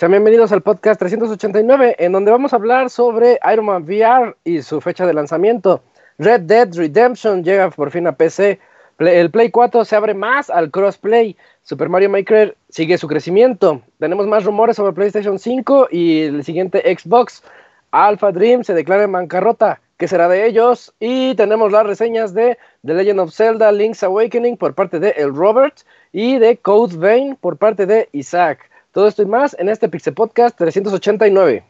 Sean bienvenidos al podcast 389, en donde vamos a hablar sobre Iron Man VR y su fecha de lanzamiento. Red Dead Redemption llega por fin a PC. El Play 4 se abre más al crossplay. Super Mario Maker sigue su crecimiento. Tenemos más rumores sobre PlayStation 5 y el siguiente Xbox. Alpha Dream se declara en bancarrota. ¿Qué será de ellos? Y tenemos las reseñas de The Legend of Zelda Link's Awakening por parte de El Robert y de Code Vein por parte de Isaac. Todo esto y más en este Pixel Podcast 389.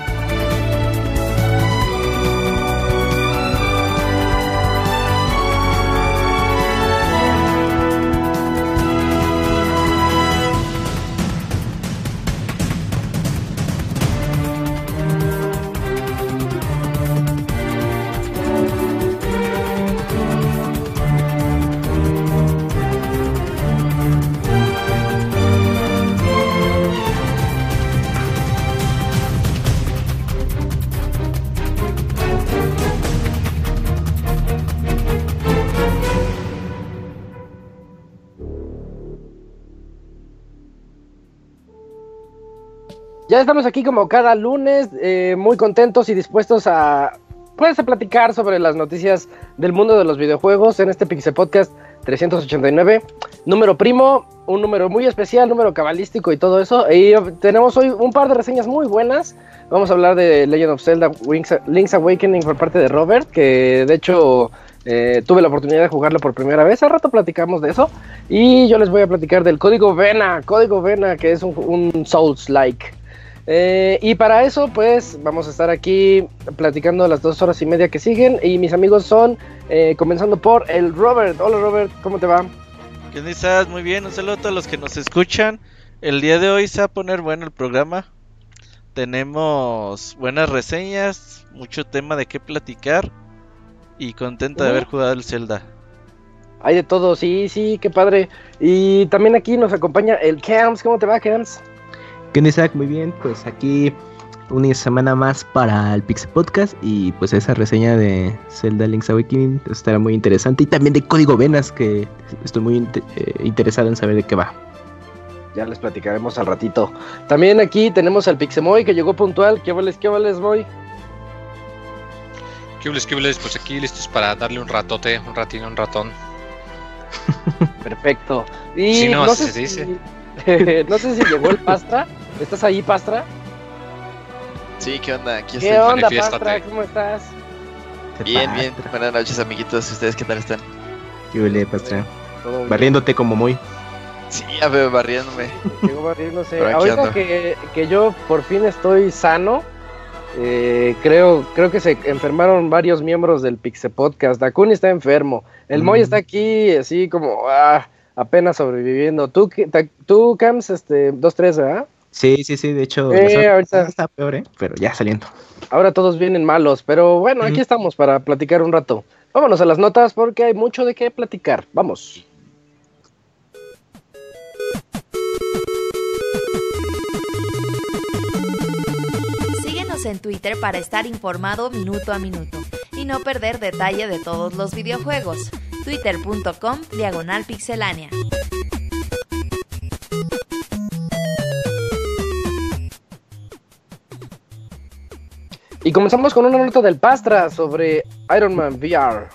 Ya estamos aquí como cada lunes, eh, muy contentos y dispuestos a, pues, a platicar sobre las noticias del mundo de los videojuegos en este Pixel Podcast 389. Número primo, un número muy especial, número cabalístico y todo eso. Y tenemos hoy un par de reseñas muy buenas. Vamos a hablar de Legend of Zelda Link's Awakening por parte de Robert, que de hecho eh, tuve la oportunidad de jugarlo por primera vez. Al rato platicamos de eso. Y yo les voy a platicar del código Vena. Código Vena, que es un, un Souls-like. Eh, y para eso, pues vamos a estar aquí platicando las dos horas y media que siguen. Y mis amigos son, eh, comenzando por el Robert. Hola Robert, ¿cómo te va? ¿Qué estás? Muy bien, un saludo a todos los que nos escuchan. El día de hoy se va a poner bueno el programa. Tenemos buenas reseñas, mucho tema de qué platicar. Y contento de haber jugado el Zelda. Hay de todo, sí, sí, qué padre. Y también aquí nos acompaña el Cams. ¿Cómo te va, Cams? ¿Qué Isaac? Muy bien, pues aquí una semana más para el Pixel Podcast y pues esa reseña de Zelda Link's Awakening estará muy interesante y también de Código Venas que estoy muy eh, interesado en saber de qué va. Ya les platicaremos al ratito. También aquí tenemos al Pixemoy que llegó puntual. ¿Qué vales, qué vales, Moy? ¿Qué vales, qué vales? Pues aquí listos para darle un ratote, un ratino, un ratón. Perfecto. Y no, se dice. no sé si llegó el Pastra. ¿Estás ahí, Pastra? Sí, ¿qué onda? Aquí ¿Qué onda, Pastra? ¿Cómo estás? Bien, bien. Buenas noches, amiguitos. ¿Ustedes qué tal están? ¿Qué huele, Pastra? Barriéndote como muy. Sí, ya veo barriéndome. Llego barriéndose. Ahorita que, que, yo por fin estoy sano, eh, creo, creo que se enfermaron varios miembros del Pixe Podcast. Dakuni está enfermo. El Moy está aquí, así como. Ah, apenas sobreviviendo. ¿Tú, tú Cams, este, 2-3, ¿verdad? Sí, sí, sí, de hecho, eh, ahorita está peor, ¿eh? Pero ya saliendo. Ahora todos vienen malos, pero bueno, aquí estamos para platicar un rato. Vámonos a las notas porque hay mucho de qué platicar. Vamos. Síguenos en Twitter para estar informado minuto a minuto y no perder detalle de todos los videojuegos twitter.com diagonal pixelánea. Y comenzamos con una nota del Pastra sobre Iron Man VR.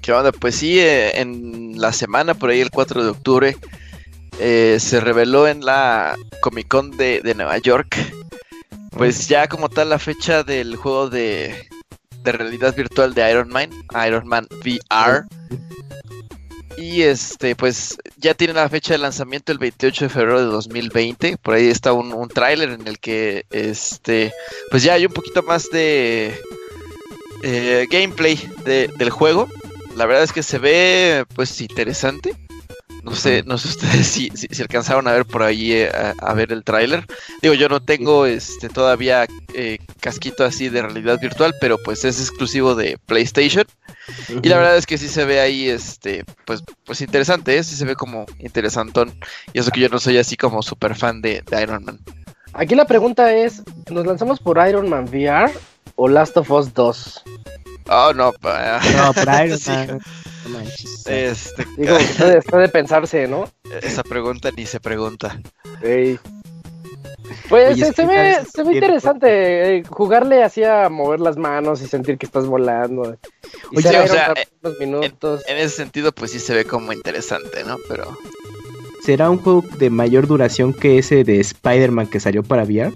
¿Qué onda? Pues sí, eh, en la semana, por ahí el 4 de octubre, eh, se reveló en la Comic Con de, de Nueva York, pues ya como tal la fecha del juego de, de realidad virtual de Iron Man, Iron Man VR. Y este, pues ya tiene la fecha de lanzamiento el 28 de febrero de 2020. Por ahí está un, un tráiler en el que este, pues ya hay un poquito más de eh, gameplay de- del juego. La verdad es que se ve pues interesante. No sé, no sé ustedes si, si, si alcanzaron a ver por ahí eh, a, a ver el tráiler. Digo, yo no tengo este todavía eh, casquito así de realidad virtual, pero pues es exclusivo de PlayStation. Y la verdad es que sí se ve ahí, este, pues, pues interesante, ¿eh? sí se ve como interesantón. Y eso que yo no soy así como super fan de, de Iron Man. Aquí la pregunta es, ¿nos lanzamos por Iron Man VR o Last of Us 2? Oh, no, pa- No, por Iron Man. No manches. Este, Digo, está de, pensarse, ¿no? esa pregunta ni se pregunta. Ey. Pues Oye, se, es se que ve, se ve interesante eh, jugarle así a mover las manos y sentir que estás volando. Y Oye, ser o sea, Man eh, unos minutos. En ese sentido, pues sí se ve como interesante, ¿no? Pero ¿Será un juego de mayor duración que ese de Spider-Man que salió para VR?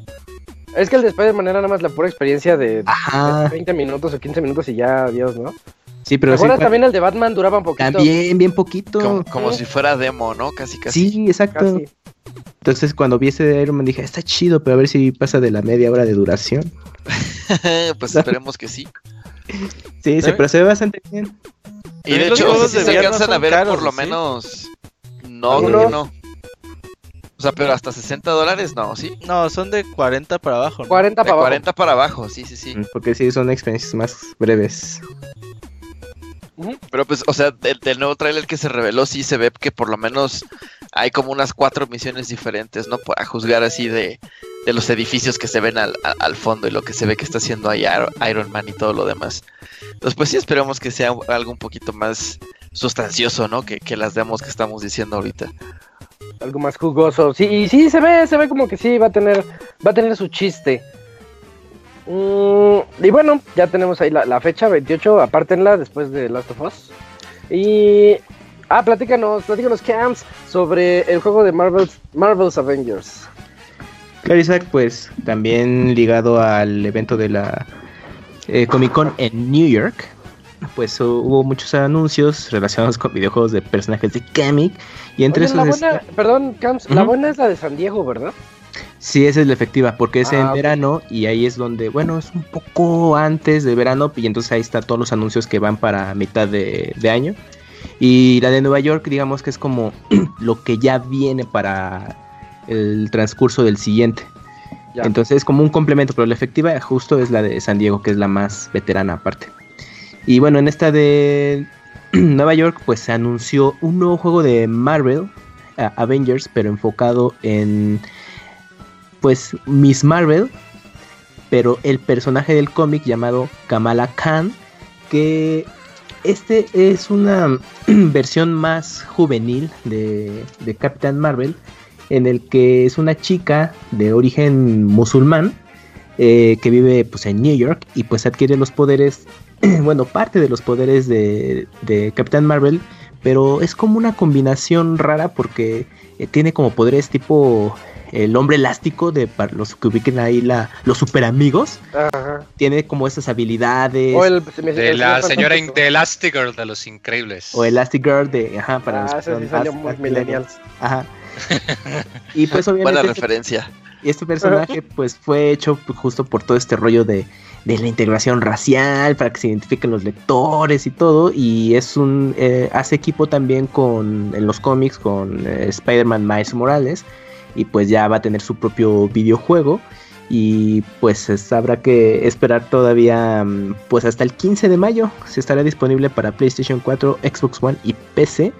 Es que el de Spider-Man era nada más la pura experiencia de Ajá. 20 minutos o 15 minutos y ya, adiós, ¿no? Sí, ¿Te pero sí, acuerdas también el de Batman duraba un poquito? también bien poquito. como, como Sí. si fuera demo, ¿no? Casi, casi. Sí, exacto. Casi. Entonces cuando vi ese de Iron Man dije, está chido, pero a ver si pasa de la media hora de duración. pues esperemos que sí. Sí, se, pero se ve bastante bien. Y de hecho, si de se no alcanzan a ver caros, por lo ¿sí? menos. No, creo que no. O sea, pero hasta 60 dólares, no, ¿sí? No, son de 40 para abajo. ¿no? 40 De para abajo. 40 para abajo, sí, sí, sí. Porque sí, son experiencias más breves. Pero pues, o sea, del, del nuevo tráiler que se reveló, sí se ve que por lo menos hay como unas cuatro misiones diferentes, ¿no? Para juzgar así de, de los edificios que se ven al, al- al fondo y lo que se ve que está haciendo ahí Iro- Iron Man y todo lo demás. Entonces, pues sí, esperemos que sea algo un poquito más sustancioso, ¿no? Que, que las demos que estamos diciendo ahorita. algo más jugoso. Sí, y sí se ve, se ve como que sí va a tener, va a tener su chiste. Mm, y bueno, ya tenemos ahí la, la fecha, 28, apártenla después de Last of Us. Y ah, platícanos, platícanos Camps sobre el juego de Marvel's, Marvel's Avengers. Claro, Isaac, pues también ligado al evento de la eh, Comic Con en New York, pues hu- hubo muchos anuncios relacionados con videojuegos de personajes de cómic y entre Oye, esos la es- buena, perdón, Camps, la buena es la de San Diego, ¿verdad? Sí esa es la efectiva porque es Ah, en ok. verano y ahí es donde bueno es un poco antes de verano y entonces ahí está todos los anuncios que van para mitad de, de año y la de Nueva York digamos que es como lo que ya viene para el transcurso del siguiente Ya. Entonces es como un complemento, pero la efectiva justo es la de San Diego, que es la más veterana aparte. Y bueno, en esta de Nueva York, pues se anunció un nuevo juego de Marvel, eh, Avengers, pero enfocado en, pues, Miss Marvel, pero el personaje del cómic llamado Kamala Khan, que este es una versión más juvenil de, de Capitán Marvel, en el que es una chica de origen musulmán eh, que vive pues en New York y pues adquiere los poderes, bueno, parte de los poderes de, de Capitán Marvel, pero es como una combinación rara porque eh, tiene como poderes tipo el hombre elástico de para los que ubiquen ahí la, los super amigos, Ajá. tiene como esas habilidades O el, se me- De el la señor señora in- de Elastigirl de los increíbles. o Elastic Girl de ajá para Ah, los sí salió más- muy más millennial. Ajá. y pues Buena obviamente este- referencia. Y este personaje pues fue hecho justo por todo este rollo de, de la integración racial, para que se identifiquen los lectores y todo. Y es un eh, hace equipo también con en los cómics con eh, Spider-Man Miles Morales. Y pues ya va a tener su propio videojuego. Y pues es- habrá que esperar todavía mm, pues hasta el 15 de mayo. Se estará disponible para PlayStation 4, Xbox One y PC.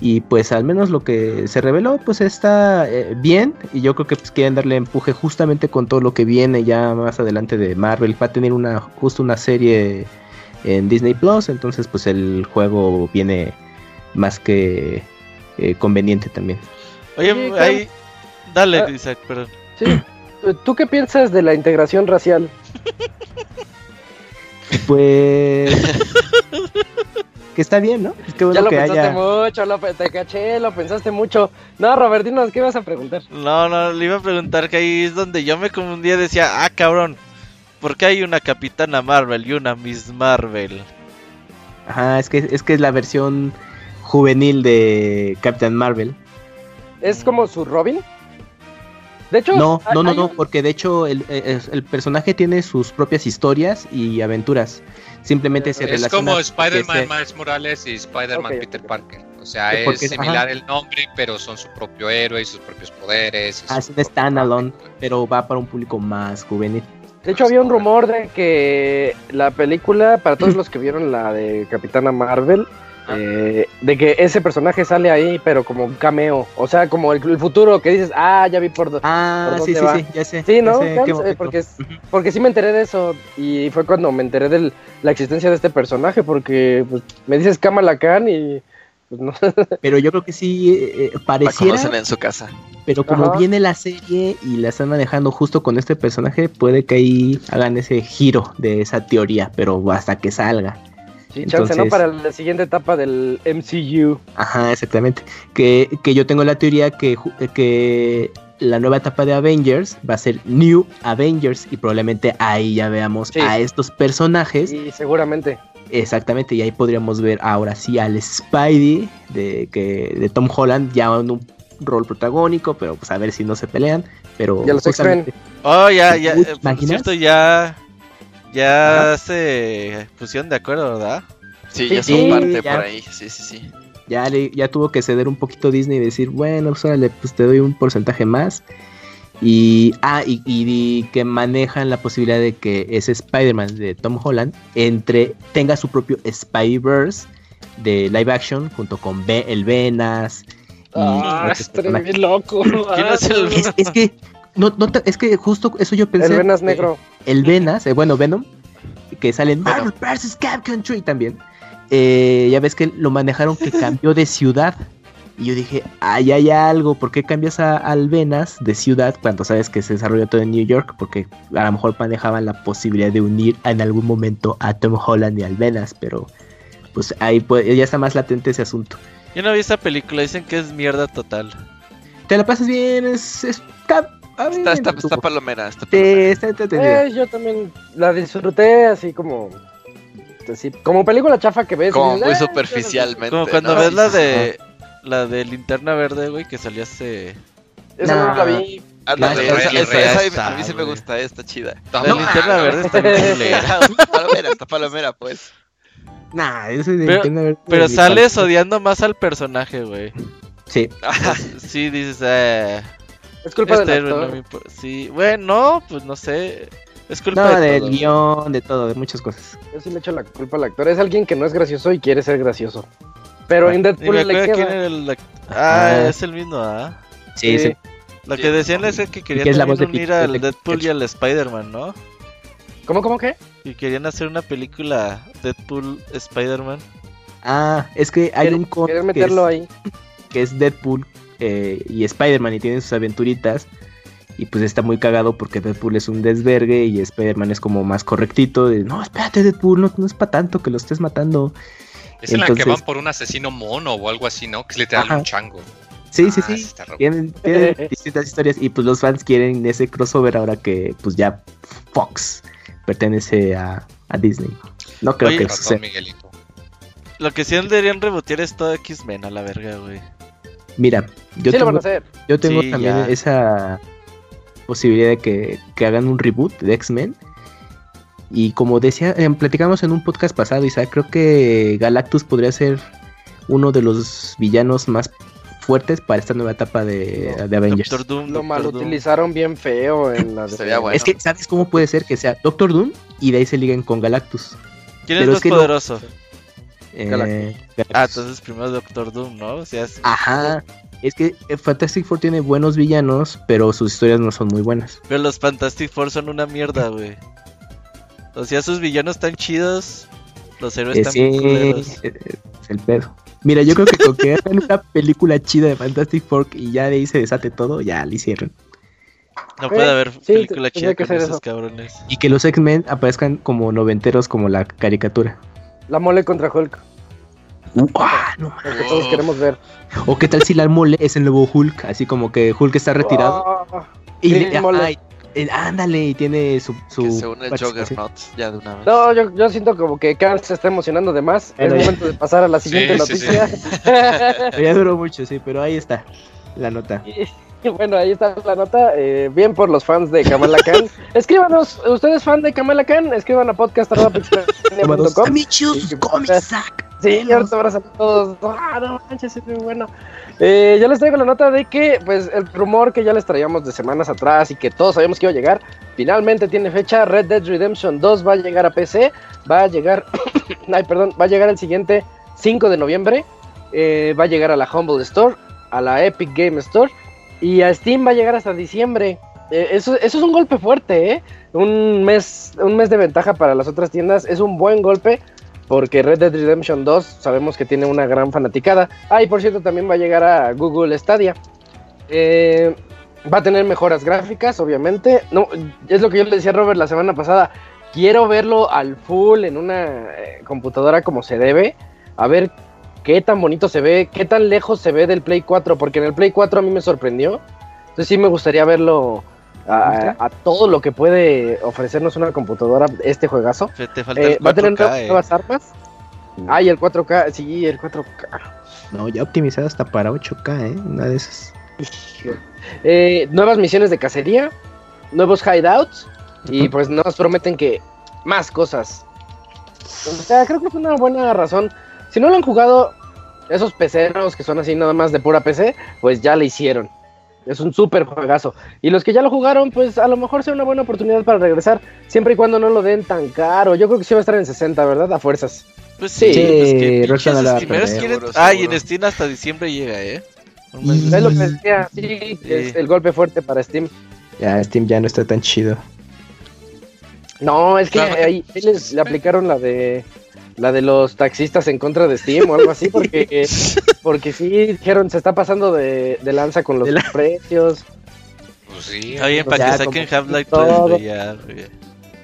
Y pues al menos lo que se reveló pues está eh, bien y yo creo que pues quieren darle empuje justamente con todo lo que viene ya más adelante de Marvel. Va a tener una justo una serie en Disney Plus, entonces pues el juego viene más que eh, conveniente también. Oye, Oye, ahí. Dale, Ah. Isaac, perdón. Sí. ¿Tú qué piensas de la integración racial? Pues que está bien, ¿no? Es que bueno ya lo pensaste mucho, lo, te caché, lo pensaste mucho. No, Robertino, ¿qué vas a preguntar? No, no, le iba a preguntar que ahí es donde yo me confundía, decía, ah, cabrón, ¿por qué hay una Capitana Marvel y una Miss Marvel? Ajá, es que es, que es la versión juvenil de Captain Marvel. ¿Es como su Robin? De hecho, no, no, no, no, porque de hecho el, el, personaje tiene sus propias historias y aventuras. Simplemente se relaciona. Es como Spider-Man Miles Morales y Spider-Man Peter Parker. O sea, es similar el nombre, pero son su propio héroe y sus propios poderes. Ah, es un standalone, pero va para un público más juvenil. De hecho, había un rumor de que la película, para todos los que vieron la de Capitana Marvel. Eh, de que ese personaje sale ahí, pero como un cameo. O sea, como el, futuro que dices, ah, ya vi por, ah, sí, sí, sí, ya sé. Sí, ¿no? porque, porque sí me enteré de eso. Y fue cuando me enteré de la existencia de este personaje. Porque pues, me dices Kamala Khan y. Pues, no. Pero yo creo que sí eh, eh pareciera. en su casa. Pero como viene la serie y la están manejando justo con este personaje, puede que ahí hagan ese giro de esa teoría, pero hasta que salga. Sí, chance, ¿no? Para la siguiente etapa del MCU. Ajá, exactamente. Que, yo tengo la teoría que, que la nueva etapa de Avengers va a ser New Avengers y probablemente ahí ya veamos a estos personajes. Sí, seguramente. Exactamente, y ahí podríamos ver ahora sí al Spidey de, que, de Tom Holland ya en un rol protagónico, pero pues a ver si no se pelean. Pero ya los Oh, ya, ya, eh, cierto, ya ya se pusieron de acuerdo, ¿verdad? Sí, ya son parte por ahí, sí, sí, sí. Ya, ya tuvo que ceder un poquito Disney y decir, bueno, pues, pues te doy un porcentaje más. Y, ah, y, que manejan la posibilidad de que ese Spider-Man de Tom Holland entre, tenga su propio Spideyverse de live action junto con el Venas. ah, es loco. es, que no, no, es que justo eso yo pensé. El Venas negro. El Venas, eh, bueno, Venom, que sale en Marvel vs. Capcom Country también. Eh, ya ves que lo manejaron que cambió de ciudad. Y yo dije, ahí hay algo, ¿por qué cambias a, al Venas de ciudad cuando sabes que se desarrolló todo en New York? Porque a lo mejor manejaban la posibilidad de unir en algún momento a Tom Holland y al Venas, pero pues ahí ya está más latente ese asunto. Yo no vi esa película, dicen que es mierda total. Te la pasas bien, es, está está, está, está, palomera. Está eh, yo también la disfruté así como. Así, como película chafa que ves. Como muy superficialmente. Como cuando ves la de. La de linterna verde, güey, que salió hace. Esa no, la vi. Ah, no, esa, a mí sí me gusta, está chida. La linterna verde está Está palomera, está palomera, pues. Nah, ese de pero, verde pero sales odiando más al personaje, güey. Sí. sí, dices, eh. Es culpa este del actor. sí, bueno, pues no sé. Es culpa de del guion, de todo, de muchas cosas. Yo sí le echo la culpa al actor. Es alguien que no es gracioso y quiere ser gracioso. Pero en Deadpool le queda. El... Ah, es el mismo, ¿ah? Sí, sí. Lo que decían es que querían es unir al Deadpool y al Spider-Man, ¿no? ¿Cómo, cómo qué? Y querían hacer una película Deadpool Spider-Man. Ah, es que hay un Quieren meterlo ahí. Que es Deadpool eh, y Spider-Man y tienen sus aventuritas. Y pues está muy cagado porque Deadpool es un desvergue y Spider-Man es como más correctito. De, no, espérate, Deadpool, no, es para tanto que lo estés matando. Es en la que van por un asesino mono o algo así, ¿no? Que es literal un chango. Sí, sí, ah, sí. Tienen, distintas historias y pues los fans quieren ese crossover ahora que pues ya Fox pertenece a, Disney. No creo que sea. Lo que sí deberían rebotear es todo X-Men a la verga, güey. Mira, yo tengo, yo tengo también esa posibilidad de que, hagan un reboot de X-Men. Y como decía, eh, platicamos en un podcast pasado, Isaac, creo que Galactus podría ser uno de los villanos más fuertes para esta nueva etapa de, Avengers. Doctor Doom, lo mal utilizaron bien feo en la Es que, ¿sabes cómo puede ser que sea Doctor Doom y de ahí se liguen con Galactus? ¿Quién es más poderoso? Eh, ah, entonces primero Doctor Doom, ¿no? O sea, Ajá. Es que eh, Fantastic Four tiene buenos villanos, pero sus historias no son muy buenas. Pero los Fantastic Four son una mierda, güey. O sea, sus villanos están chidos, los héroes están eh, sí, Es el pedo. Mira, yo creo que con que hagan una película chida de Fantastic Four y ya de ahí se desate todo, ya lo hicieron. No puede haber película chida con esos cabrones. Y que los X-Men aparezcan como noventeros como la caricatura. La mole contra Hulk. que todos queremos ver. O qué tal si la mole es el nuevo Hulk, así como que Hulk está retirado. y ándale, y tiene su. su se une Juggernaut ya de una vez. No, yo, yo siento como que Carl se está emocionando de más. es momento de pasar a la siguiente noticia. ya duró mucho, sí, pero ahí está la nota. Y, bueno, ahí está la nota. Eh, bien por los fans de Kamala Khan. Escríbanos, ustedes fan de Kamala Khan, escriban a podcast.com. Sí, ahorita abrazan a todos. Ah, no manches, es muy bueno. Eh, yo les traigo la nota de que, pues, el rumor que ya les traíamos de semanas atrás y que todos sabíamos que iba a llegar, finalmente tiene fecha. Red Dead Redemption 2 va a llegar a PC, va a llegar, ay, perdón, va a llegar el siguiente 5 de noviembre, eh, va a llegar a la Humble Store, a la Epic Game Store y a Steam va a llegar hasta diciembre. Eh, eso, eso, es un golpe fuerte, ¿eh? Un mes, un mes de ventaja para las otras tiendas es un buen golpe porque Red Dead Redemption 2 sabemos que tiene una gran fanaticada. Ah, y por cierto, también va a llegar a Google Stadia. Eh, va a tener mejoras gráficas, obviamente. No, es lo que yo le decía a Robert la semana pasada. Quiero verlo al full en una eh, computadora como se debe. A ver qué tan bonito se ve, qué tan lejos se ve del Play 4, porque en el Play 4 a mí me sorprendió. Entonces sí me gustaría verlo a, todo lo que puede ofrecernos una computadora este juegazo. Eh, va a tener eh. nuevas armas. Ah, y el 4K, sí, el 4K. No, ya optimizado hasta para 8K, ¿eh? Una de esas. Eh, nuevas misiones de cacería, nuevos hideouts, y pues nos prometen que más cosas. O sea, creo que es una buena razón. Si no lo han jugado, esos peceros que son así nada más de pura PC, pues ya le hicieron. Es un súper juegazo. Y los que ya lo jugaron, pues a lo mejor sea una buena oportunidad para regresar, siempre y cuando no lo den tan caro. Yo creo que sí va a estar en 60, ¿verdad? A fuerzas. Pues sí, sí pues que Ah, y en Steam hasta diciembre llega, ¿eh? Es lo que decía, sí, es el golpe fuerte para Steam. Ya, Steam ya no está tan chido. No, es que ahí, les, le aplicaron la de la de los taxistas en contra de Steam o algo así, porque, porque sí dijeron, se está pasando de, lanza con los precios. Pues sí. Oye, para que saquen Half-Life 3 ya,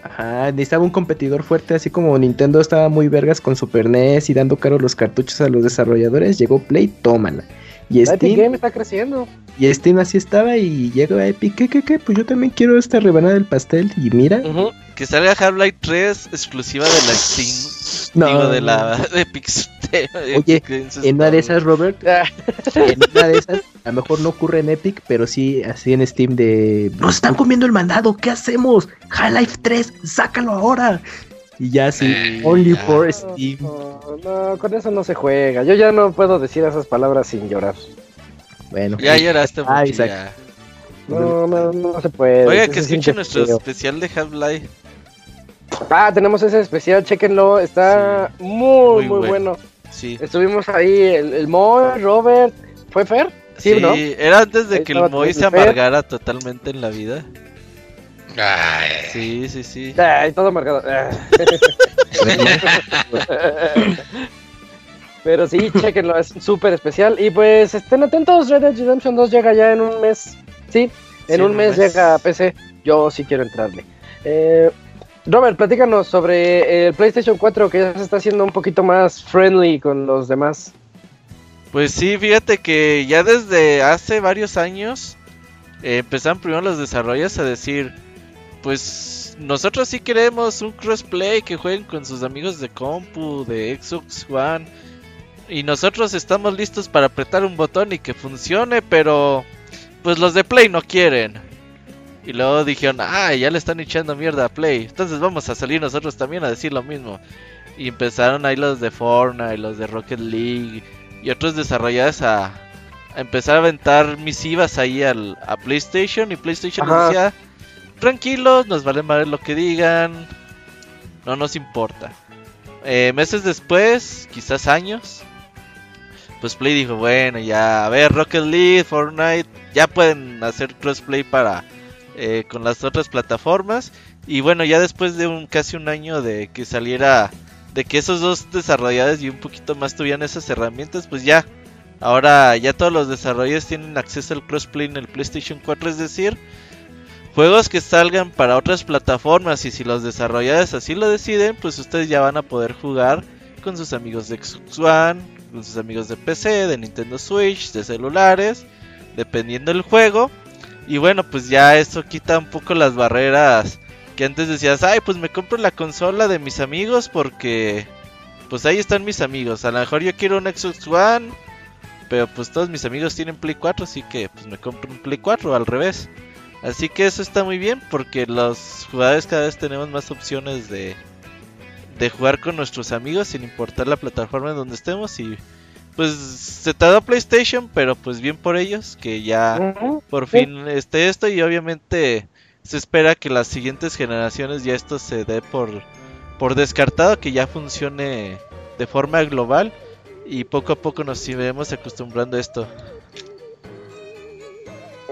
Ajá, necesitaba un competidor fuerte, así como Nintendo estaba muy vergas con Super NES y dando caro los cartuchos a los desarrolladores, llegó Play, tómala. Y Steam Game está creciendo. Y Steam así estaba y llegó a Epic, ¿qué, qué, qué? Pues yo también quiero esta rebanada del pastel y mira. Que salga Half-Life 3 exclusiva de la Steam no. Digo, de la de Oye, en una de esas, Robert, en una de esas, a lo mejor no ocurre en Epic, pero sí así en Steam de nos están comiendo el mandado, ¿qué hacemos? Half-Life 3, sácalo ahora. Y ya sí, eh, only for Steam. No, con eso no se juega. Yo ya no puedo decir esas palabras sin llorar. Bueno. Ya lloraste ah, mucho, No, no, no se puede. Oiga, que escuchen nuestro especial de Half-Life. Ah, tenemos ese especial, chequenlo, está muy, muy, bueno. Sí. Estuvimos ahí, el, el Moy, Robert, ¿fue Fer? Sí, ¿no? era antes de que el Moy se amargara totalmente en la vida. Ay. Sí, sí, sí. Ay, todo amargado. Pero sí, chequenlo, es súper especial. Y pues estén atentos, Red Dead Redemption 2 llega ya en un mes. Sí, en un mes, mes, llega a PC. Yo sí quiero entrarle. Eh, Robert, platícanos sobre el PlayStation 4 que ya se está haciendo un poquito más friendly con los demás. Pues sí, fíjate que ya desde hace varios años eh, empezaron primero los desarrollos a decir, pues nosotros sí queremos un crossplay que jueguen con sus amigos de compu, de Xbox One, y nosotros estamos listos para apretar un botón y que funcione, pero pues los de Play no quieren. Y luego dijeron, ah, ya le están echando mierda a Play. Entonces vamos a salir nosotros también a decir lo mismo. Y empezaron ahí los de Fortnite, los de Rocket League y otros desarrolladores a, empezar a aventar misivas ahí al, a PlayStation. Y PlayStation decía, tranquilos, nos vale madre lo que digan. No nos importa. Eh, meses después, quizás años, pues Play dijo, bueno, ya, a ver, Rocket League, Fortnite, ya pueden hacer crossplay para eh, con las otras plataformas. Y bueno, ya después de un casi un año de que saliera, de que esos dos desarrolladores y un poquito más tuvieran esas herramientas, pues ya, ahora ya todos los desarrolladores tienen acceso al crossplay en el PlayStation 4, es decir, juegos que salgan para otras plataformas y si los desarrolladores así lo deciden, pues ustedes ya van a poder jugar con sus amigos de Xbox One, con sus amigos de PC, de Nintendo Switch, de celulares, dependiendo del juego. Y bueno, pues ya eso quita un poco las barreras que antes decías, ay, pues me compro la consola de mis amigos porque pues ahí están mis amigos. A lo mejor yo quiero un Xbox One, pero pues todos mis amigos tienen Play 4, así que pues me compro un Play 4 al revés. Así que eso está muy bien porque los jugadores cada vez tenemos más opciones de, de jugar con nuestros amigos sin importar la plataforma en donde estemos y pues se tardó PlayStation, pero pues bien por ellos que ya por fin esté esto y obviamente se espera que las siguientes generaciones ya esto se dé por por descartado que ya funcione de forma global y poco a poco nos iremos acostumbrando a esto.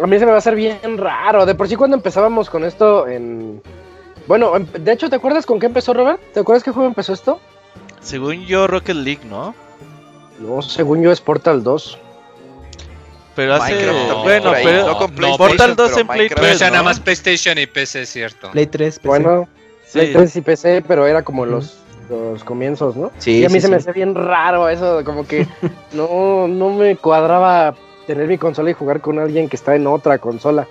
A mí se me va a hacer bien raro. De por sí cuando empezábamos con esto en... Bueno, em, de hecho, ¿te acuerdas con qué empezó Robert? ¿Te acuerdas qué juego empezó esto? Según yo, Rocket League, ¿no? No, según yo es Portal 2. Pero hace... bueno, pero... No, Portal 2 en Play 3, Pero nada más PlayStation y PC, cierto. Play 3, PC. Bueno, Play 3 y PC, pero era como los los comienzos, ¿no? Sí. Y a mí se me hacía bien raro eso, como que no, no me cuadraba tener mi consola y jugar con alguien que está en otra consola.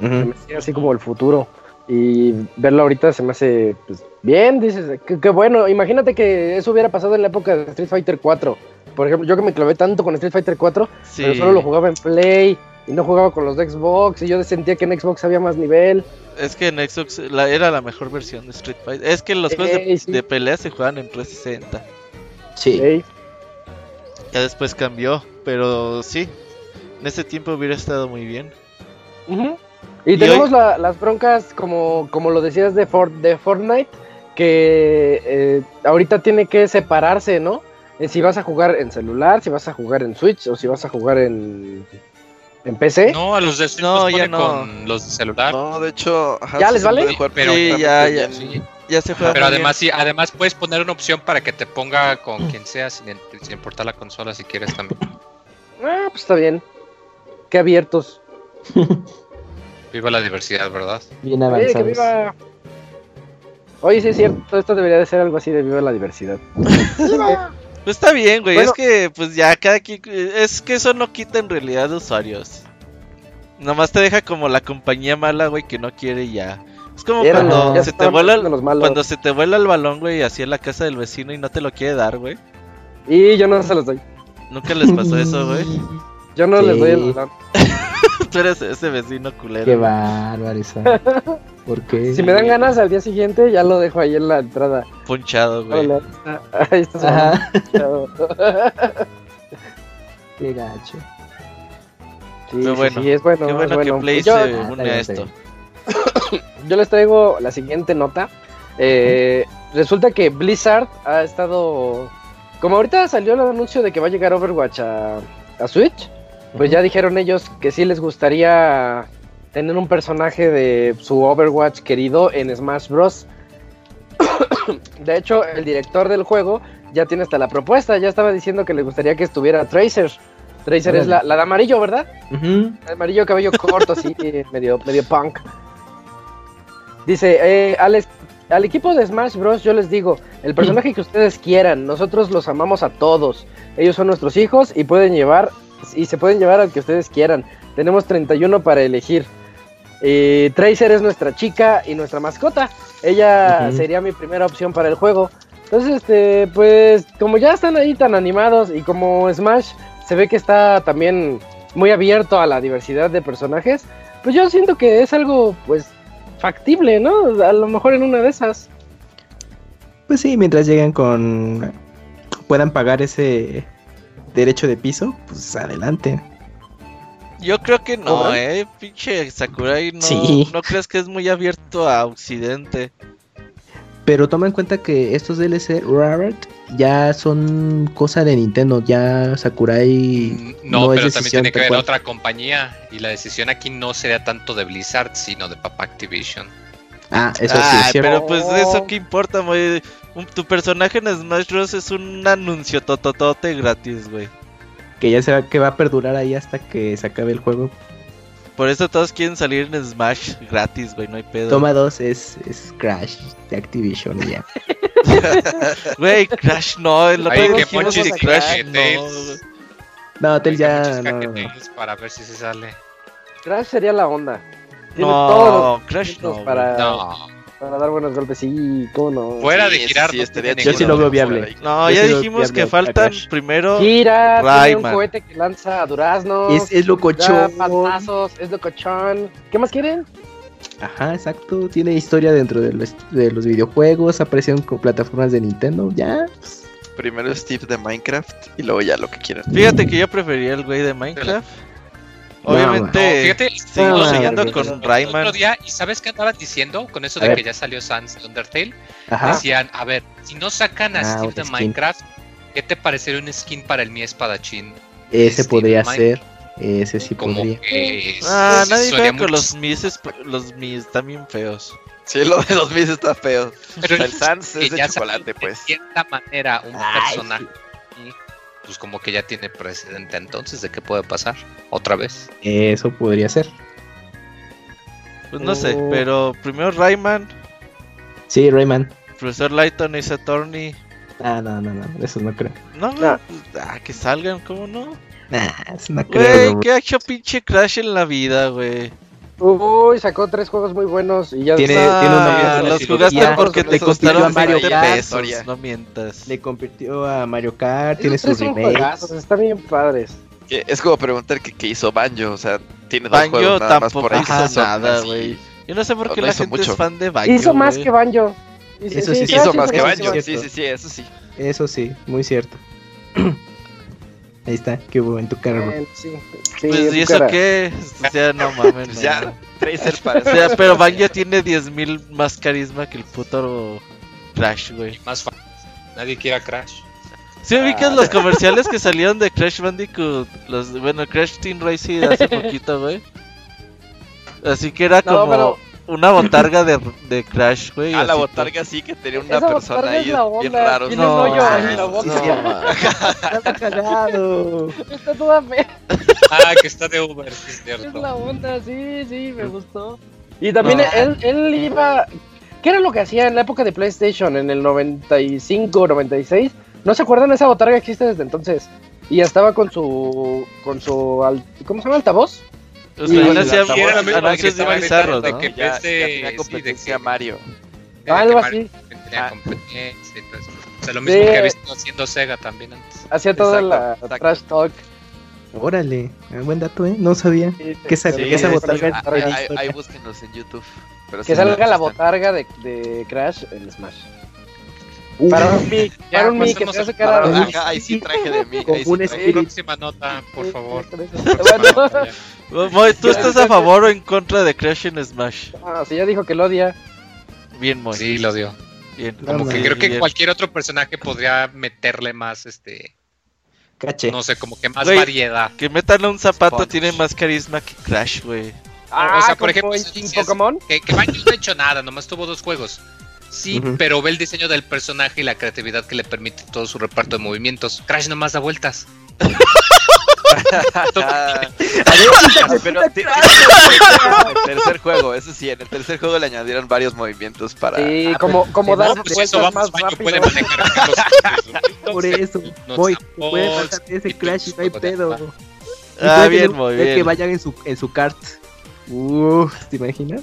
Se me hacía así como el futuro. Y verlo ahorita se me hace pues, bien, dices, que, bueno. Imagínate que eso hubiera pasado en la época de Street Fighter 4. Por ejemplo, yo que me clavé tanto con Street Fighter 4, pero solo lo jugaba en Play y no jugaba con los de Xbox. Y yo sentía que en Xbox había más nivel. Es que en Xbox era la mejor versión de Street Fighter. Es que los juegos de, pelea se juegan en 360. Sí. Ya después cambió, pero sí. En ese tiempo hubiera estado muy bien. Y, tenemos las broncas, como, como lo decías de, de Fortnite, que eh, ahorita tiene que separarse, ¿no? Eh, si vas a jugar en celular, si vas a jugar en Switch o si vas a jugar en ¿En PC? No, a los de no, ya no. con los de celular. No, de hecho, ¿ya les vale? pero sí, ya, ya, ya, se juega. Pero además, sí, además puedes poner una opción para que te ponga con quien sea, sin, importar la consola si quieres también. Ah, pues está bien. Qué abiertos. viva la diversidad, ¿verdad? Bien avanzados. Sí, viva... Oye, sí es cierto, esto debería de ser algo así de viva la diversidad. Pues está bien, güey. Es que, pues ya cada quien. Es que eso no quita en realidad usuarios. Nomás te deja como la compañía mala, güey, que no quiere ya. Es como cuando, se te vuela el, cuando se te vuela el balón, güey, así en la casa del vecino y no te lo quiere dar, güey. Y yo no se los doy. Nunca les pasó eso, güey. Yo no les doy el balón. Tú eres ese vecino culero. Qué bárbaro, ¿Por qué? Si me dan ganas al día siguiente, ya lo dejo ahí en la entrada. Punchado, güey. Ahí está. qué gacho. Sí, bueno, sí, es bueno. Qué bueno, que Play se une a esto. Yo les traigo la siguiente nota. Eh, resulta que Blizzard ha estado. Como ahorita salió el anuncio de que va a llegar Overwatch a, a Switch, pues ya dijeron ellos que sí les gustaría tener un personaje de su Overwatch querido en Smash Bros. de hecho, el director del juego ya tiene hasta la propuesta, ya estaba diciendo que le gustaría que estuviera Tracer. Tracer es la, de amarillo, ¿verdad? Amarillo, cabello corto, así, medio, medio punk. Dice, eh, al, al equipo de Smash Bros. yo les digo, el personaje que ustedes quieran, nosotros los amamos a todos. Ellos son nuestros hijos y pueden llevar y se pueden llevar al que ustedes quieran. Tenemos 31 para elegir. Eh, Tracer es nuestra chica y nuestra mascota. Ella sería mi primera opción para el juego. Entonces, este, pues, como ya están ahí tan animados y como Smash se ve que está también muy abierto a la diversidad de personajes, pues yo siento que es algo, pues, factible, ¿no? A lo mejor en una de esas. Pues sí, mientras lleguen con... puedan pagar ese derecho de piso, pues adelante. Yo creo que no, eh, pinche Sakurai, no, no crees que es muy abierto a Occidente. Pero toma en cuenta que estos DLC Robert ya son cosa de Nintendo, ya Sakurai mm, no, pero también tiene que ver otra compañía y la decisión aquí no sería tanto de Blizzard, sino de Papa Activision. Ah, eso sí es cierto. Pero pues eso qué importa, güey. Tu personaje en Smash Bros es un anuncio tototote gratis, güey que ya se va, que va a perdurar ahí hasta que se acabe el juego. Por eso todos quieren salir en Smash gratis, güey, no hay pedo. Toma dos es, es Crash de Activision ya. Güey, Crash no, el otro que Crash no. No, Tails ya. No. Para ver si se sale. Crash sería la onda. no, Crash no. Para, para dar buenos golpes, sí, cómo no. Fuera de girar, sí, yo sí lo veo viable. No, ya dijimos que faltan primero. Gira, tiene un cohete que lanza duraznos. Es, es locochón. es locochón. ¿Qué más quieren? Ajá, exacto. Tiene historia dentro de los, de los videojuegos. Aparecieron con plataformas de Nintendo. Ya. Pues. Primero Steve de Minecraft y luego ya lo que quieran. Fíjate que yo prefería el güey de Minecraft. Obviamente, fíjate, seguimos siguiendo con Rayman. Otro día, ¿y sabes qué andaban diciendo con eso de que ya salió Sans Undertale? Decían, a ver, si no sacan a ah, Steve de Minecraft, ¿qué te parecería un skin para el mi espadachín? Ese podría ser. Ese sí podría. ah, nadie cree que los Mies, los Mies están bien feos. Sí, lo de los Mies está feo. Pero el Sans es de chocolate, pues. De cierta manera, un personaje pues como que ya tiene precedente entonces de qué puede pasar otra vez. Eso podría ser. Pues no sé, oh. pero primero Rayman. Sí, Rayman. Profesor Lighton y Saturni. Ah, no, no, no, eso no creo. No, no. Ah, que salgan, ¿cómo no? Nah, eso no creo. Güey, ¿qué ha hecho pinche Crash en la vida, güey? Uy, sacó tres juegos muy buenos y ya tiene, tiene una Los jugaste porque te costaron a Mario pesos, no mientas. Le convirtió a Mario Kart, tiene sus remakes. Están bien padres. Es como preguntar qué hizo Banjo, o sea, tiene dos juegos nada más por ahí. hizo nada, güey. Yo no sé por qué la gente es fan de Banjo. Hizo más que Banjo. Eso sí, hizo más que Banjo. Sí, sí, sí, eso sí. Eso sí, muy cierto. Ahí está, qué bueno en tu cara, bro. Sí, sí, pues, ¿y eso qué? O sea, no mames. Pues ya, Tracer para. O sea, pero Bang ya tiene 10.000 más carisma que el puto Crash, güey. Más fan. Nadie quiere a Crash. ¿Sí ubicas los comerciales que salieron de Crash Bandicoot? Los, bueno, Crash Team Racing hace poquito, güey. Así que era como una botarga de, de Crash, güey. Ah, la botarga sí que tenía una persona ahí bien raro. No, no, la boca. está cagado. Está toda fea. Ah, que está de Uber, sí, es cierto. Es la onda, sí, sí, me gustó. Y también él, él iba... ¿Qué era lo que hacía en la época de PlayStation, en el 95, 96? ¿No se acuerdan? Esa botarga existe desde entonces. Y estaba con su... con su... ¿Cómo se llama? ¿Altavoz? O sea, hacía anuncios de bizarros, ¿no? Que ya, tenía competencia a Mario. Algo así. Ah. competencia O sea, lo mismo que había estado haciendo Sega también antes. Hacía toda la trash talk. Órale, eh, buen dato, ¿eh? No sabía. que sí, esa botarga. Ahí, ahí, búsquenos en YouTube. Pero que salga la botarga de, de Crash en Smash. Uh, para un Mi, para un Mi que se hace cara de Ahí sí traje de mí. Ahí sí Próxima nota, por favor. Moy, ¿tú estás a favor o en contra de Crash en Smash? Ah, si ya dijo que lo odia. Bien, Moy. Sí, lo odio. Bien. Como que creo que cualquier otro personaje podría meterle más, este... Caché. No sé, como que más variedad. Que metanle un zapato tiene más carisma que Crash, güey. Ah, o sea, por ejemplo, en Pokémon. Que, que no ha hecho nada, nomás tuvo dos juegos. Sí, pero ve el diseño del personaje y la creatividad que le permite todo su reparto de movimientos. Crash nomás da vueltas. pero el tercer juego, eso sí, en el tercer juego le añadieron varios movimientos para. Sí, como, como dar vueltas más rápido. Puede manejar Por eso, voy, puede pasar ese Crash y no hay pedo. Ah, bien, muy bien. Que vayan en su, en su kart. Uff, ¿te imaginas?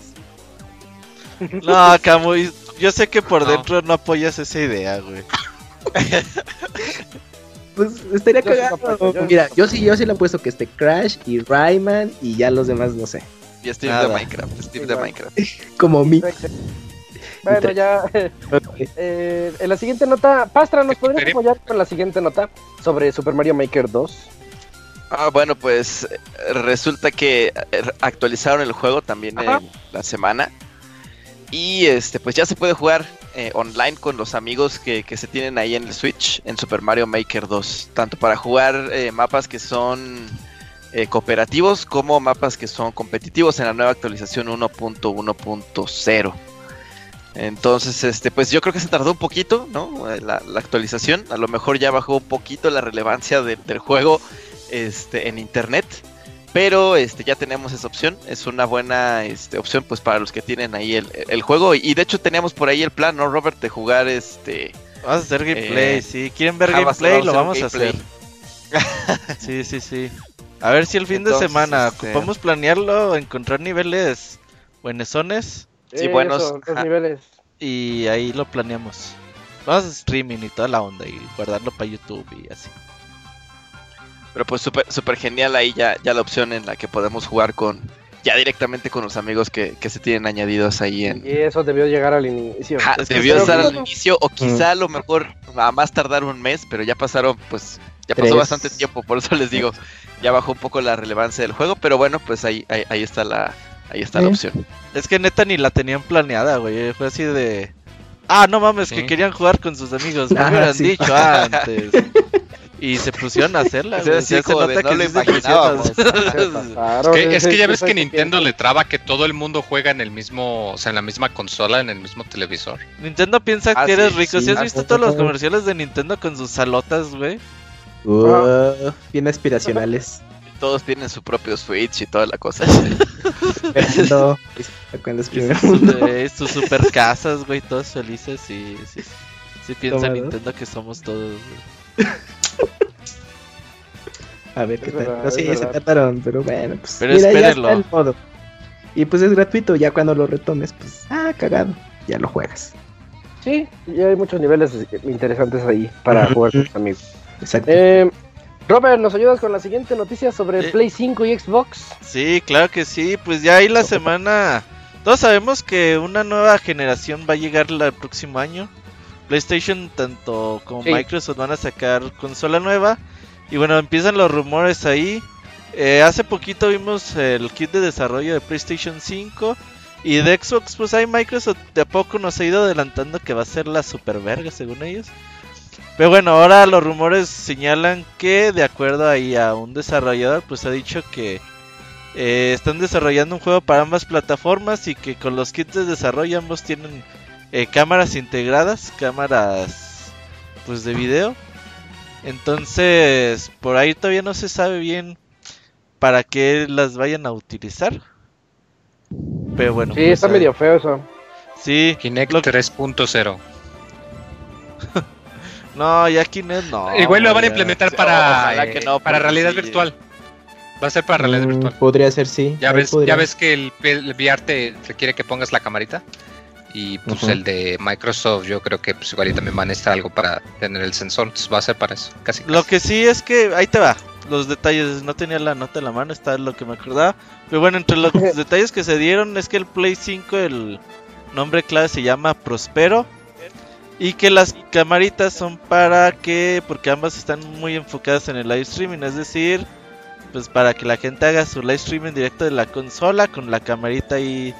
No, Camuy, yo sé que por dentro no apoyas esa idea, güey. Pues estaría cagado. Mira, yo sí, yo sí le he puesto que esté Crash y Rayman y ya los demás no sé. Y Steve de Minecraft, Steve de Minecraft. Como mí. Bueno, ya. Eh, en la siguiente nota, Pastra, ¿nos podrías apoyar con la siguiente nota sobre Super Mario Maker 2? Ah, bueno, pues resulta que actualizaron el juego también en la semana. Y este, pues ya se puede jugar eh, online con los amigos que, se tienen ahí en el Switch en Super Mario Maker 2. Tanto para jugar eh, mapas que son eh, cooperativos como mapas que son competitivos en la nueva actualización 1.1.0. Entonces, este, pues yo creo que se tardó un poquito, ¿no? La, actualización. A lo mejor ya bajó un poquito la relevancia del juego este, en internet. Pero este, ya tenemos esa opción. Es una buena este, opción pues para los que tienen ahí el, juego. Y de hecho teníamos por ahí el plan, ¿no, Robert? De jugar este. Vamos a hacer gameplay, eh, si ¿Quieren ver gameplay? Lo vamos a hacer. sí, sí, sí. A ver si el fin de semana este... ocupamos planearlo, encontrar niveles buenesones. Sí, buenos. niveles. Y ahí lo planeamos. Vamos a streaming y toda la onda y guardarlo para YouTube y así. Pero pues súper super genial ahí ya, ya la opción en la que podemos jugar con ya directamente con los amigos que, se tienen añadidos ahí en... Y eso debió llegar al inicio. debió estar al inicio o quizá a lo mejor a más tardar un mes, pero ya pasaron pues ya pasó bastante tiempo, por eso les digo, ya bajó un poco la relevancia del juego, pero bueno, pues ahí, ahí, está la ahí está la opción. Es que neta ni la tenían planeada, güey, fue así de Ah, no mames, que querían jugar con sus amigos, me ah, hubieran dicho antes. Y se pusieron a hacerla, güey. se nota que lo imaginábamos. es, que, ya ves que Nintendo le traba que todo el mundo juega en el mismo, o sea, en la misma consola, en el mismo televisor. Nintendo piensa ah, que eres rico. ¿Sí has visto todos los comerciales de Nintendo con sus salotas, güey? Uh, bien aspiracionales. Todos tienen su propio Switch y toda la cosa. no, sus, super casas, güey, todos felices y sí, sí piensa Nintendo que somos todos, A ver qué tal. No, sí, se trataron, pero bueno, pues. Pero mira, espérenlo. Ya está el Y pues es gratuito, ya cuando lo retomes, pues, ah, cagado, ya lo juegas. Sí, ya hay muchos niveles interesantes ahí para jugar con tus amigos. Exacto. Eh, Robert, ¿nos ayudas con la siguiente noticia sobre eh, Play 5 y Xbox? Sí, claro que sí. Pues ya ahí la semana. Todos sabemos que una nueva generación va a llegar el próximo año. PlayStation, tanto como Microsoft, van a sacar consola nueva. Y bueno, empiezan los rumores ahí. Eh, hace poquito vimos el kit de desarrollo de PlayStation 5. Y de Xbox, pues ahí Microsoft de a poco nos ha ido adelantando que va a ser la super verga, según ellos. Pero bueno, ahora los rumores señalan que de acuerdo ahí a un desarrollador, pues ha dicho que eh, están desarrollando un juego para ambas plataformas y que con los kits de desarrollo ambos tienen eh, cámaras integradas, cámaras pues de video. Entonces, por ahí todavía no se sabe bien para qué las vayan a utilizar. Pero bueno. Sí, pues está medio feo eso. Sí. Kinect 3.0. No, ya Kinect no. Igual lo van a implementar para, eh, para realidad virtual. Va a ser para realidad mm, virtual. Podría ser, sí. Ya ves, ya ves que el, el VR te requiere que pongas la camarita. Y pues el de Microsoft, yo creo que pues igual y también van a necesitar algo para tener el sensor. Entonces va a ser para eso. Casi, Lo que sí es que, ahí te va. Los detalles, no tenía la nota en la mano, está lo que me acordaba. Pero bueno, entre los detalles que se dieron es que el Play 5, el nombre clave se llama Prospero. Y que las camaritas son para que, porque ambas están muy enfocadas en el live streaming, es decir, pues para que la gente haga su live streaming directo de la consola con la camarita ahí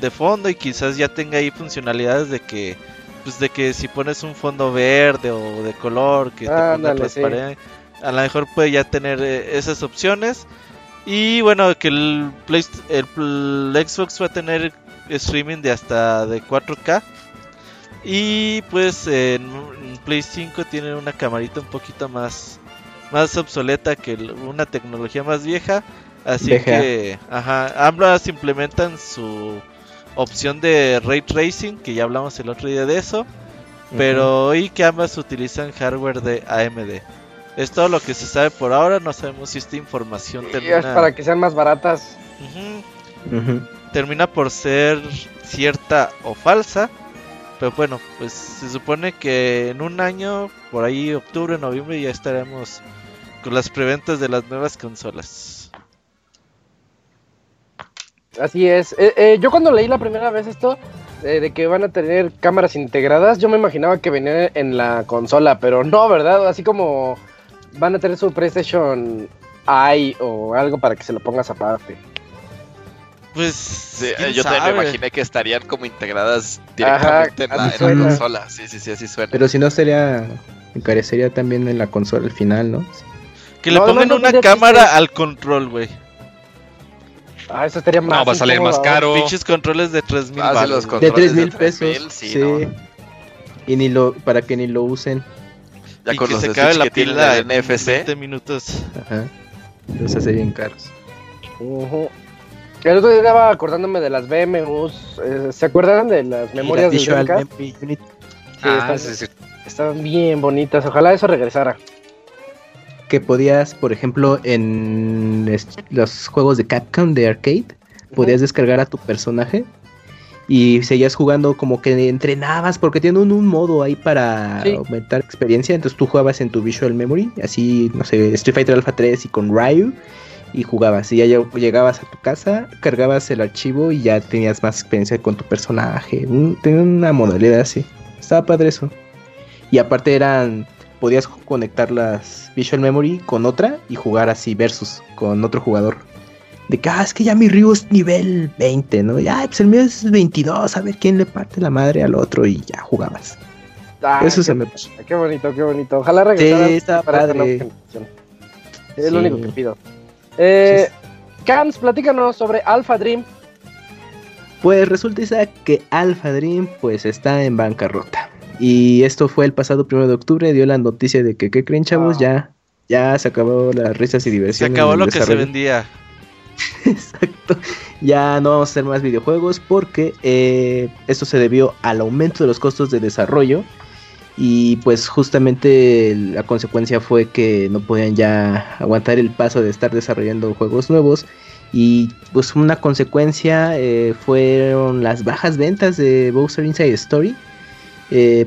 de fondo y quizás ya tenga ahí funcionalidades de que, pues de que si pones un fondo verde o de color que te ponga transparente, a lo mejor puede ya tener eh, esas opciones. Y bueno, que el, Play, el Xbox va a tener streaming de hasta de 4K y pues en Play 5 tiene una camarita un poquito más, más obsoleta que una tecnología más vieja. Así que, ajá, ambas implementan su opción de ray tracing, que ya hablamos el otro día de eso. Pero hoy que ambas utilizan hardware de AMD. Es todo lo que se sabe por ahora. No sabemos si esta información termina. Es para que sean más baratas. Termina por ser cierta o falsa. Pero bueno, pues se supone que en un año, por ahí octubre, noviembre, ya estaremos con las preventas de las nuevas consolas. Así es. Eh, eh, yo cuando leí la primera vez esto, eh, de que van a tener cámaras integradas, yo me imaginaba que venía en la consola, pero no, ¿verdad? Así como van a tener su PlayStation Eye o algo para que se lo pongas aparte. Pues eh, yo también me imaginé que estarían como integradas directamente en, la, consola. Sí, sí, sí, así suena. Pero si no sería, encarecería también en la consola al final, ¿no? Que le pongan una cámara al control, güey. Ah, eso estaría más. No, va a salir más caro. Pinches controles de 3000 ah, De 3000 pesos. sí. Y ni lo, para que ni lo usen. Ya y con que los se acabe la pila en NFC. 20 minutos. Ajá. Los hace bien caros. El otro día estaba acordándome de las BMUs. Eh, ¿Se acuerdan de las memorias de Visual Sí, ah, estaban bien bonitas. Ojalá eso regresara. Que podías, por ejemplo, en los juegos de Capcom de arcade, podías descargar a tu personaje y seguías jugando como que entrenabas porque tienen un, modo ahí para aumentar experiencia, entonces tú jugabas en tu Visual Memory, así, no sé, Street Fighter Alpha 3 y con Ryu y jugabas y ya llegabas a tu casa, cargabas el archivo y ya tenías más experiencia con tu personaje, tenía una modalidad así, estaba padre eso. Y aparte eran podías conectar las Visual Memory con otra y jugar así versus con otro jugador. De que, ah, es que ya mi Ryu es nivel 20, ¿no? Ya, pues el mío es 22, a ver quién le parte la madre al otro y ya jugabas. Ah, Eso se me pasó. Qué bonito, qué bonito. Ojalá regresara. Sí, está padre. Es lo único que pido. Eh, Cams, platícanos sobre Alpha Dream. Pues resulta que Alpha Dream pues está en bancarrota. Y esto fue el pasado primero de octubre, dio la noticia de que, ¿qué creen chavos? Ya, ya se acabó las risas y diversión. Se acabó lo que se vendía. Exacto. Ya no vamos a hacer más videojuegos porque eh, esto se debió al aumento de los costos de desarrollo. Y pues justamente la consecuencia fue que no podían ya aguantar el paso de estar desarrollando juegos nuevos. Y pues una consecuencia eh, fueron las bajas ventas de Bowser Inside Story eh,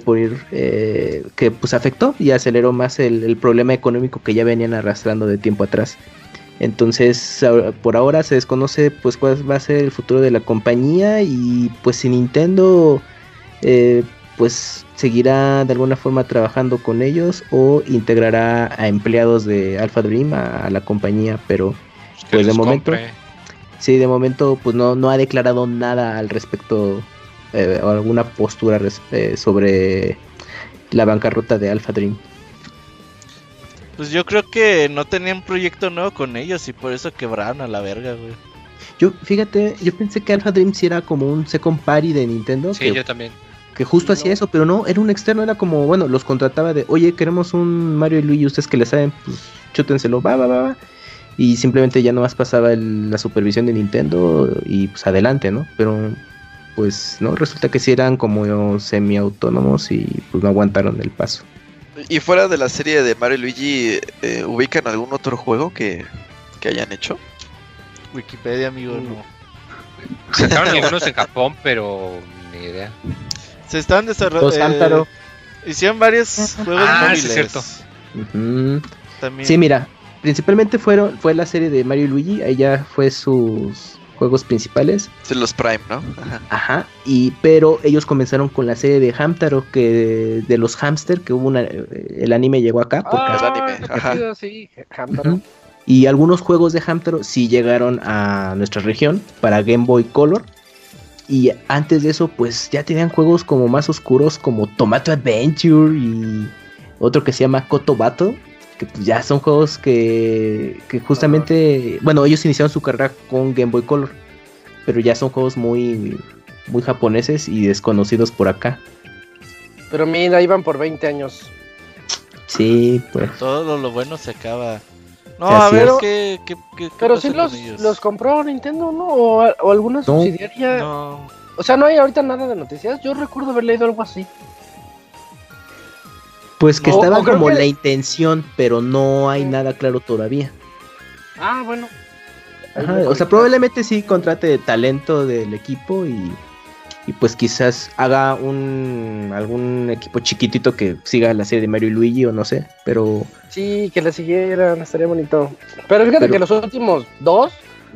eh, que pues afectó y aceleró más el, problema económico que ya venían arrastrando de tiempo atrás. Entonces, por ahora se desconoce pues cuál va a ser el futuro de la compañía y pues si Nintendo pues seguirá de alguna forma trabajando con ellos o integrará a empleados de Alpha Dream a, la compañía, pero pues de momento sí, de momento pues no, no ha declarado nada al respecto eh, alguna postura eh, sobre la bancarrota de Alpha Dream. Pues yo creo que no tenían proyecto nuevo con ellos y por eso quebraron a la verga, güey. Yo, fíjate, yo pensé que Alpha Dream sí era como un second party de Nintendo. Sí, yo también. Que justo hacía eso, pero no, era un externo, era como, bueno, los contrataba de, oye, queremos un Mario y Luigi, ustedes que le saben, pues chútenselo, va, va, va, va. Y simplemente ya no más pasaba la supervisión de Nintendo y pues adelante, ¿no? Pero pues no, resulta que sí eran como semi-autónomos y pues no aguantaron el paso. ¿Y fuera de la serie de Mario y Luigi, eh, ubican algún otro juego que, hayan hecho? Wikipedia, amigo, no. Sacaron algunos en Japón, pero ni idea. Se están desarrollando. Eh, hicieron varios juegos ah, móviles. Sí, cierto. Sí, mira, principalmente fueron, fue la serie de Mario y Luigi, ahí ya fue sus juegos principales. Son los Prime, ¿no? Ajá. Y, pero ellos comenzaron con la serie de Hamtaro, que de los hamster, que hubo una, eh, el anime llegó acá. Porque ah, anime. Sí, Hamtaro. Y algunos juegos de Hamtaro sí llegaron a nuestra región para Game Boy Color. Y antes de eso, pues ya tenían juegos como más oscuros, como Tomato Adventure y otro que se llama Koto Battle que pues ya son juegos que, que justamente, bueno, ellos iniciaron su carrera con Game Boy Color, pero ya son juegos muy, muy japoneses y desconocidos por acá. Pero mira, iban por 20 años. Sí, pues. Todo lo, bueno se acaba. No, a ver, ¿qué, qué, qué, Pero sí los, los compró Nintendo, ¿no? O, alguna subsidiaria. No. O sea, no hay ahorita nada de noticias. Yo recuerdo haber leído algo así. Pues que estaba como la intención, pero no hay nada claro todavía. Ah, bueno. o sea, probablemente sí contrate talento del equipo y, y, pues quizás haga un algún equipo chiquitito que siga la serie de Mario y Luigi o no sé, pero... Sí, que la siguieran, estaría bonito. Pero fíjate que los últimos dos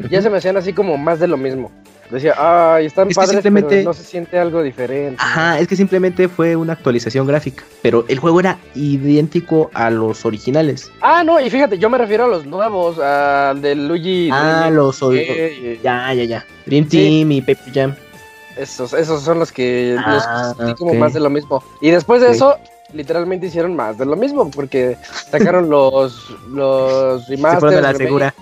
ya se me hacían así como más de lo mismo. Decía, ay, están padres, simplemente... pero no se siente algo diferente. Ajá, es que simplemente fue una actualización gráfica, pero el juego era idéntico a los originales. Ah, no, y fíjate, yo me refiero a los nuevos, al de Luigi. Ah, los eh, Ya, ya, ya. Dream Team y Paper Jam. Esos, esos son los que ah, los como más de lo mismo. Y después de eso, literalmente hicieron más de lo mismo, porque sacaron los, los remasters. la segura.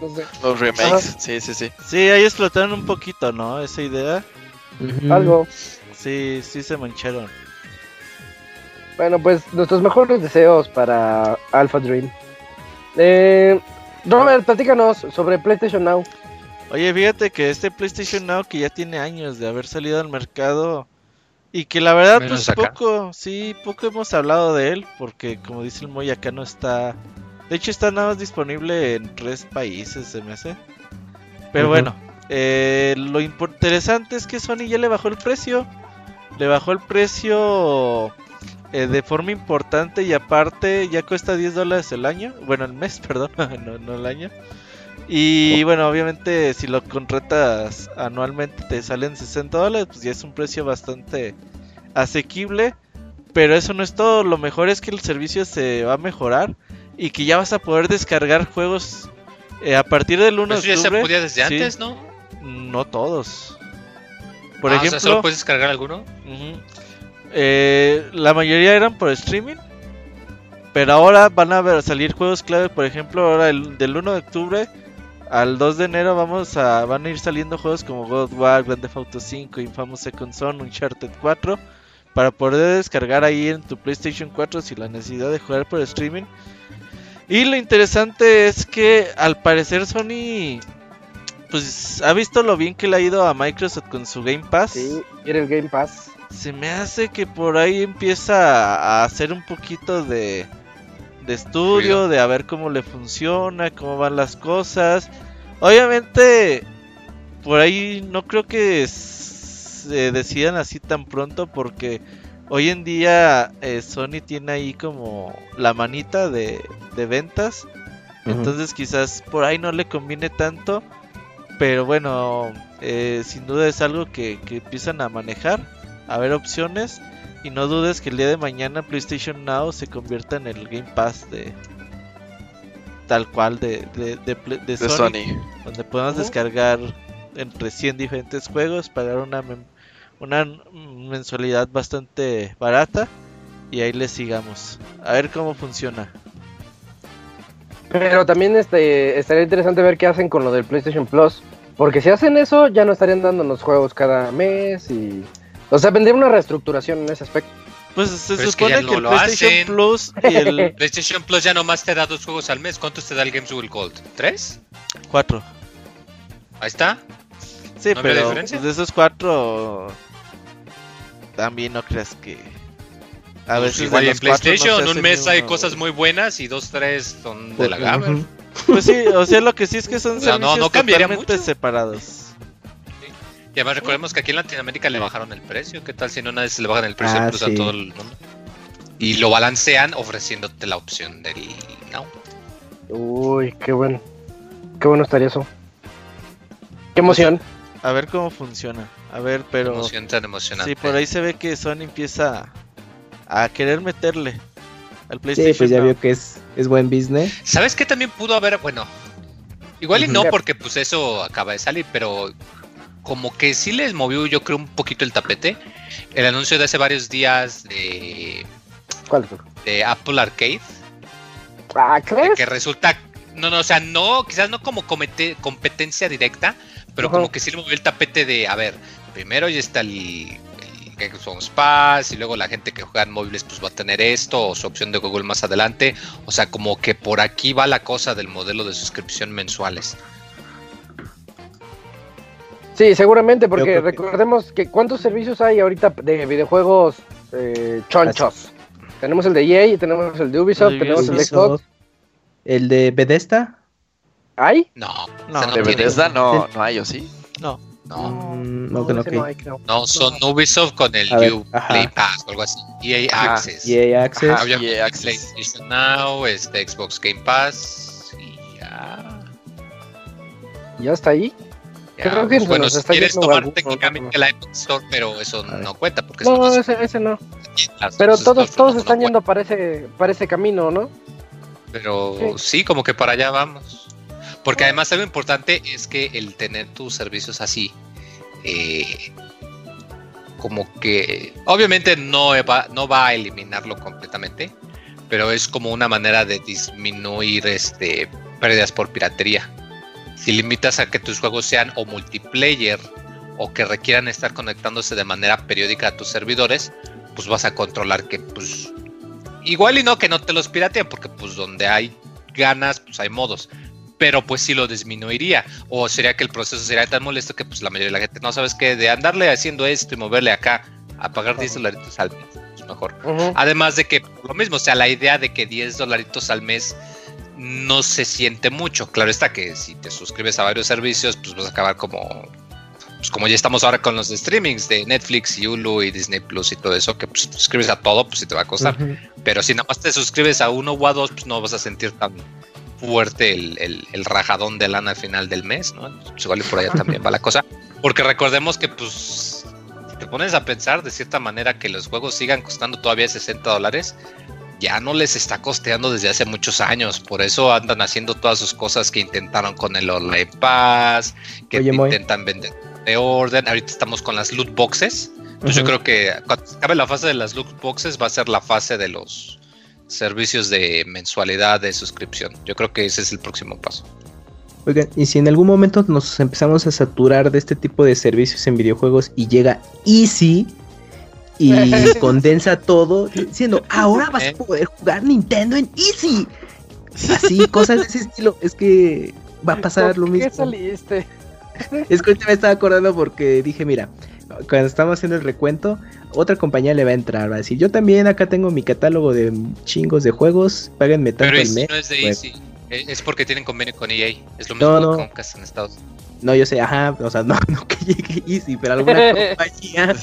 Los remakes, sí, sí, sí. Sí, ahí explotaron un poquito, ¿no? Esa idea. Algo. Sí, sí se mancharon. Bueno, pues nuestros mejores deseos para Alpha Dream. Eh, Robert, platícanos sobre PlayStation Now. Oye, fíjate que este PlayStation Now que ya tiene años de haber salido al mercado y que la verdad pues poco, sí, poco hemos hablado de él porque como dice el Moy acá no está, de hecho está nada más disponible en tres países se me hace. Pero bueno, eh, lo interesante es que Sony ya le bajó el precio, le bajó el precio eh, de forma importante y aparte ya cuesta 10 dólares el año, bueno el mes, perdón, no, no el año. Y bueno, obviamente si lo contratas anualmente te salen 60 dólares, pues ya es un precio bastante asequible. Pero eso no es todo, lo mejor es que el servicio se va a mejorar y que ya vas a poder descargar juegos eh, a partir del 1 de octubre. Eso ya se podía desde antes, ¿no? No todos. Por ah, ejemplo, ¿solo puedes descargar alguno? Eh, la mayoría eran por streaming. Pero ahora van a salir juegos clave, por ejemplo, ahora el, del 1 de octubre al 2 de enero vamos a van a ir saliendo juegos como God of War, Grand Theft Auto 5, Infamous Second Son, Uncharted 4 para poder descargar ahí en tu PlayStation 4 sin la necesidad de jugar por streaming. Y lo interesante es que al parecer Sony pues ha visto lo bien que le ha ido a Microsoft con su Game Pass. Sí, era el Game Pass. Se me hace que por ahí empieza a hacer un poquito de de estudio, de a ver cómo le funciona, cómo van las cosas. Obviamente, por ahí no creo que se decidan así tan pronto porque hoy en día eh, Sony tiene ahí como la manita de, ventas. Entonces quizás por ahí no le conviene tanto. Pero bueno, eh, sin duda es algo que, que empiezan a manejar, a ver opciones. Y no dudes que el día de mañana PlayStation Now se convierta en el Game Pass de tal cual de, de, Sony, donde podemos descargar entre 100 diferentes juegos, pagar una, una mensualidad bastante barata y ahí le sigamos. A ver cómo funciona. Pero también este, estaría interesante ver qué hacen con lo del PlayStation Plus. Porque si hacen eso, ya no estarían dándonos juegos cada mes y o sea, vendría una reestructuración en ese aspecto. Pues se supone que, el PlayStation Plus y el PlayStation Plus ya nomás te da dos juegos al mes. ¿Cuántos te da el Games with Gold? ¿Tres? Cuatro. Ahí está. Sí, pero de esos cuatro también no creas que a pues veces igual en PlayStation un mes hay cosas muy buenas y dos tres son de la gama. Pues sí, o sea, lo que sí es que son servicios no, no totalmente separados. Y además recordemos que aquí en Latinoamérica le bajaron el precio. ¿Qué tal si no nadie se le bajan el precio ah, a todo el mundo? Y lo balancean ofreciéndote la opción del Now. Uy, qué bueno. Qué bueno estaría eso. Qué emoción. a ver cómo funciona. A ver, pero. emoción tan emocionante. Sí, por ahí se ve que Sony empieza a querer meterle al PlayStation. Sí, pues ya vio que es, es buen business. ¿Sabes qué también pudo haber? Bueno, igual y no, porque pues eso acaba de salir, pero como que sí les movió yo creo un poquito el tapete. El anuncio de hace varios días de... ¿Cuál De Apple Arcade. Ah, ¿crees? Que resulta... No, no, o sea, no, quizás no como competencia directa, pero como que sí le movió el tapete de, a ver, primero ya está el, el Xbox Pass y luego la gente que juega en móviles pues va a tener esto o su opción de Google más adelante. O sea, como que por aquí va la cosa del modelo de suscripción mensuales. Sí, seguramente, porque recordemos que... cuántos servicios hay ahorita de videojuegos eh, chonchos. Tenemos el de EA, tenemos el de Ubisoft, tenemos el de Xbox. ¿El de Bethesda? ¿Hay? No, no, de Bethesda no, no hay, ¿o sí? No. No, mm, no, no, no, hay, no, son Ubisoft con el Play Pass o algo así. EA Access. EA Access. Ajá, EA Access. PlayStation Now, este, Xbox Game Pass y ya. ¿Ya está ahí? Pues, bueno, si quieres tomar técnicamente la Epic Store, pero eso no cuenta. Porque no, ese, ese no. Pero todos, todos están yendo para, ese, para ese camino, ¿no? Pero sí. como que para allá vamos. Porque además algo importante es que el tener tus servicios así, eh, como que obviamente no va, no va a eliminarlo completamente, pero es como una manera de disminuir este pérdidas por piratería. Si limitas a que tus juegos sean o multiplayer o que requieran estar conectándose de manera periódica a tus servidores, pues vas a controlar que pues igual y no que no te los pirateen porque pues donde hay ganas pues hay modos. pero pues sí lo disminuiría. O sería que el proceso sería tan molesto que pues la mayoría de la gente no sabes que de andarle haciendo esto y moverle acá a pagar 10 dolaritos al mes, es mejor. Además de que lo mismo, o sea, la idea de que 10 dolaritos al mes no se siente mucho. Claro está que si te suscribes a varios servicios, pues vas a acabar como pues como ya estamos ahora con los streamings de Netflix y Hulu y Disney Plus y todo eso, que pues, te suscribes a todo, pues sí te va a costar. Pero si nada más te suscribes a uno o a dos, pues no vas a sentir tan fuerte el, el, rajadón de lana al final del mes, ¿no? Pues igual y por allá también va la cosa. Porque recordemos que, pues, si te pones a pensar de cierta manera que los juegos sigan costando todavía 60 dólares, ya no les está costeando desde hace muchos años. Por eso andan haciendo todas sus cosas que intentaron con el Online Pass, que intentan vender de orden. Ahorita estamos con las loot boxes. Entonces yo creo que cuando acabe la fase de las loot boxes va a ser la fase de los servicios de mensualidad de suscripción. Yo creo que ese es el próximo paso. Oigan, y si en algún momento nos empezamos a saturar de este tipo de servicios en videojuegos y llega Easy y condensa todo, diciendo, ahora vas a eh. poder jugar Nintendo en Easy. Así, cosas de ese estilo. Es que va a pasar lo mismo. ¿Qué saliste? Es que me estaba acordando porque dije, mira, cuando estamos haciendo el recuento, otra compañía le va a entrar, va a decir, yo también acá tengo mi catálogo de chingos de juegos, páguenme tanto Pero no es de Easy, es porque tienen convenio con EA, es lo mismo no, que en Estados No, yo sé, ajá, o sea, no, no que llegue Easy, pero alguna compañía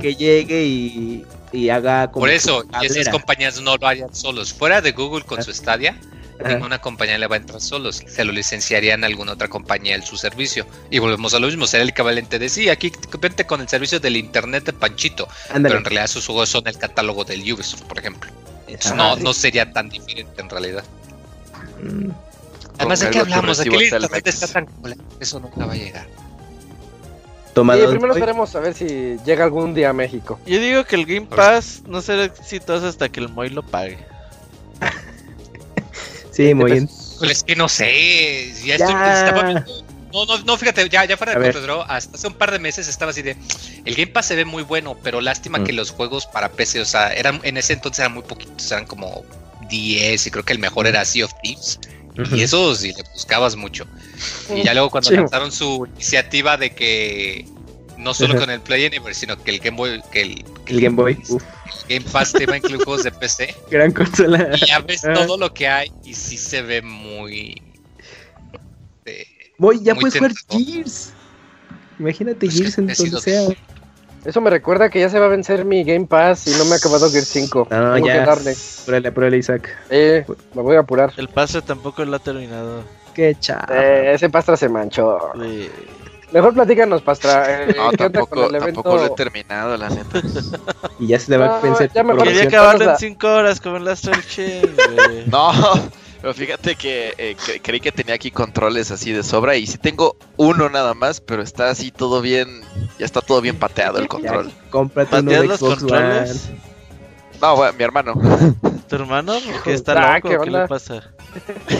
que llegue y, y haga como Por eso, y esas compañías no lo hayan solos, fuera de Google con su Stadia, ninguna compañía le va a entrar solos, se lo licenciarían a alguna otra compañía en su servicio. Y volvemos a lo mismo, será el equivalente de sí, aquí vente con el servicio del internet de Panchito, pero en realidad sus juegos son el catálogo del Ubisoft, por ejemplo. no, no sería tan diferente en realidad. Mm. Además, ¿de qué hablamos? ¿De qué el internet está tan Eso nunca va a llegar. Tomado primero queremos ver si llega algún día a México. Yo digo que el Game Pass no será exitoso hasta que el Moy lo pague. Sí, muy bien. Pues es que no sé. Ya, Estoy, no, no, no, fíjate, ya, ya fuera de contadero, hasta hace un par de meses estaba así de. El Game Pass se ve muy bueno, pero lástima mm. que los juegos para PC, o sea, eran en ese entonces eran muy poquitos, eran como 10, y creo que el mejor era Sea of Thieves. Y eso sí le buscabas mucho. Y ya luego cuando lanzaron su iniciativa de que no solo con el Play Anywhere, sino que el Game Boy, que el, el Game Boy, Game Pass te va a incluir juegos de PC. Gran consola. Y ya ves todo lo que hay y sí se ve muy. Voy, ya puedes jugar Gears. Imagínate pues Gears en donde sea. Eso me recuerda que ya se va a vencer mi Game Pass y no me ha acabado Gears 5. No, ya. Que darle. Apúrale, apúrale, Isaac. Eh, me voy a apurar. El pase tampoco lo ha terminado. Qué chato. Eh, ese pastra se manchó. Sí. Mejor platícanos, Pastra. Eh, no, tampoco, tampoco lo he terminado, la neta. y ya se te va a pensar. Ya me Quería acabarlo en 5 horas como el Astral Chain, No, pero fíjate que, eh, creí que tenía aquí controles así de sobra y sí tengo uno nada más, pero está así todo bien, ya está todo bien pateado el control. Cómprate uno los controles? No, bueno, mi hermano. ¿Tu hermano? ¿Qué está ah, loco? ¿Qué, le pasa?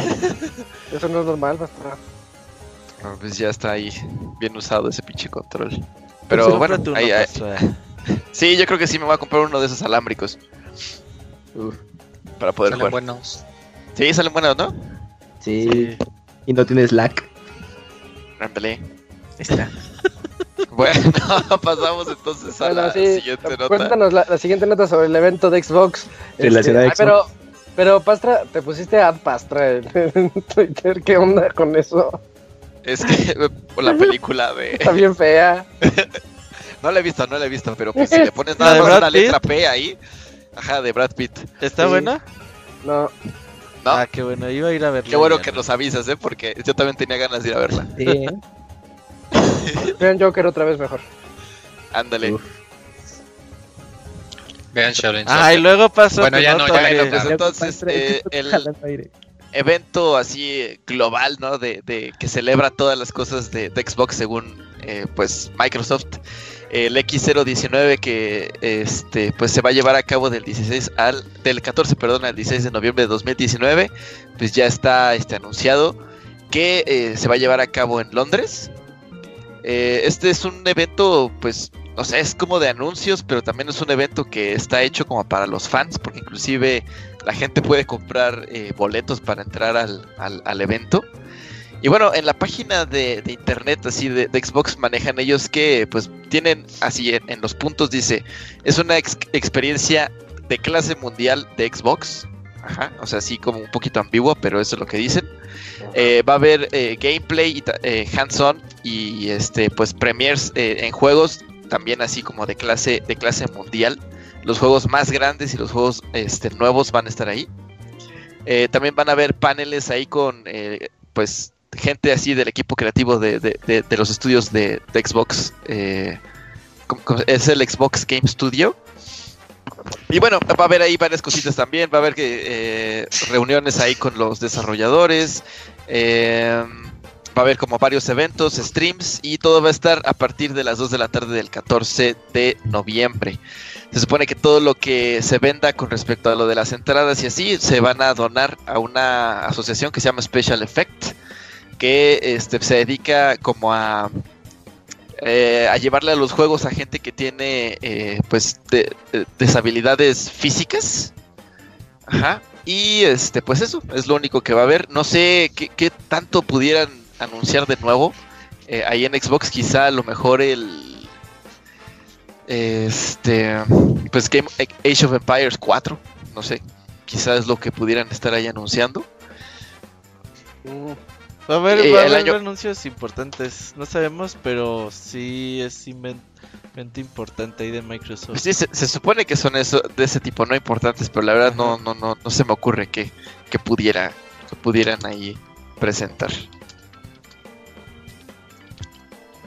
Eso no es normal, Pastra pues ya está ahí bien usado ese pinche control. Pero bueno, ahí, sí, yo creo que sí me voy a comprar uno de esos alámbricos. para poder salen buenos. Sí, salen buenos, ¿no? Sí. Y no tienes lag. Ándale. Está. bueno, pasamos entonces a la siguiente nota. Cuéntanos la, siguiente nota sobre el evento de Xbox. Este, pero, pero Pastra, te pusiste ad Pastra en Twitter. ¿Qué onda con eso? Es que la película de. Está bien fea. no la he visto, no la he visto, pero pues si le pones nada más una letra P ahí. Ajá, de Brad Pitt. ¿Está buena? No. ¿No? Ah, qué bueno, iba a ir a verla. Qué bueno que nos avisas, ¿eh? Porque yo también tenía ganas de ir a verla. Sí. Vean Joker otra vez mejor. Ándale. Vean Shaolin Ah, y luego pasó. Bueno, ya no, ya, no, pues entonces eh, el, evento así global, ¿no? De, de, que celebra todas las cosas de, Xbox según eh, pues Microsoft. El X019 que este pues se va a llevar a cabo del 16 al del 14, perdón, al 16 de noviembre de 2019, pues ya está este anunciado que eh, se va a llevar a cabo en Londres. Eh, este es un evento pues no sé, es como de anuncios, pero también es un evento que está hecho como para los fans, porque inclusive la gente puede comprar eh, boletos para entrar al, al, evento. Y bueno, en la página de, internet así de, Xbox manejan ellos que pues tienen así en, los puntos dice, es una experiencia de clase mundial de Xbox. Ajá, o sea, así como un poquito ambiguo, pero eso es lo que dicen. Eh, va a haber eh, gameplay, eh, hands-on y este, pues premiers en juegos también así como de clase, de clase mundial. Los juegos más grandes y los juegos este, nuevos van a estar ahí. también van a haber paneles ahí con pues gente así del equipo creativo de, los estudios de, Xbox. Eh, es el Xbox Game Studio. Y bueno, va a haber ahí varias cositas también. Va a haber eh, reuniones ahí con los desarrolladores. Eh, va a haber como varios eventos, streams. Y todo va a estar a partir de las 2 de la tarde del 14 de noviembre. Se supone que todo lo que se venda con respecto a lo de las entradas y así se van a donar a una asociación que se llama Special Effect que este, se dedica como a, eh, a llevarle a los juegos a gente que tiene eh, pues deshabilidades físicas. Ajá. Y este, pues eso, es lo único que va a haber. No sé qué, tanto pudieran anunciar de nuevo. Eh, ahí en Xbox quizá a lo mejor el este pues Game Age of Empires 4, no sé, quizás es lo que pudieran estar ahí anunciando. Mm. Va a haber, eh, va a haber anuncios importantes. No sabemos, pero sí es invento importante ahí de Microsoft. Sí, se, supone que son eso, de ese tipo, no importantes, pero la verdad no, no, no, no se me ocurre que, que pudiera, que pudieran ahí presentar.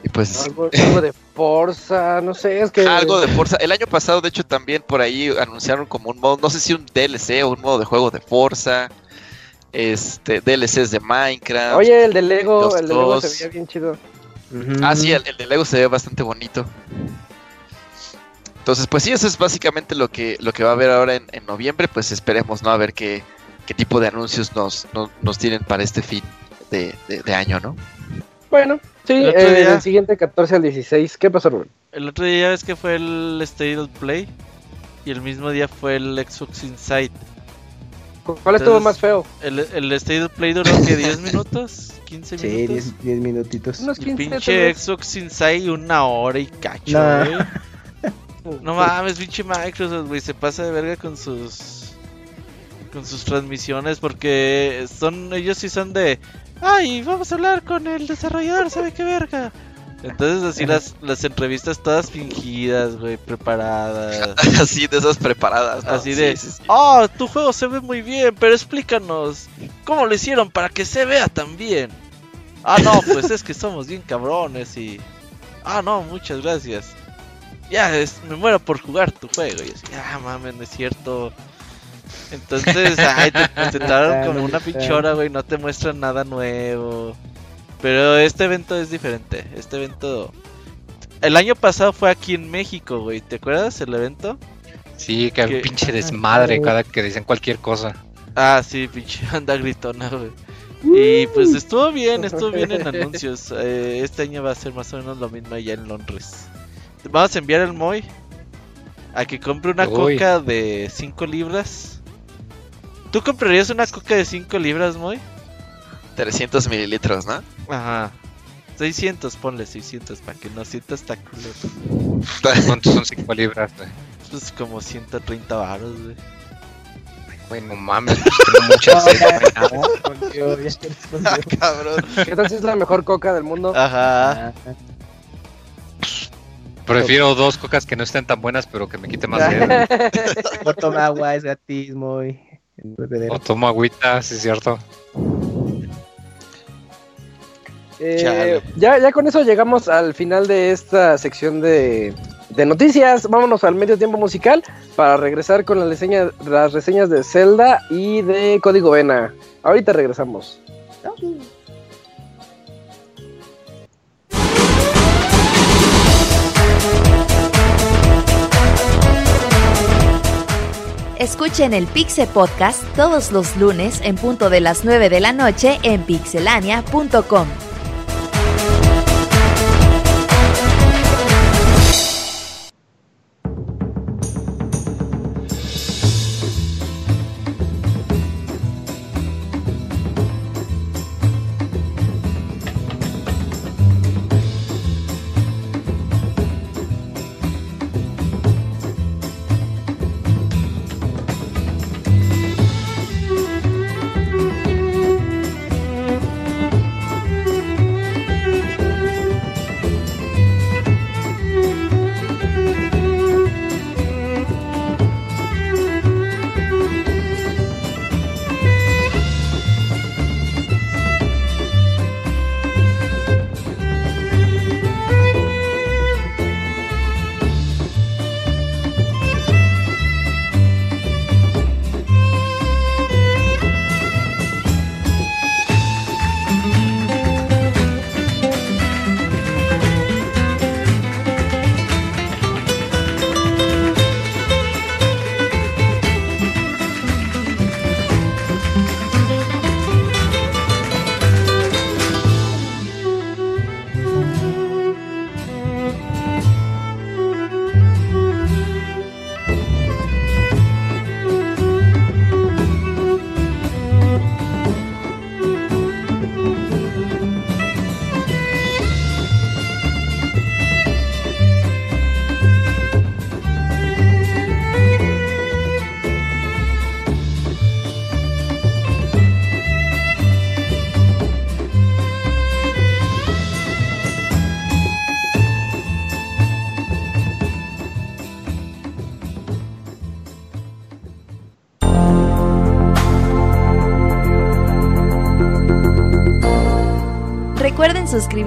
Y pues algo, de Forza, no sé, es que algo de Forza. El año pasado, de hecho, también por ahí anunciaron como un modo, no sé si un DLC o un modo de juego de Forza este DLCs de Minecraft. Oye, el de Lego, el de Lego se veía bien chido. Ah, sí, el, de Lego se ve bastante bonito. Entonces, pues sí, eso es básicamente lo que, lo que va a haber ahora en, noviembre. Pues esperemos, ¿no? A ver qué, qué tipo de anuncios nos, nos, tienen para este fin de, año, ¿no? Bueno, sí, el, eh, el, siguiente 14 al 16. ¿Qué pasó, Rubén? El otro día es que fue el State of Play y el mismo día fue el Xbox Inside. ¿Cuál estuvo más feo? El, el State of Play duró que 10 minutos, 15 minutos. Sí, 10, minutitos. Unos 15 y pinche Xbox Inside una hora y cacho, güey. No. mames, pinche Microsoft, güey, se pasa de verga con sus con sus transmisiones porque son ellos sí son de, "Ay, vamos a hablar con el desarrollador, ¿sabe qué verga?" Entonces así las, las entrevistas todas fingidas, güey, preparadas. así de esas preparadas. Así de, oh, tu juego se ve muy bien, pero explícanos, ¿cómo lo hicieron para que se vea tan bien? Ah, no, pues es que somos bien cabrones y... Ah, no, muchas gracias. Ya, me muero por jugar tu juego. Y así, ah, mames, no es cierto. Entonces, ay, te presentaron como una pinchora, güey, no te muestran nada nuevo. Pero este evento es diferente. Este evento. El año pasado fue aquí en México, güey. ¿Te acuerdas el evento? Sí, que un pinche desmadre cada que dicen cualquier cosa. Ah, sí, pinche anda gritona, güey. Y pues estuvo bien, estuvo bien en anuncios. Eh, este año va a ser más o menos lo mismo allá en Londres. Vamos a enviar al Moy a que compre una coca de 5 libras. ¿Tú comprarías una coca de 5 libras, Moy? 300 mililitros, ¿no? Ajá. 600, ponle 600 para que no sientas tan culero. ¿Cuántos son 5 libras, güey? Pues como 130 baros, güey. Güey, no mames, tengo mucha sed, ah, cabrón. Entonces es la mejor coca del mundo. Ajá. Prefiero dos cocas que no estén tan buenas, pero que me quite más sed. o toma agua, es gratis, muy. O tomo agüita, sí es cierto. Eh, ya, ya con eso llegamos al final de esta sección de, noticias. Vámonos al medio tiempo musical para regresar con las reseñas de Zelda y de Código Vena. Ahorita regresamos. Escuchen el Pixel Podcast todos los lunes en punto de las 9 de la noche en pixelania.com.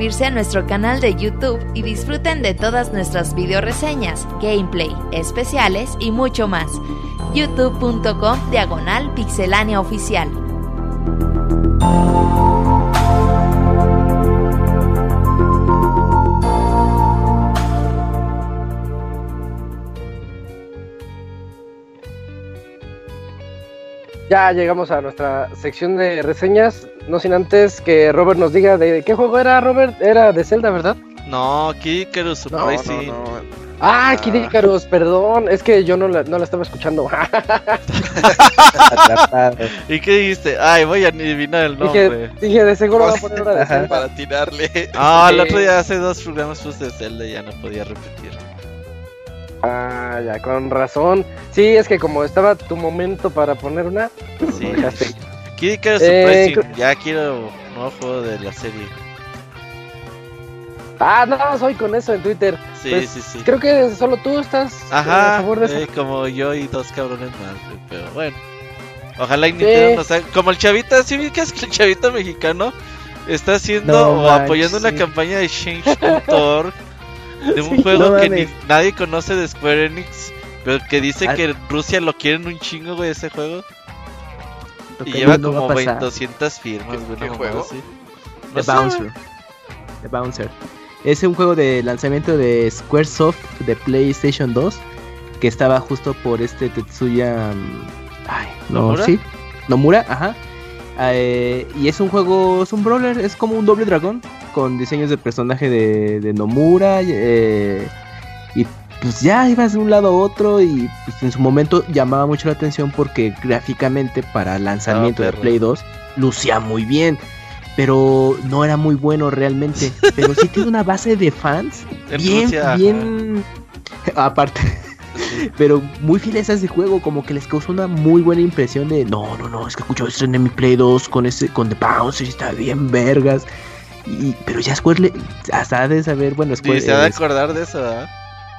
suscribirse a nuestro canal de YouTube y disfruten de todas nuestras video reseñas, gameplay, especiales y mucho más. youtube.com diagonal pixelánea oficial. Ya llegamos a nuestra sección de reseñas, no sin antes que Robert nos diga de qué juego era, Robert. Era de Zelda, ¿verdad? No, Kid Icarus. No, no, Ah, Kid Icarus, perdón, es que yo no la, no la estaba escuchando. ¿Y qué dijiste? Ay, voy a adivinar el nombre. Dije, de seguro va a poner una de Zelda. Para tirarle. Ah, el otro día hace dos programas puse de Zelda y ya no podía repetir. Ah, ya, con razón. Sí, es que como estaba tu momento para poner una. Sí. Kid Icarus eh, Ya quiero un nuevo juego de la serie. Ah, no, soy con eso en Twitter. Sí, pues, sí, sí. Creo que solo tú estás Ajá, a favor de eso. Eh, como yo y dos cabrones más, pero bueno. Ojalá y Nintendo nos haga... Como el chavita, ¿sí que es que el chavita mexicano está haciendo o apoyando una campaña de Change.org de un juego que ni, nadie conoce de Square Enix, pero que dice ah. que Rusia lo quieren un chingo, güey, ese juego. Y lleva como 200 firmas, güey. ¿Qué juego? The Bouncer. The Bouncer. Es un juego de lanzamiento de Squaresoft de PlayStation 2 que estaba justo por este Tetsuya. Mm, ay, no, ¿Nomura? sí. Nomura, ajá. Eh, y es un juego, es un brawler, es como un doble dragón con diseños de personaje de, Nomura. Eh, y pues ya ibas de un lado a otro y pues, en su momento llamaba mucho la atención porque gráficamente para lanzamiento de Play 2 lucía muy bien. Pero no era muy bueno realmente. Pero sí tiene una base de fans bien, bien. Aparte pero muy fieles a ese juego, como que les causó una muy buena impresión de no, no, no, es que escucho esto en mi Play 2 con ese, con The Bouncer, está bien vergas. Y, pero ya Square le, hasta de saber, bueno, Square. se ha de acordar de eso,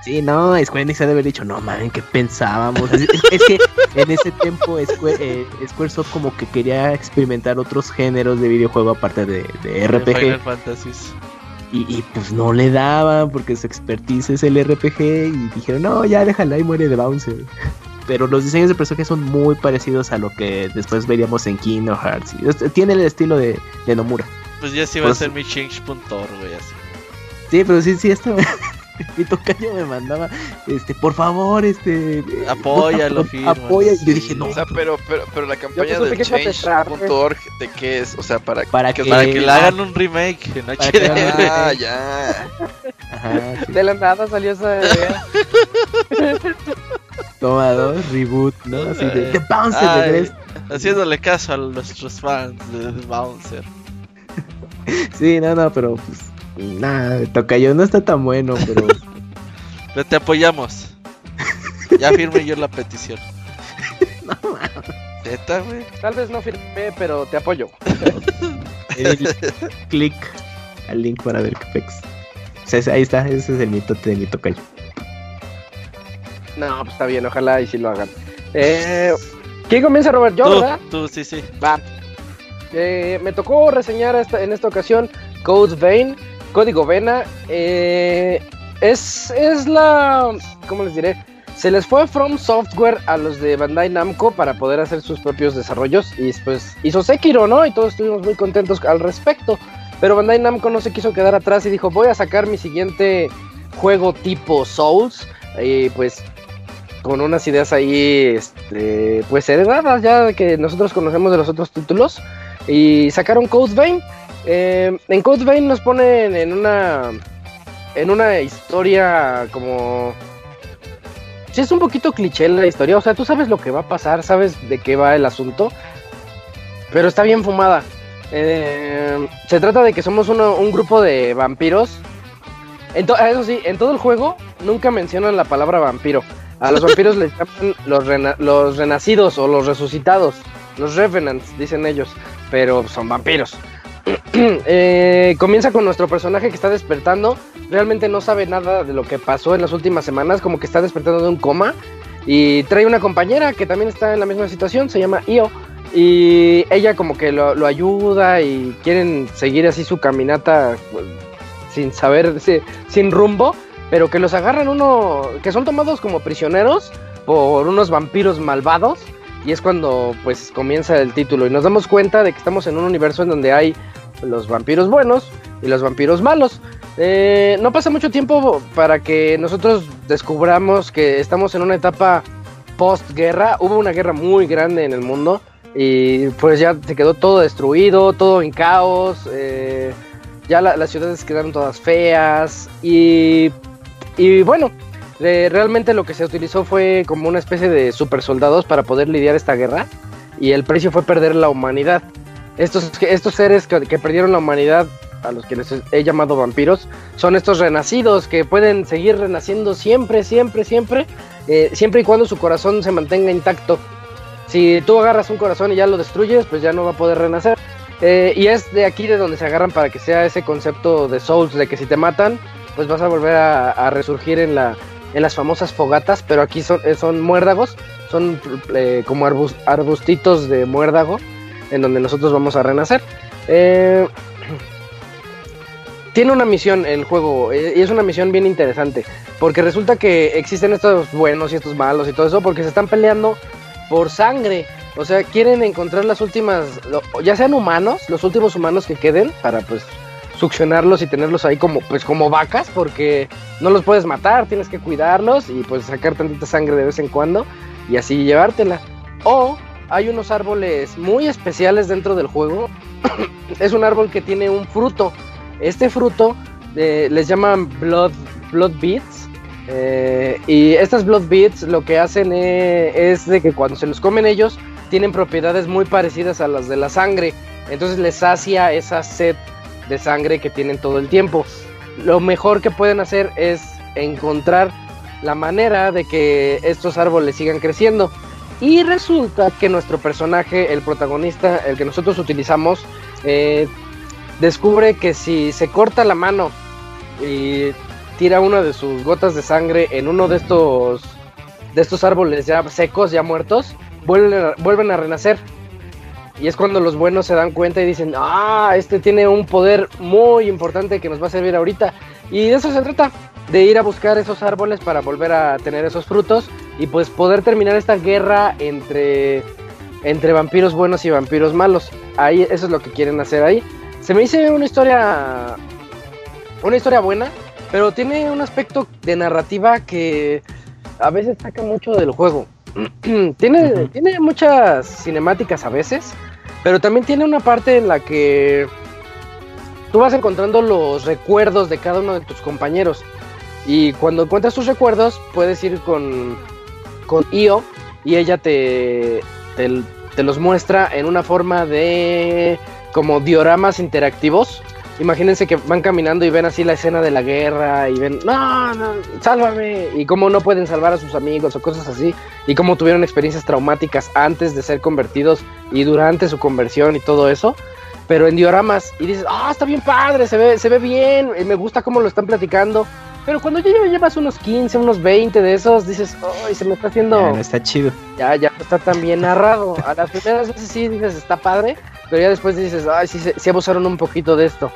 Sí, no, Square Enix ha de haber dicho, no mames, ¿qué pensábamos? es, que en ese tiempo Square, eh, Squaresoft como que quería experimentar otros géneros de videojuego aparte de, de RPG. Final y, pues no le daban porque su expertise es el RPG y dijeron, no, ya déjala y muere de Bouncer. Pero los diseños de personajes son muy parecidos a lo que después veríamos en Kingdom Hearts. Tiene el estilo de, Nomura. Pues ya sí va a ser mi change.org, güey, así. Sí, pero sí, sí, esto mi tocayo me mandaba, este, por favor, este, apóyalo, apoya. Y yo dije, no. O sea, pero, pero, pero la campaña de change.org, ¿de qué es? O sea, para, para que, para que le hagan un remake en HD. Ah, ya. Ajá, De la nada salió esa idea. Toma dos, reboot, ¿no? Así de, The Bouncer Haciéndole caso a nuestros fans de The Bouncer. sí, no, no, pero pues Nada, Tocayo no está tan bueno, pero. pero te apoyamos. Ya firmé yo la petición. no güey. Tal vez no firmé, pero te apoyo. clic al link para ver qué pex. ahí está, ese es el mitote de mi tocayo. No, pues está bien, ojalá y si lo hagan. Eh, ¿Quién comienza, Robert? Yo, ¿verdad? Tú, sí, sí. Va. Eh, me tocó reseñar esta, en esta ocasión Code Vein Código Vena eh, es, es la. ¿Cómo les diré? Se les fue From Software a los de Bandai Namco para poder hacer sus propios desarrollos. Y después hizo Sekiro, ¿no? Y todos estuvimos muy contentos al respecto. Pero Bandai Namco no se quiso quedar atrás y dijo: Voy a sacar mi siguiente juego tipo Souls. Y pues con unas ideas ahí, este, pues heredadas ya que nosotros conocemos de los otros títulos. Y sacaron Code Vein eh, en Code Vein nos ponen en una. En una historia como. Sí, es un poquito cliché la historia. O sea, tú sabes lo que va a pasar, sabes de qué va el asunto. Pero está bien fumada. Eh, se trata de que somos un grupo de vampiros. eso sí, en todo el juego nunca mencionan la palabra vampiro. A los vampiros les llaman los renacidos o los resucitados. Los revenants, dicen ellos. Pero son vampiros. Eh, comienza con nuestro personaje que está despertando. Realmente no sabe nada de lo que pasó en las últimas semanas, como que está despertando de un coma. Y trae una compañera que también está en la misma situación, se llama Io. Y ella como que lo, ayuda y quieren seguir así su caminata pues, sin saber, sin rumbo, pero que los agarran uno, que son tomados como prisioneros por unos vampiros malvados. Y es cuando pues comienza el título y nos damos cuenta de que estamos en un universo en donde hay los vampiros buenos y los vampiros malos. Eh, no pasa mucho tiempo para que nosotros descubramos que estamos en una etapa post-guerra. Hubo una guerra muy grande en el mundo y pues ya se quedó todo destruido, todo en caos. Eh, ya las ciudades quedaron todas feas y, y bueno, realmente lo que se utilizó fue como una especie de super soldados para poder lidiar esta guerra y el precio fue perder la humanidad. Estos, estos seres que, perdieron la humanidad a los que les he llamado vampiros, son estos renacidos que pueden seguir renaciendo siempre, siempre, siempre, eh, siempre y cuando su corazón se mantenga intacto. Si tú agarras un corazón y ya lo destruyes, pues ya no va a poder renacer. Eh, y es de aquí de donde se agarran para que sea ese concepto de Souls, de que si te matan, pues vas a volver a, resurgir en, la, en las famosas fogatas, pero aquí son, eh, son muérdagos, son como arbustitos de muérdago, en donde nosotros vamos a renacer. Eh, tiene una misión el juego eh, y es una misión bien interesante porque resulta que existen estos buenos y estos malos y todo eso porque se están peleando por sangre. O sea, quieren encontrar las últimas, ya sean humanos, los últimos humanos que queden para pues succionarlos y tenerlos ahí como pues como vacas porque no los puedes matar, tienes que cuidarlos y pues sacar tantita sangre de vez en cuando y así llevártela. O hay unos árboles muy especiales dentro del juego. es un árbol que tiene un fruto este fruto eh, les llaman blood, blood beads. Eh, y estas blood beads lo que hacen eh, es de que cuando se los comen ellos tienen propiedades muy parecidas a las de la sangre. Entonces les sacia esa sed de sangre que tienen todo el tiempo. Lo mejor que pueden hacer es encontrar la manera de que estos árboles sigan creciendo. Y resulta que nuestro personaje, el protagonista, el que nosotros utilizamos, descubre que si se corta la mano y tira una de sus gotas de sangre en uno de estos de estos árboles ya secos, ya muertos, vuelven a renacer. Y es cuando los buenos se dan cuenta y dicen, ah, este tiene un poder muy importante que nos va a servir ahorita. Y de eso se trata, de ir a buscar esos árboles para volver a tener esos frutos y pues poder terminar esta guerra entre, entre vampiros buenos y vampiros malos. Ahí, eso es lo que quieren hacer ahí. Se me dice una historia. Una historia buena, pero tiene un aspecto de narrativa que a veces saca mucho del juego. tiene, tiene muchas cinemáticas a veces, pero también tiene una parte en la que tú vas encontrando los recuerdos de cada uno de tus compañeros. Y cuando encuentras tus recuerdos, puedes ir con, con Io y ella te, te los muestra en una forma de como dioramas interactivos. Imagínense que van caminando y ven así la escena de la guerra y ven, no, no, sálvame. Y cómo no pueden salvar a sus amigos o cosas así. Y cómo tuvieron experiencias traumáticas antes de ser convertidos y durante su conversión y todo eso. Pero en dioramas. Y dices, ah, está bien padre, se ve, se ve bien. Y me gusta cómo lo están platicando. Pero cuando ya llevas unos 15, unos 20 de esos, dices, ay, se me está haciendo. Ya no está chido. Ya, ya está tan bien narrado. A las primeras veces sí dices, está padre. Pero ya después dices, ay, sí, sí abusaron un poquito de esto.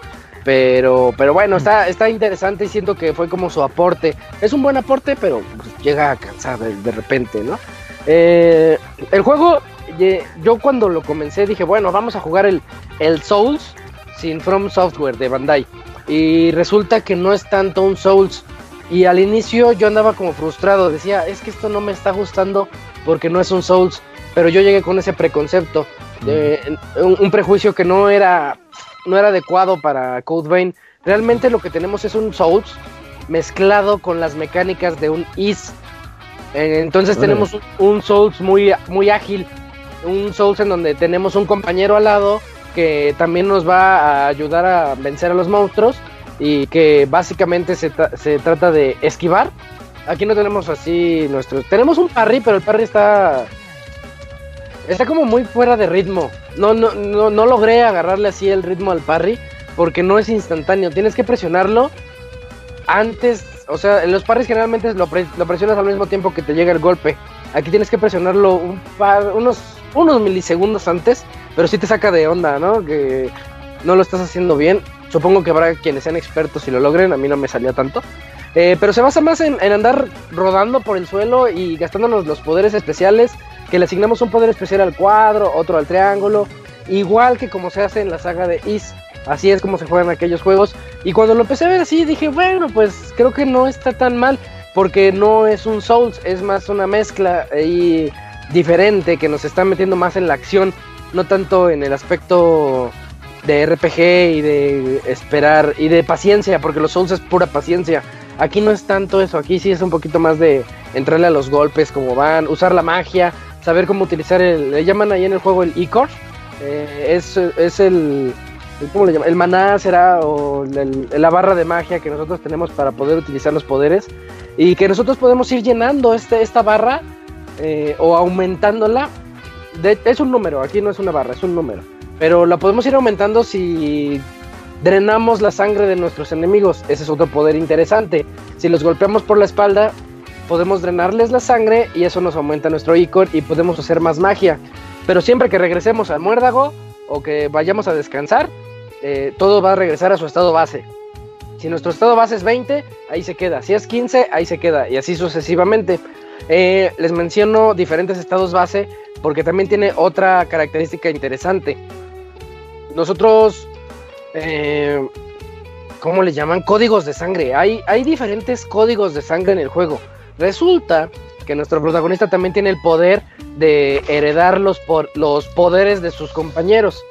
Pero, pero bueno, está, está interesante y siento que fue como su aporte. Es un buen aporte, pero pues, llega a cansar de, repente, ¿no? Eh, el juego, yo cuando lo comencé dije, bueno, vamos a jugar el, el Souls sin From Software de Bandai. Y resulta que no es tanto un Souls. Y al inicio yo andaba como frustrado, decía, es que esto no me está gustando porque no es un Souls. Pero yo llegué con ese preconcepto, de, un, prejuicio que no era, no era adecuado para Code Vein. Realmente lo que tenemos es un Souls mezclado con las mecánicas de un Is. Eh, entonces tenemos un, Souls muy, muy ágil, un Souls en donde tenemos un compañero al lado que también nos va a ayudar a vencer a los monstruos y que básicamente se, se trata de esquivar. Aquí no tenemos así nuestro... Tenemos un parry, pero el parry está... Está como muy fuera de ritmo. No, no, no, no logré agarrarle así el ritmo al parry porque no es instantáneo. Tienes que presionarlo antes. O sea, en los parries generalmente lo, presionas al mismo tiempo que te llega el golpe. Aquí tienes que presionarlo un par, unos unos milisegundos antes, pero sí te saca de onda, ¿no? Que no lo estás haciendo bien. Supongo que habrá quienes sean expertos y lo logren, a mí no me salió tanto. Eh, pero se basa más en, andar rodando por el suelo y gastándonos los poderes especiales, que le asignamos un poder especial al cuadro, otro al triángulo, igual que como se hace en la saga de Is. Así es como se juegan aquellos juegos. Y cuando lo empecé a ver así, dije, bueno, pues creo que no está tan mal, porque no es un Souls, es más una mezcla y diferente que nos está metiendo más en la acción, no tanto en el aspecto de RPG y de esperar y de paciencia, porque los Souls es pura paciencia. Aquí no es tanto eso, aquí sí es un poquito más de entrarle a los golpes, como van, usar la magia, saber cómo utilizar el. Le llaman ahí en el juego el Icor. Eh, es, es el. ¿Cómo le llaman? El maná será, o la barra de magia que nosotros tenemos para poder utilizar los poderes. Y que nosotros podemos ir llenando este, esta barra eh, o aumentándola. es un número, aquí no es una barra, es un número. Pero la podemos ir aumentando si drenamos la sangre de nuestros enemigos. Ese es otro poder interesante. Si los golpeamos por la espalda, podemos drenarles la sangre y eso nos aumenta nuestro icon y podemos hacer más magia. Pero siempre que regresemos al muérdago o que vayamos a descansar, eh, todo va a regresar a su estado base. Si nuestro estado base es 20, ahí se queda. Si es 15, ahí se queda. Y así sucesivamente. Eh, les menciono diferentes estados base porque también tiene otra característica interesante. Nosotros eh, ¿cómo le llaman? Códigos de sangre. Hay, hay diferentes códigos de sangre en el juego. Resulta que nuestro protagonista también tiene el poder de heredar los, por, los poderes de sus compañeros.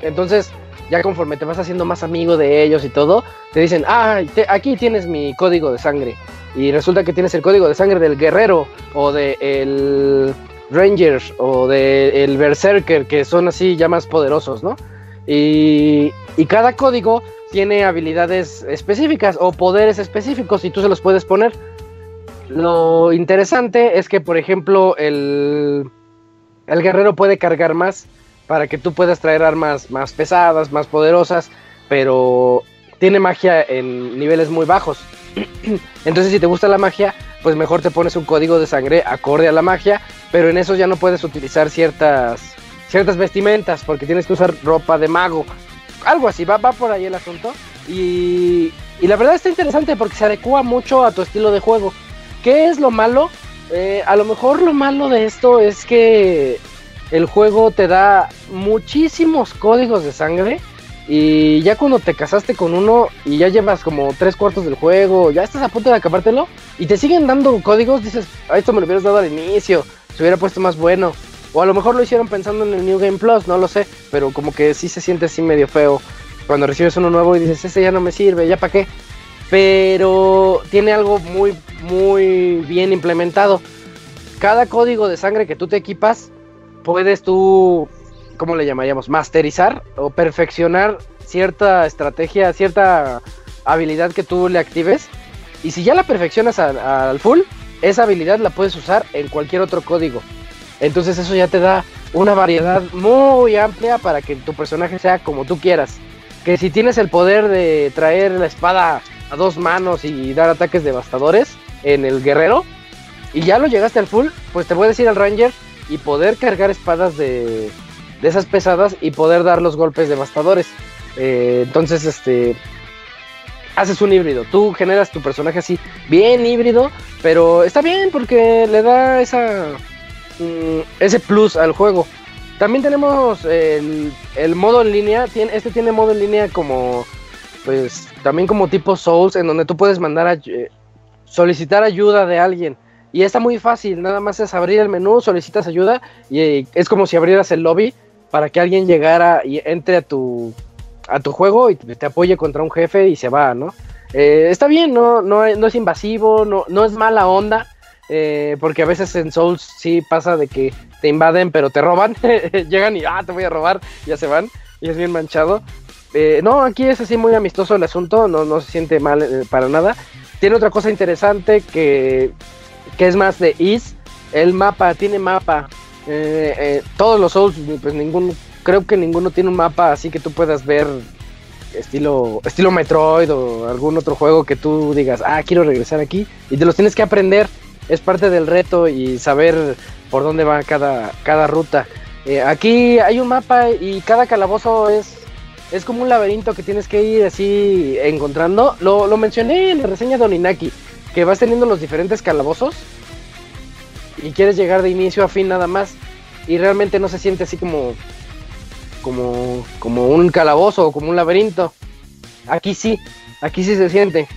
Entonces, ya conforme te vas haciendo más amigo de ellos y todo, te dicen, ah, aquí tienes mi código de sangre. Y resulta que tienes el código de sangre del guerrero o del el Ranger o del Berserker, que son así ya más poderosos, ¿no? Y, cada código tiene habilidades específicas o poderes específicos y tú se los puedes poner. Lo interesante es que, por ejemplo, el, el guerrero puede cargar más para que tú puedas traer armas más pesadas, más poderosas, pero tiene magia en niveles muy bajos. Entonces, si te gusta la magia, pues mejor te pones un código de sangre acorde a la magia, pero en eso ya no puedes utilizar ciertas ciertas vestimentas, porque tienes que usar ropa de mago. Algo así, va, va por ahí el asunto. Y, y la verdad está interesante porque se adecua mucho a tu estilo de juego. ¿Qué es lo malo? Eh, a lo mejor lo malo de esto es que el juego te da muchísimos códigos de sangre. Y ya cuando te casaste con uno y ya llevas como tres cuartos del juego, ya estás a punto de acabártelo y te siguen dando códigos, dices, a esto me lo hubieras dado al inicio, se hubiera puesto más bueno. O a lo mejor lo hicieron pensando en el New Game Plus, no lo sé, pero como que sí se siente así medio feo cuando recibes uno nuevo y dices, ese ya no me sirve, ya para qué. Pero tiene algo muy, muy bien implementado. Cada código de sangre que tú te equipas, puedes tú, ¿cómo le llamaríamos? Masterizar o perfeccionar cierta estrategia, cierta habilidad que tú le actives. Y si ya la perfeccionas al full, esa habilidad la puedes usar en cualquier otro código. Entonces eso ya te da una variedad muy amplia para que tu personaje sea como tú quieras. Que si tienes el poder de traer la espada dos manos y dar ataques devastadores en el guerrero, y ya lo llegaste al full, pues te puedes ir al ranger y poder cargar espadas de, de esas pesadas y poder dar los golpes devastadores. Eh, entonces, este, haces un híbrido. Tú generas tu personaje así, bien híbrido, pero está bien porque le da esa Mm, ese plus al juego. También tenemos el, modo en línea. Tiene, este tiene modo en línea como, pues, también como tipo Souls, en donde tú puedes mandar a, eh, solicitar ayuda de alguien. Y está muy fácil, nada más es abrir el menú, solicitas ayuda y eh, es como si abrieras el lobby para que alguien llegara y entre a tu, a tu juego y te, apoye contra un jefe y se va, ¿no? Eh, está bien, no, no, no es invasivo, no, no es mala onda, porque a veces en Souls sí pasa de que te invaden, pero te roban. Llegan y, ah, te voy a robar, ya se van. Y es bien manchado. Eh, no, aquí es así muy amistoso el asunto, no, no se siente mal eh, para nada. Tiene otra cosa interesante que, que es más de Is. El mapa, tiene mapa. todos los Souls, pues ninguno, creo que ninguno tiene un mapa así que tú puedas ver estilo, estilo Metroid o algún otro juego que tú digas, ah, quiero regresar aquí. Y te los tienes que aprender es parte del reto y saber por dónde va cada, cada ruta. Eh, aquí hay un mapa y cada calabozo es, es como un laberinto que tienes que ir así encontrando. Lo, lo mencioné en la reseña de Oninaki, que vas teniendo los diferentes calabozos y quieres llegar de inicio a fin nada más y realmente no se siente así como como como un calabozo o como un laberinto. Aquí sí, aquí sí se siente.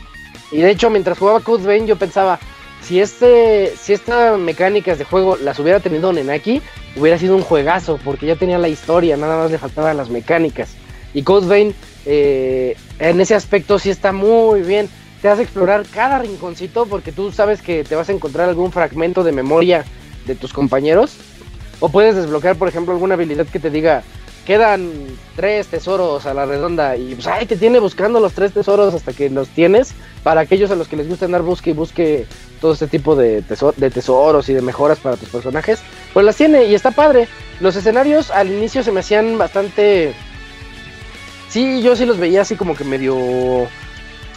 Y de hecho mientras jugaba Code Vein yo pensaba, si este si estas mecánicas de juego las hubiera tenido Nenaki, hubiera sido un juegazo porque ya tenía la historia, nada más le faltaban las mecánicas. Y Code eh, en ese aspecto sí está muy bien te hace explorar cada rinconcito porque tú sabes que te vas a encontrar algún fragmento de memoria de tus compañeros. O puedes desbloquear, por ejemplo, alguna habilidad que te diga, quedan tres tesoros a la redonda y pues ahí te tiene buscando los tres tesoros hasta que los tienes. Para aquellos a los que les gusta andar busque y busque todo este tipo de tesoros y de mejoras para tus personajes, pues las tiene y está padre. Los escenarios al inicio se me hacían bastante... Sí, yo sí los veía así como que medio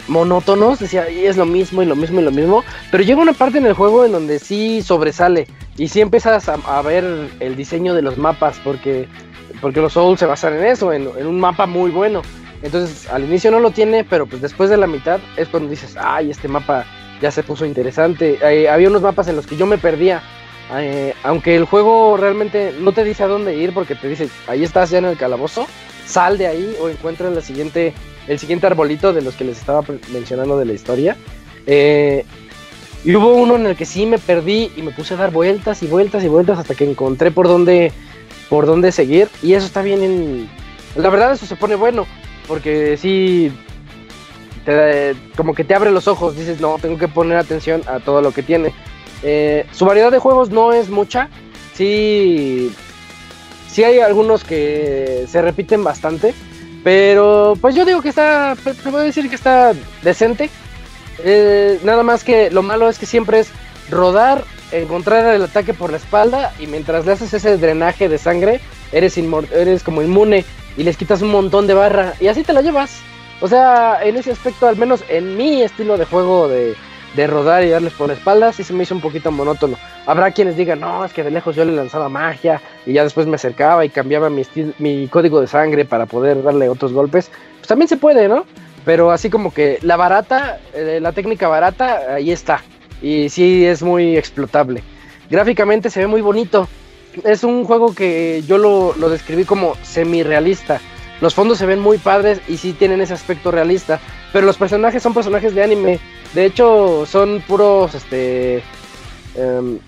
monótonos, decía, es lo mismo y lo mismo y lo mismo, pero llega una parte en el juego en donde sí sobresale y sí empiezas a, ver el diseño de los mapas, porque, porque los Souls se basan en eso, en, un mapa muy bueno. Entonces al inicio no lo tiene, pero pues después de la mitad es cuando dices, ay, este mapa ya se puso interesante. Eh, había unos mapas en los que yo me perdía, eh, aunque el juego realmente no te dice a dónde ir, porque te dice, ahí estás ya en el calabozo, sal de ahí o encuentra la siguiente el siguiente arbolito de los que les estaba mencionando de la historia. Eh, y hubo uno en el que sí me perdí y me puse a dar vueltas y vueltas y vueltas hasta que encontré por dónde, por dónde seguir. Y eso está bien en... La verdad eso se pone bueno, porque sí, como que te abre los ojos, dices, no, tengo que poner atención a todo lo que tiene. Eh, su variedad de juegos no es mucha, sí, sí hay algunos que se repiten bastante, pero pues yo digo que está, te voy a decir que está decente. Eh, nada más que lo malo es que siempre es rodar, encontrar el ataque por la espalda y mientras le haces ese drenaje de sangre, eres, eres como inmune y les quitas un montón de barra y así te la llevas. O sea, en ese aspecto, al menos en mi estilo de juego de, de rodar y darles por la espalda, sí se me hizo un poquito monótono. Habrá quienes digan, no, es que de lejos yo le lanzaba magia y ya después me acercaba y cambiaba mi, mi código de sangre para poder darle otros golpes. Pues también se puede, ¿no? Pero así como que la barata, eh, la técnica barata, ahí está. Y sí es muy explotable. Gráficamente se ve muy bonito. Es un juego que yo lo, lo describí como semi-realista. Los fondos se ven muy padres y sí tienen ese aspecto realista. Pero los personajes son personajes de anime de hecho, son puros, este... Um,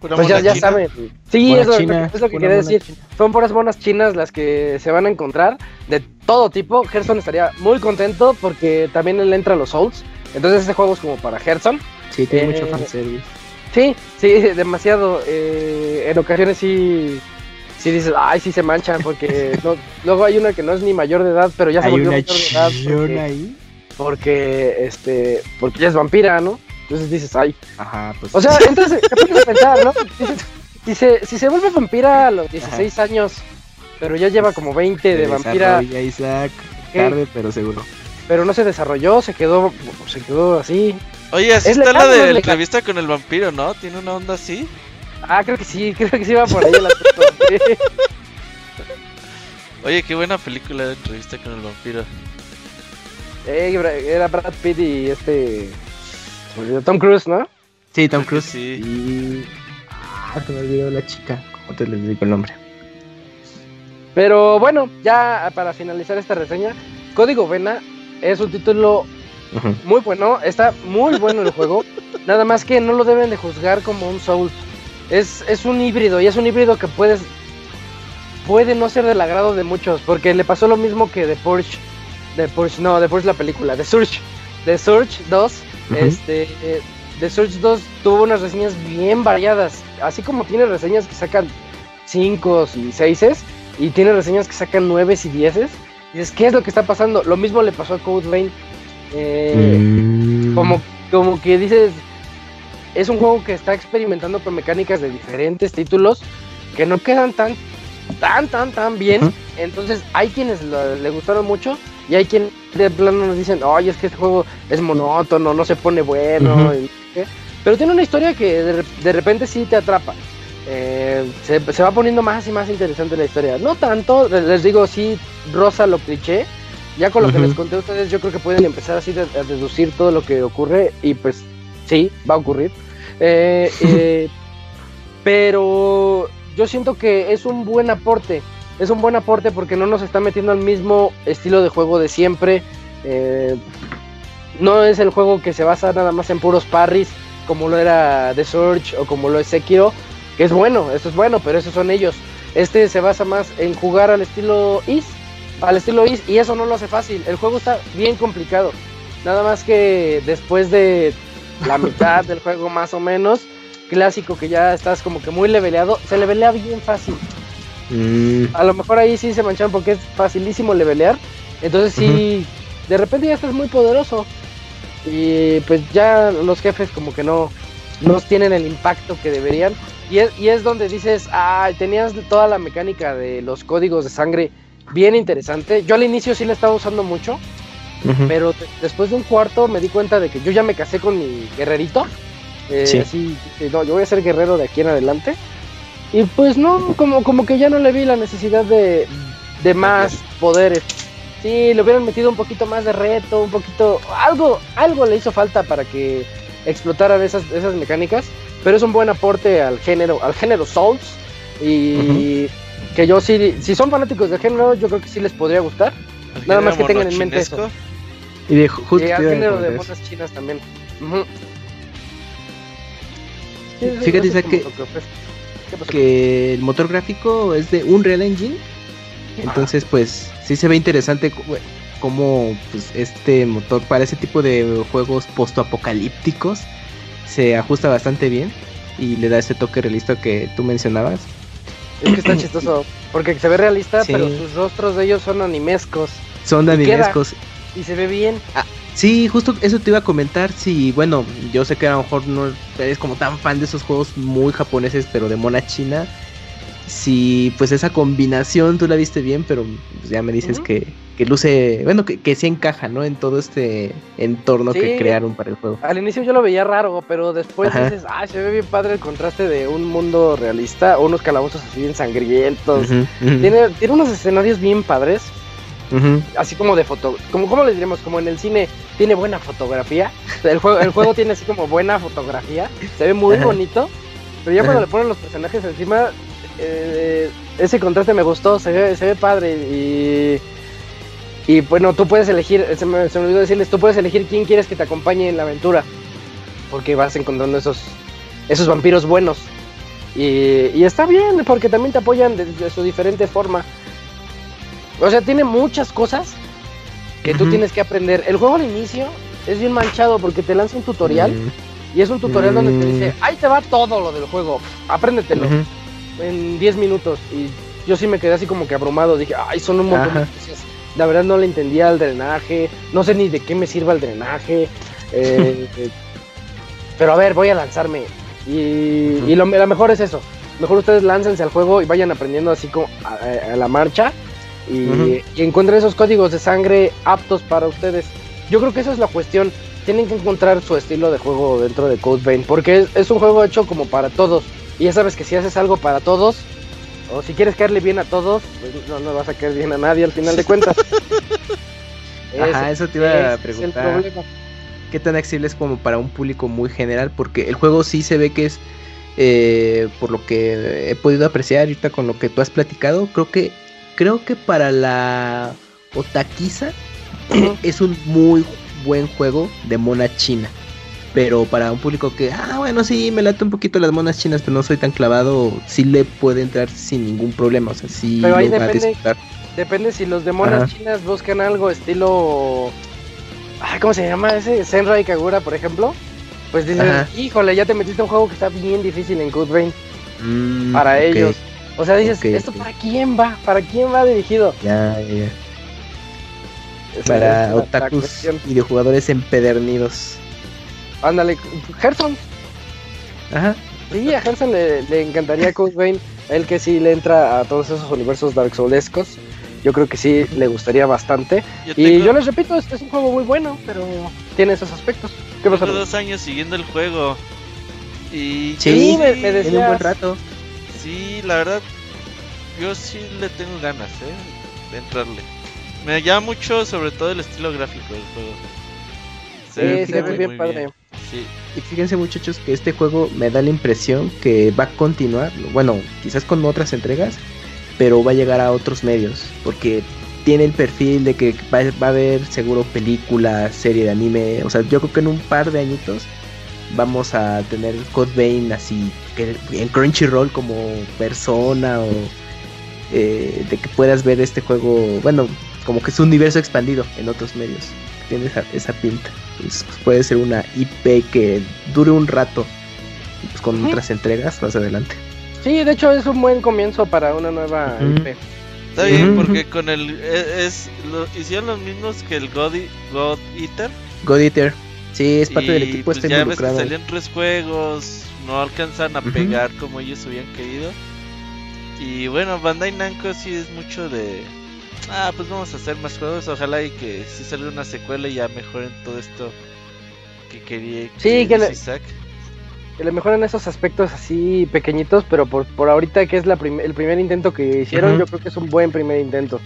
pues ya, ya saben. Sí, es lo, que quería decir. Son puras monas chinas las que se van a encontrar de todo tipo. Gerson estaría muy contento porque también él entra a los Souls. Entonces ese juego es como para Gerson. Sí, tiene mucho eh, fanservice. Sí, sí, demasiado. Eh, en ocasiones sí, sí dices, ay, sí se manchan porque luego hay una que no es ni mayor de edad, pero ya se volvió mayor de edad. ahí? porque este porque ella es vampira, ¿no? Entonces dices, ay. Ajá, pues. O sea, entonces te pones a pensar, ¿no? si, se, si se vuelve vampira a los 16 años, pero ya lleva como 20 de vampira. Isaac, tarde, pero seguro. Pero no se desarrolló, se quedó se quedó así. Oye, así está la de la entrevista con el vampiro, ¿no? ¿Tiene una onda así? Ah, creo que sí, creo que sí va por ahí la Oye, qué buena película de entrevista con el vampiro. Eh, era Brad Pitt y este. Tom Cruise, ¿no? Sí, Tom Cruise. Sí. Y. Ah, te me olvidó la chica. ¿Cómo te les digo el nombre? Pero bueno, ya para finalizar esta reseña, Código Vena es un título muy bueno. Está muy bueno el juego. Nada más que no lo deben de juzgar como un Soul. Es, es un híbrido y es un híbrido que puedes. Puede no ser del agrado de muchos, porque le pasó lo mismo que de Porsche de Purge, no, de Purge la película, de Surge, de Surge 2, este, de Surge 2 tuvo unas reseñas bien variadas, así como tiene reseñas que sacan 5 y 6 y tiene reseñas que sacan 9 y 10 dices, ¿qué es lo que está pasando? Lo mismo le pasó a Code Vein, eh, mm. como, como que dices, es un juego que está experimentando con mecánicas de diferentes títulos que no quedan tan, tan, tan, tan bien. Entonces hay quienes le gustaron mucho y hay quien de plano nos dicen, oye, es que este juego es monótono, no se pone bueno. Pero tiene una historia que de, repente sí te atrapa. eh, se, va poniendo más y más interesante la historia. No tanto, les digo, sí, rosa lo cliché. Ya con lo que les conté a ustedes, yo creo que pueden empezar así a deducir todo lo que ocurre y pues sí, va a ocurrir. Eh, eh, pero yo siento que es un buen aporte. Es un buen aporte porque no nos está metiendo al mismo estilo de juego de siempre. no es el juego que se basa nada más en puros parries, como lo era The Surge o como lo es Sekiro, que es bueno, eso es bueno, pero esos son ellos. Este se basa más en jugar al estilo Is, al estilo Is, y eso no lo hace fácil. El juego está bien complicado. Nada más que después de la mitad del juego más o menos, clásico que ya estás como que muy leveleado, se levelea bien fácil. Mm. A lo mejor ahí sí se mancharon porque es facilísimo levelear. Entonces sí, de repente ya estás muy poderoso. Y pues ya los jefes como que no, no tienen el impacto que deberían. Y es, y es donde dices, ah, tenías toda la mecánica de los códigos de sangre bien interesante. Yo al inicio sí la estaba usando mucho, pero después de un cuarto me di cuenta de que yo ya me casé con mi guerrerito. Eh, Así, no, yo voy a ser guerrero de aquí en adelante. Y pues no, como, como que ya no le vi la necesidad de, de más poderes. Sí, le hubieran metido un poquito más de reto, un poquito, algo, algo le hizo falta para que explotaran esas, esas mecánicas, pero es un buen aporte al género, al género Souls y que yo sí, si son fanáticos del género, yo creo que sí les podría gustar. Nada más que tengan en mente eso. Y de justo al género de monas chinas también. Fíjate, que, que el motor gráfico es de Unreal Engine. Entonces, pues sí se ve interesante cómo pues, este motor para ese tipo de juegos postoapocalípticos se ajusta bastante bien y le da ese toque realista que tú mencionabas. Es que está chistoso, porque se ve realista, pero sus rostros de ellos son animescos. Son de animescos. Y se ve bien. Ah, sí, justo eso te iba a comentar. Si, bueno, yo sé que a lo mejor no eres como tan fan de esos juegos muy japoneses, pero de mona china si pues esa combinación tú la viste bien, pero pues, ya me dices que, que, luce, bueno, que, que sí encaja, ¿no? En todo este entorno que crearon para el juego. Al inicio yo lo veía raro, pero después dices, ah, se ve bien padre el contraste de un mundo realista, unos calabozos así bien sangrientos. Tiene, tiene unos escenarios bien padres. Así como de foto, como ¿cómo le diremos? Como en el cine tiene buena fotografía. El juego, el juego tiene así como buena fotografía. Se ve muy bonito. Pero ya cuando le ponen los personajes encima, eh, ese contraste me gustó, se ve, se ve padre y, y bueno, tú puedes elegir, se me, olvidó decirles, tú puedes elegir quién quieres que te acompañe en la aventura, porque vas encontrando esos, esos vampiros buenos. Y, está bien, porque también te apoyan de, su diferente forma. O sea, tiene muchas cosas que tú tienes que aprender. El juego al inicio es bien manchado porque te lanza un tutorial. Y es un tutorial donde te dice, ahí te va todo lo del juego, apréndetelo en 10 minutos. Y yo sí me quedé así como que abrumado. Dije, ay, son un montón de cosas. La verdad no le entendía el drenaje. No sé ni de qué me sirva el drenaje. Eh, pero a ver, voy a lanzarme. Y, lo, mejor es eso. Mejor ustedes láncense al juego y vayan aprendiendo así como a, la marcha. Y, encuentren esos códigos de sangre aptos para ustedes. Yo creo que esa es la cuestión. Tienen que encontrar su estilo de juego dentro de Code Vein. Porque es un juego hecho como para todos. Y ya sabes que si haces algo para todos, o si quieres caerle bien a todos, pues no, no vas a caer bien a nadie al final de cuentas. Ajá, eso te iba a preguntar. ¿Qué tan accesible es como para un público muy general? Porque el juego sí se ve que es, eh, por lo que he podido apreciar ahorita con lo que tú has platicado, creo que, creo que para la otaquiza es un muy buen juego de mona china. Pero para un público que, ah, bueno, sí, me late un poquito las monas chinas, pero no soy tan clavado, sí le puede entrar sin ningún problema. O sea, sí pero ahí depende, depende si los de monas chinas buscan algo estilo. ¿Cómo se llama ese? Senra Kagura, por ejemplo. Pues dices, híjole, ya te metiste un juego que está bien difícil en Good Brain. Mm, para ellos. O sea, dices, ¿esto para quién va? ¿Para quién va dirigido? Ya, ya. para otakus y de jugadores empedernidos. Ándale, Gerson. Ajá. Sí, a Gerson le, encantaría Code Vein. Él que sí le entra a todos esos universos Dark Soulescos. Yo creo que sí le gustaría bastante. y yo les repito, este es un juego muy bueno, pero tiene esos aspectos. ¿Qué pasa? dos años siguiendo el juego. Y sí, me, decía, un buen rato. Sí, la verdad, yo sí le tengo ganas, ¿eh? De entrarle. Me llama mucho sobre todo el estilo gráfico del juego. sí, se ve bien padre. Y fíjense muchachos que este juego me da la impresión que va a continuar, bueno, quizás con otras entregas, pero va a llegar a otros medios, porque tiene el perfil de que va, a haber seguro película, serie de anime, o sea, yo creo que en un par de añitos vamos a tener Code Vein así que en Crunchyroll como persona o eh, de que puedas ver este juego, bueno, como que es un universo expandido en otros medios, tiene esa pinta. Pues, puede ser una IP que dure un rato pues, con otras entregas más adelante. Sí, de hecho es un buen comienzo para una nueva IP. Está bien, porque con el. E, es, lo, hicieron los mismos que el God, God Eater. God Eater. Sí, es parte del equipo. Pues está ya ves que salían tres juegos, no alcanzan a pegar como ellos hubieran querido. Y bueno, Bandai Namco sí es mucho de ah, pues vamos a hacer más juegos, ojalá y que si salga una secuela y ya mejoren todo esto que quería sí, que, le, que le mejoren esos aspectos así pequeñitos, pero por, por ahorita que es la el primer intento que hicieron, yo creo que es un buen primer intento.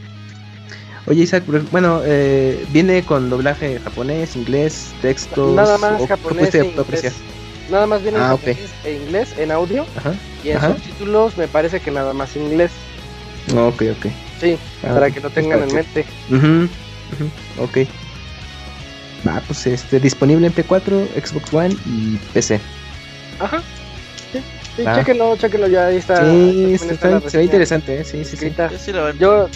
Oye Isaac, bueno, eh, viene con doblaje japonés, inglés, textos. Nada más japonés e inglés. Nada más viene en ah, japonés e inglés en audio. y en subtítulos me parece que nada más inglés. Ok, ok. Sí, ah, para que lo tengan en mente. Ok. Va, pues este, disponible en P4, Xbox One y PC. Ajá. Sí, sí chequenlo, chequenlo ya, ahí está. Sí, está, se ve interesante, ¿eh? sí, sí, sí. Yo,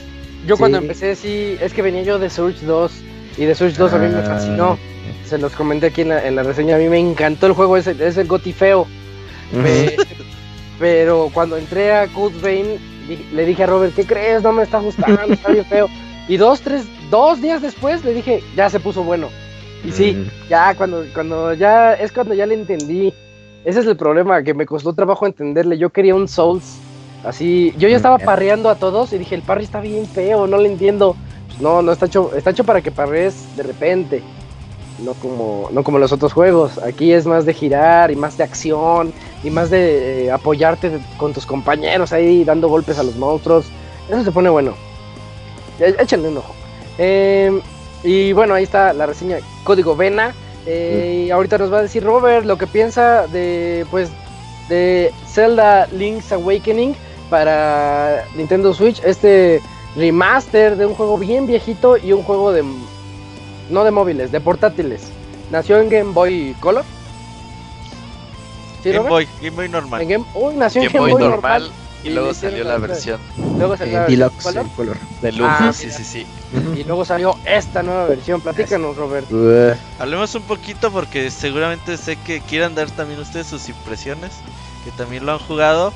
yo cuando empecé, sí, es que venía yo de Surge 2 y de Surge 2 a mí me ah. fascinó. Se los comenté aquí en la, en la reseña, a mí me encantó el juego, es el, es el Goti feo. pero cuando entré a Code Vein le dije a Robert, ¿qué crees? No me está gustando, está bien feo. Y dos, tres, dos días después le dije, ya se puso bueno. Y sí, ya cuando, cuando ya, es cuando ya le entendí. Ese es el problema, que me costó trabajo entenderle. Yo quería un Souls, así, yo ya estaba parreando a todos y dije, el parry está bien feo, no le entiendo. No, no está hecho, está hecho para que parres de repente no como, no como los otros juegos. Aquí es más de girar y más de acción y más de eh, apoyarte con tus compañeros ahí dando golpes a los monstruos. Eso se pone bueno. E, échenle un ojo. Em, y bueno, ahí está la reseña Código Vena. Eh, y ahorita nos va a decir Robert lo que piensa de pues de Zelda Link's Awakening para Nintendo Switch. Este remaster de un juego bien viejito y un juego de no de móviles, de portátiles. Nació en Game Boy Color. ¿Sí, Game Boy, Game Boy normal. Uy, nació en Game, Boy, normal. Y, luego salió la versión. Luego salió eh, Deluxe color. color. Deluxe, ah, sí, sí, sí. Y luego salió esta nueva versión. Platícanos, Robert. Hablemos un poquito porque seguramente sé que quieran dar también ustedes sus impresiones, que también lo han jugado.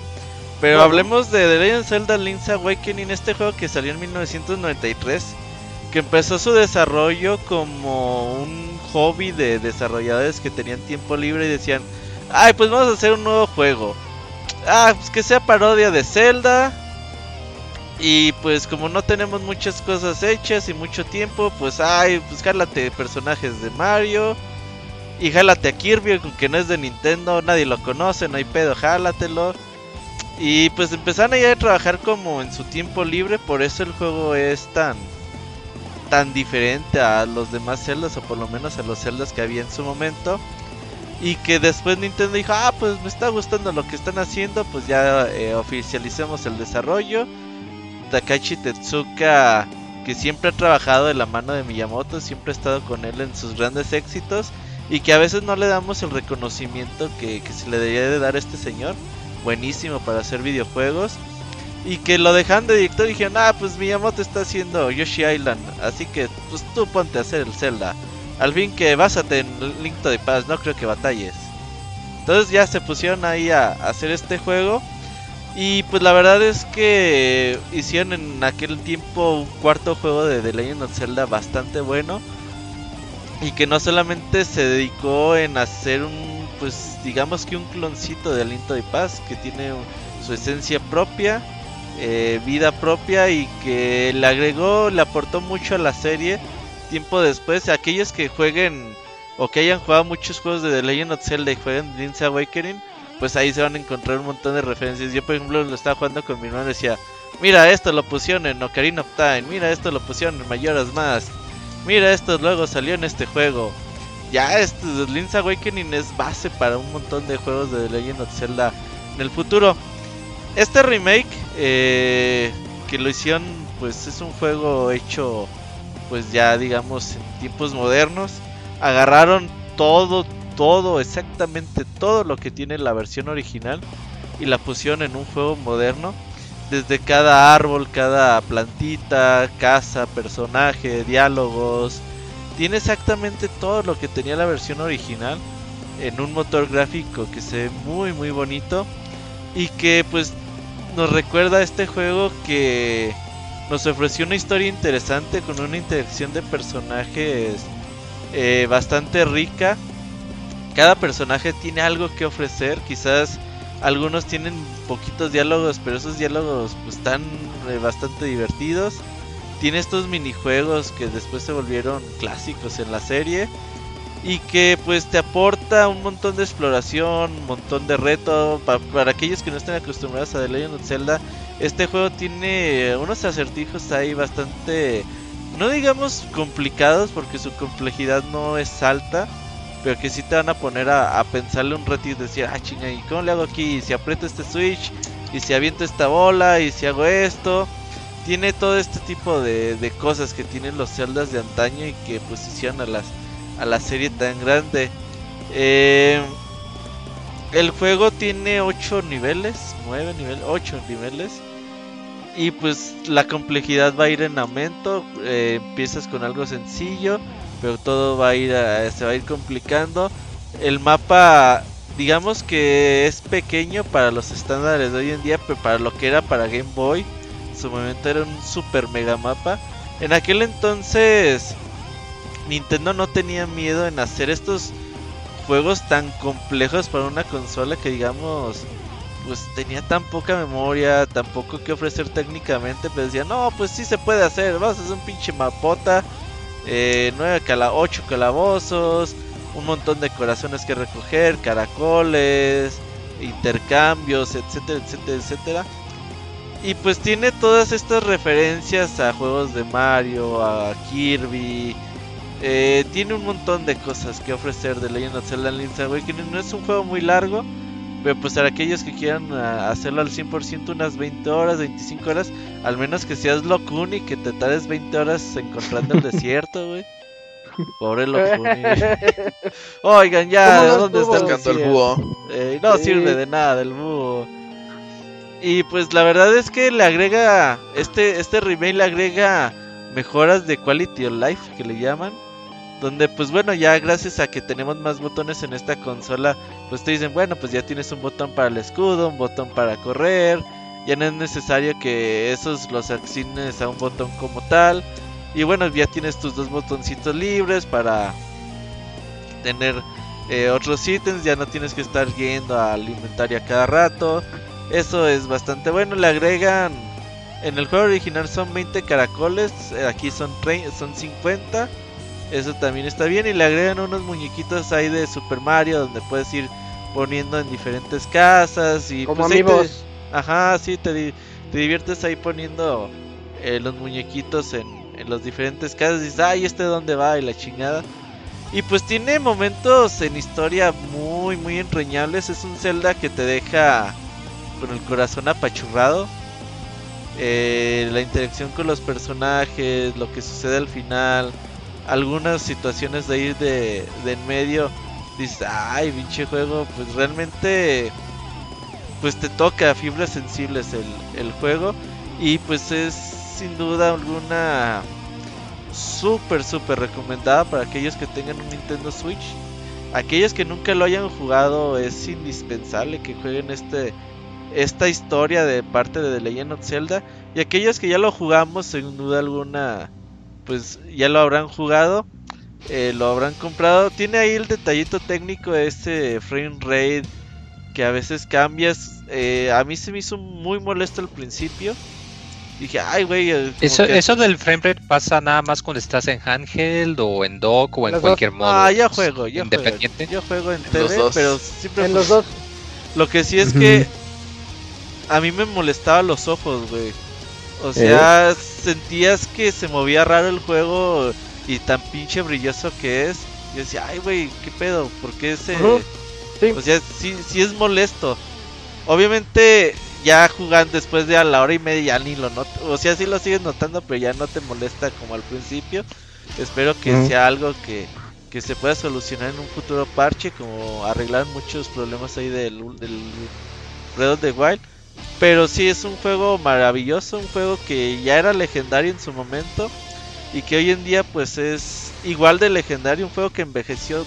Pero hablemos de The Legend of Zelda Link's Awakening, este juego que salió en 1993 que empezó su desarrollo como un hobby de desarrolladores que tenían tiempo libre y decían, ay, pues vamos a hacer un nuevo juego. Ah, pues que sea parodia de Zelda. Y pues como no tenemos muchas cosas hechas y mucho tiempo, pues ay, pues jálate personajes de Mario. Y jálate a Kirby, que no es de Nintendo, nadie lo conoce, no hay pedo, jálatelo. Y pues empezaron a trabajar como en su tiempo libre, por eso el juego es tan tan diferente a los demás celdas o por lo menos a los celdas que había en su momento. Y que después Nintendo dijo, ah, pues me está gustando lo que están haciendo, pues ya eh, oficialicemos el desarrollo. Takashi Tetsuka, que siempre ha trabajado de la mano de Miyamoto, siempre ha estado con él en sus grandes éxitos. Y que a veces no le damos el reconocimiento que, que se le debería de dar a este señor. Buenísimo para hacer videojuegos y que lo dejan de director y dijeron, ah, pues Miyamoto está haciendo Yoshi Island, así que pues tú ponte a hacer el Zelda. Al fin que básate en Link to the Past, no creo que batalles. Entonces ya se pusieron ahí a, hacer este juego. Y pues la verdad es que hicieron en aquel tiempo un cuarto juego de The Legend of Zelda bastante bueno. Y que no solamente se dedicó en hacer un, pues digamos que un cloncito de Link to the Past que tiene su esencia propia eh, vida propia y que le agregó, le aportó mucho a la serie tiempo después. Aquellos que jueguen o que hayan jugado muchos juegos de The Legend of Zelda y jueguen Link's Awakening, pues ahí se van a encontrar un montón de referencias. Yo por ejemplo lo estaba jugando con mi hermano y decía, mira esto lo pusieron en Ocarina of Time, mira esto lo pusieron en Mayoras Más, mira esto luego salió en este juego. Ya este Link's Awakening es base para un montón de juegos de Legend of Zelda en el futuro. Este remake eh, que lo hicieron pues es un juego hecho pues ya digamos en tiempos modernos. Agarraron todo, todo, exactamente todo lo que tiene la versión original y la pusieron en un juego moderno. Desde cada árbol, cada plantita, casa, personaje, diálogos. Tiene exactamente todo lo que tenía la versión original en un motor gráfico que se ve muy muy bonito y que pues nos recuerda a este juego que nos ofreció una historia interesante con una interacción de personajes eh, bastante rica. Cada personaje tiene algo que ofrecer, quizás algunos tienen poquitos diálogos, pero esos diálogos pues están eh, bastante divertidos. Tiene estos minijuegos que después se volvieron clásicos en la serie y que pues te aporta un montón de exploración, un montón de reto para, aquellos que no estén acostumbrados a The Legend of Zelda. Este juego tiene unos acertijos ahí bastante, no digamos complicados porque su complejidad no es alta, pero que sí te van a poner a, pensarle un reto y decir, ah chinga, ¿y cómo le hago aquí? ¿Y si aprieto este switch? ¿Y si aviento esta bola? ¿Y si hago esto? Tiene todo este tipo de, de cosas que tienen los celdas de antaño y que posicionan a las a la serie tan grande. Eh, el juego tiene 8 niveles, 9 niveles, 8 niveles. Y pues la complejidad va a ir en aumento. Eh, empiezas con algo sencillo, pero todo va a ir se va a ir complicando. El mapa, digamos que es pequeño para los estándares de hoy en día, pero para lo que era para Game Boy, su momento era un super mega mapa. En aquel entonces Nintendo no tenía miedo en hacer estos juegos tan complejos para una consola que digamos pues tenía tan poca memoria, tan poco que ofrecer técnicamente, pero decía, no, pues sí se puede hacer, vamos a hacer un pinche mapota, eh, nueve cala 8 calabozos, un montón de corazones que recoger, caracoles, intercambios, etcétera, etcétera, etcétera. Y pues tiene todas estas referencias a juegos de Mario, a Kirby, eh, tiene un montón de cosas que ofrecer de Legend of Zelda Link's Awakening. No es un juego muy largo, pero pues para aquellos que quieran ah, hacerlo al 100%, unas 20 horas, 25 horas, al menos que seas Locuni, que te tardes 20 horas encontrando el desierto, güey. Pobre Locuni. Oigan, ya, ¿dónde está el búho? Eh, no sirve de nada el búho. Y pues la verdad es que le agrega, este, este remake le agrega mejoras de quality of life que le llaman donde pues bueno, ya gracias a que tenemos más botones en esta consola, pues te dicen, bueno, pues ya tienes un botón para el escudo, un botón para correr, ya no es necesario que esos los asignes a un botón como tal. Y bueno, ya tienes tus dos botoncitos libres para tener eh, otros ítems, ya no tienes que estar yendo al inventario a cada rato. Eso es bastante bueno, le agregan... En el juego original son 20 caracoles, eh, aquí son, son 50 eso también está bien. Y le agregan unos muñequitos ahí de Super Mario donde puedes ir poniendo en diferentes casas. y Como pues, amigos. Ajá, sí, te, te diviertes ahí poniendo eh, los muñequitos en, en los diferentes casas. Y dices, ay, ¿este dónde va? Y la chingada. Y pues tiene momentos en historia muy, muy entrañables. Es un Zelda que te deja con el corazón apachurrado. Eh, la interacción con los personajes, lo que sucede al final algunas situaciones de ir de, en medio, dices, ay, pinche juego, pues realmente, pues te toca fibras sensibles el, el juego y pues es sin duda alguna súper, súper recomendada para aquellos que tengan un Nintendo Switch. Aquellos que nunca lo hayan jugado es indispensable que jueguen este esta historia de parte de The Legend of Zelda y aquellos que ya lo jugamos sin duda alguna pues ya lo habrán jugado, eh, lo habrán comprado. Tiene ahí el detallito técnico de este frame rate que a veces cambias. Eh, a mí se me hizo muy molesto al principio. Dije, ay, güey. Eh, eso, eso del frame rate pasa nada más cuando estás en handheld o en dock o en cualquier modo. Ah, yo juego, yo independiente. Juego. Yo juego en TV, pero siempre. En los dos. Lo que sí es que a mí me molestaba los ojos, güey. O sea, sentías que se movía raro el juego y tan pinche brilloso que es. Y decía, ay, güey, ¿qué pedo? ¿Por qué ese...? O sea, sí, sí es molesto. Obviamente, ya jugando después de a la hora y media ya ni lo noto. O sea, sí lo sigues notando, pero ya no te molesta como al principio. Espero que sea algo que, que, se pueda solucionar en un futuro parche, como arreglar muchos problemas ahí del, del Red of the Wild. Pero sí es un juego maravilloso, un juego que ya era legendario en su momento y que hoy en día pues es igual de legendario, un juego que envejeció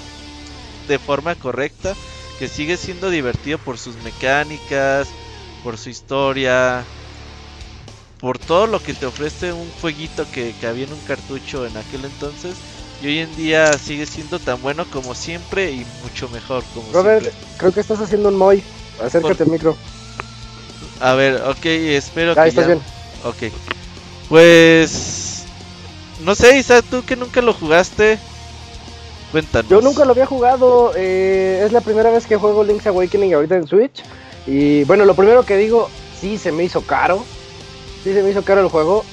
de forma correcta, que sigue siendo divertido por sus mecánicas, por su historia, por todo lo que te ofrece un jueguito que, que había en un cartucho en aquel entonces y hoy en día sigue siendo tan bueno como siempre y mucho mejor como Robert, creo que estás haciendo un Moy. Acércate al micro. A ver, ok, espero que. estás bien. Ok. Pues. No sé, Isa, tú que nunca lo jugaste. Cuéntanos. Yo nunca lo había jugado. Eh, es la primera vez que juego Link's Awakening ahorita en Switch. Y bueno, lo primero que digo, sí se me hizo caro. Sí se me hizo caro el juego.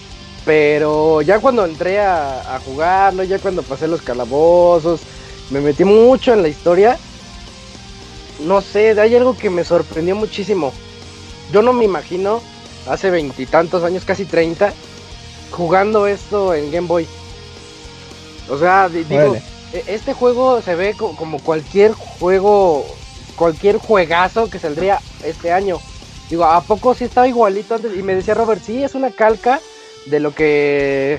Pero ya cuando entré a, a jugarlo, ya cuando pasé los calabozos, me metí mucho en la historia. No sé, hay algo que me sorprendió muchísimo yo no me imagino hace veintitantos años, casi treinta, jugando esto en Game Boy. O sea, digo, e, este juego se ve como cualquier juego, cualquier juegazo que saldría este año. Digo, ¿a poco sí estaba igualito antes? Y me decía Robert, sí, es una calca de lo que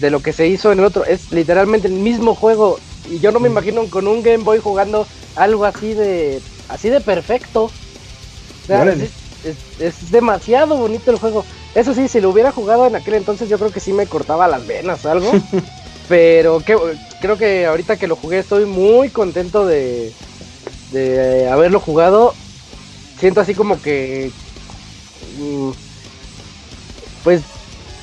de lo que se hizo en el otro. Es literalmente el mismo juego. Y yo no me mm. imagino con un Game Boy jugando algo así de así de perfecto. O sea, es, demasiado bonito el juego. Eso sí, si lo hubiera jugado en aquel entonces, yo creo que sí me cortaba las venas o algo. Pero que, creo que ahorita que lo jugué estoy muy contento de, de haberlo jugado. Siento así como que... Mm, pues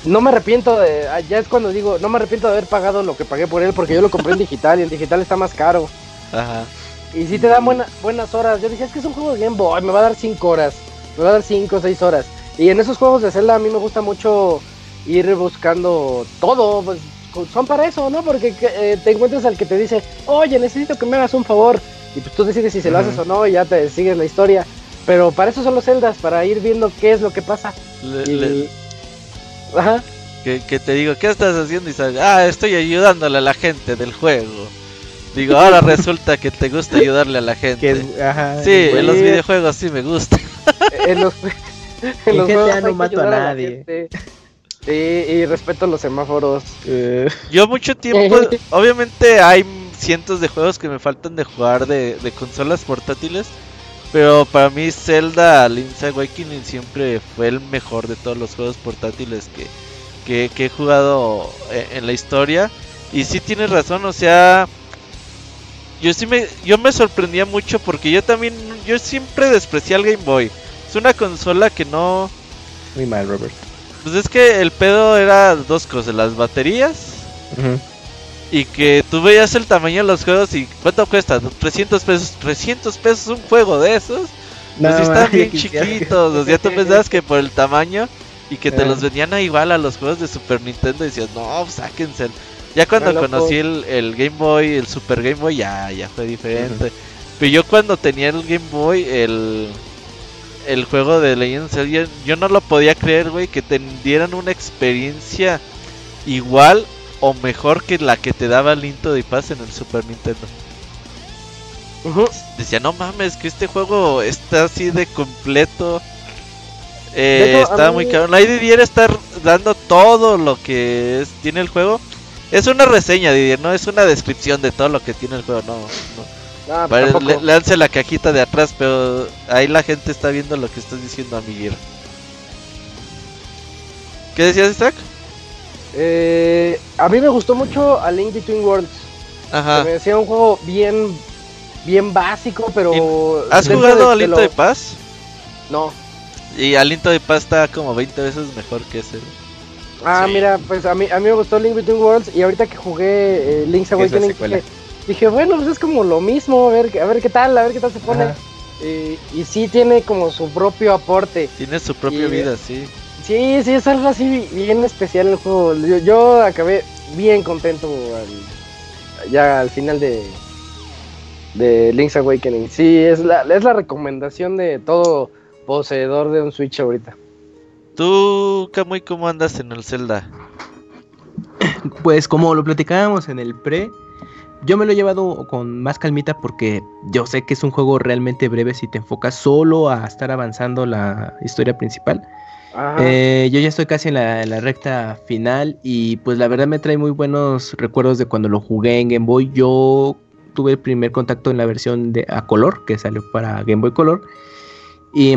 no me arrepiento de... Ah, ya es cuando digo, no me arrepiento de haber pagado lo que pagué por él porque yo lo compré en digital y en digital está más caro. Ajá. Y si te dan buenas horas. Yo dije, es que es un juego de Game Boy, me va a dar 5 horas me va a dar 5 o 6 horas. Y en esos juegos de Zelda a mí me gusta mucho ir buscando todo, pues son para eso, ¿no? Porque eh, te encuentras al que te dice, oye, necesito que me hagas un favor. Y pues tú decides si se lo haces o no y ya te sigues la historia. Pero para eso son los celdas, para ir viendo qué es lo que pasa. Ajá. Que, te digo, ¿qué estás haciendo? Y sabes, ah, estoy ayudándole a la gente del juego. Digo, ahora resulta que te gusta ayudarle a la gente. sí, en los videojuegos sí me gusta. en los, en los no mato a nadie. sí, y respeto los semáforos. Eh. Yo mucho tiempo, obviamente hay cientos de juegos que me faltan de jugar de, consolas portátiles. Pero para mí Zelda Link's Awakening siempre fue el mejor de todos los juegos portátiles que, que, he jugado en, en la historia. Y sí tienes razón, o sea, yo sí me, yo me sorprendía mucho porque yo también, yo siempre desprecié al Game Boy. Es una consola que no... Muy mal, Robert. Pues es que el pedo era dos cosas, las baterías y que tú veías el tamaño de los juegos y ¿cuánto cuesta? 300 pesos, 300 pesos un juego de esos. pues están bien chiquitos, o sea, tú pensabas que por el tamaño y que te los vendían a igual a los juegos de Super Nintendo y decías, no, pues sáquense. Ya cuando conocí el, el, Game Boy, el Super Game Boy, ya, ya fue diferente. Pero yo cuando tenía el Game Boy, el, el juego de Legend of Zelda, yo no lo podía creer, güey, que te dieran una experiencia igual o mejor que la que te daba Linto de Paz en el Super Nintendo. Decía, no mames, que este juego está así de completo. Eh, está muy caro. Nadie debiera estar dando todo lo que es, tiene el juego es una reseña, Didier, no es una descripción de todo lo que tiene el juego, no. no. Ah, le, la cajita de atrás, pero ahí la gente está viendo lo que estás diciendo, amiguir. ¿Qué decías, Isaac? Eh, a mí me gustó mucho A Link Between Worlds. Ajá. me decía un juego bien, bien básico, pero. ¿Has jugado Aliento de Paz? No. Y Aliento de Paz está como 20 veces mejor que ese. Ah, mira, pues a mí, a mí me gustó Link Between Worlds y ahorita que jugué eh, Link's Awakening dije, dije, bueno, pues es como lo mismo, a ver, a ver qué tal, a ver qué tal se pone. eh, y sí tiene como su propio aporte. Tiene su propia vida, sí. Sí, sí, es algo así bien especial el juego. Yo, acabé bien contento ya al final de, de Link's Awakening. Sí, es la, es la recomendación de todo poseedor de un Switch ahorita. ¿Tú, Kamui, cómo andas en el Zelda? Pues como lo platicábamos en el pre, yo me lo he llevado con más calmita porque yo sé que es un juego realmente breve si te enfocas solo a estar avanzando la historia principal. Eh, yo ya estoy casi en la, recta final y pues la verdad me trae muy buenos recuerdos de cuando lo jugué en Game Boy. Yo tuve el primer contacto en la versión de a color que salió para Game Boy Color y,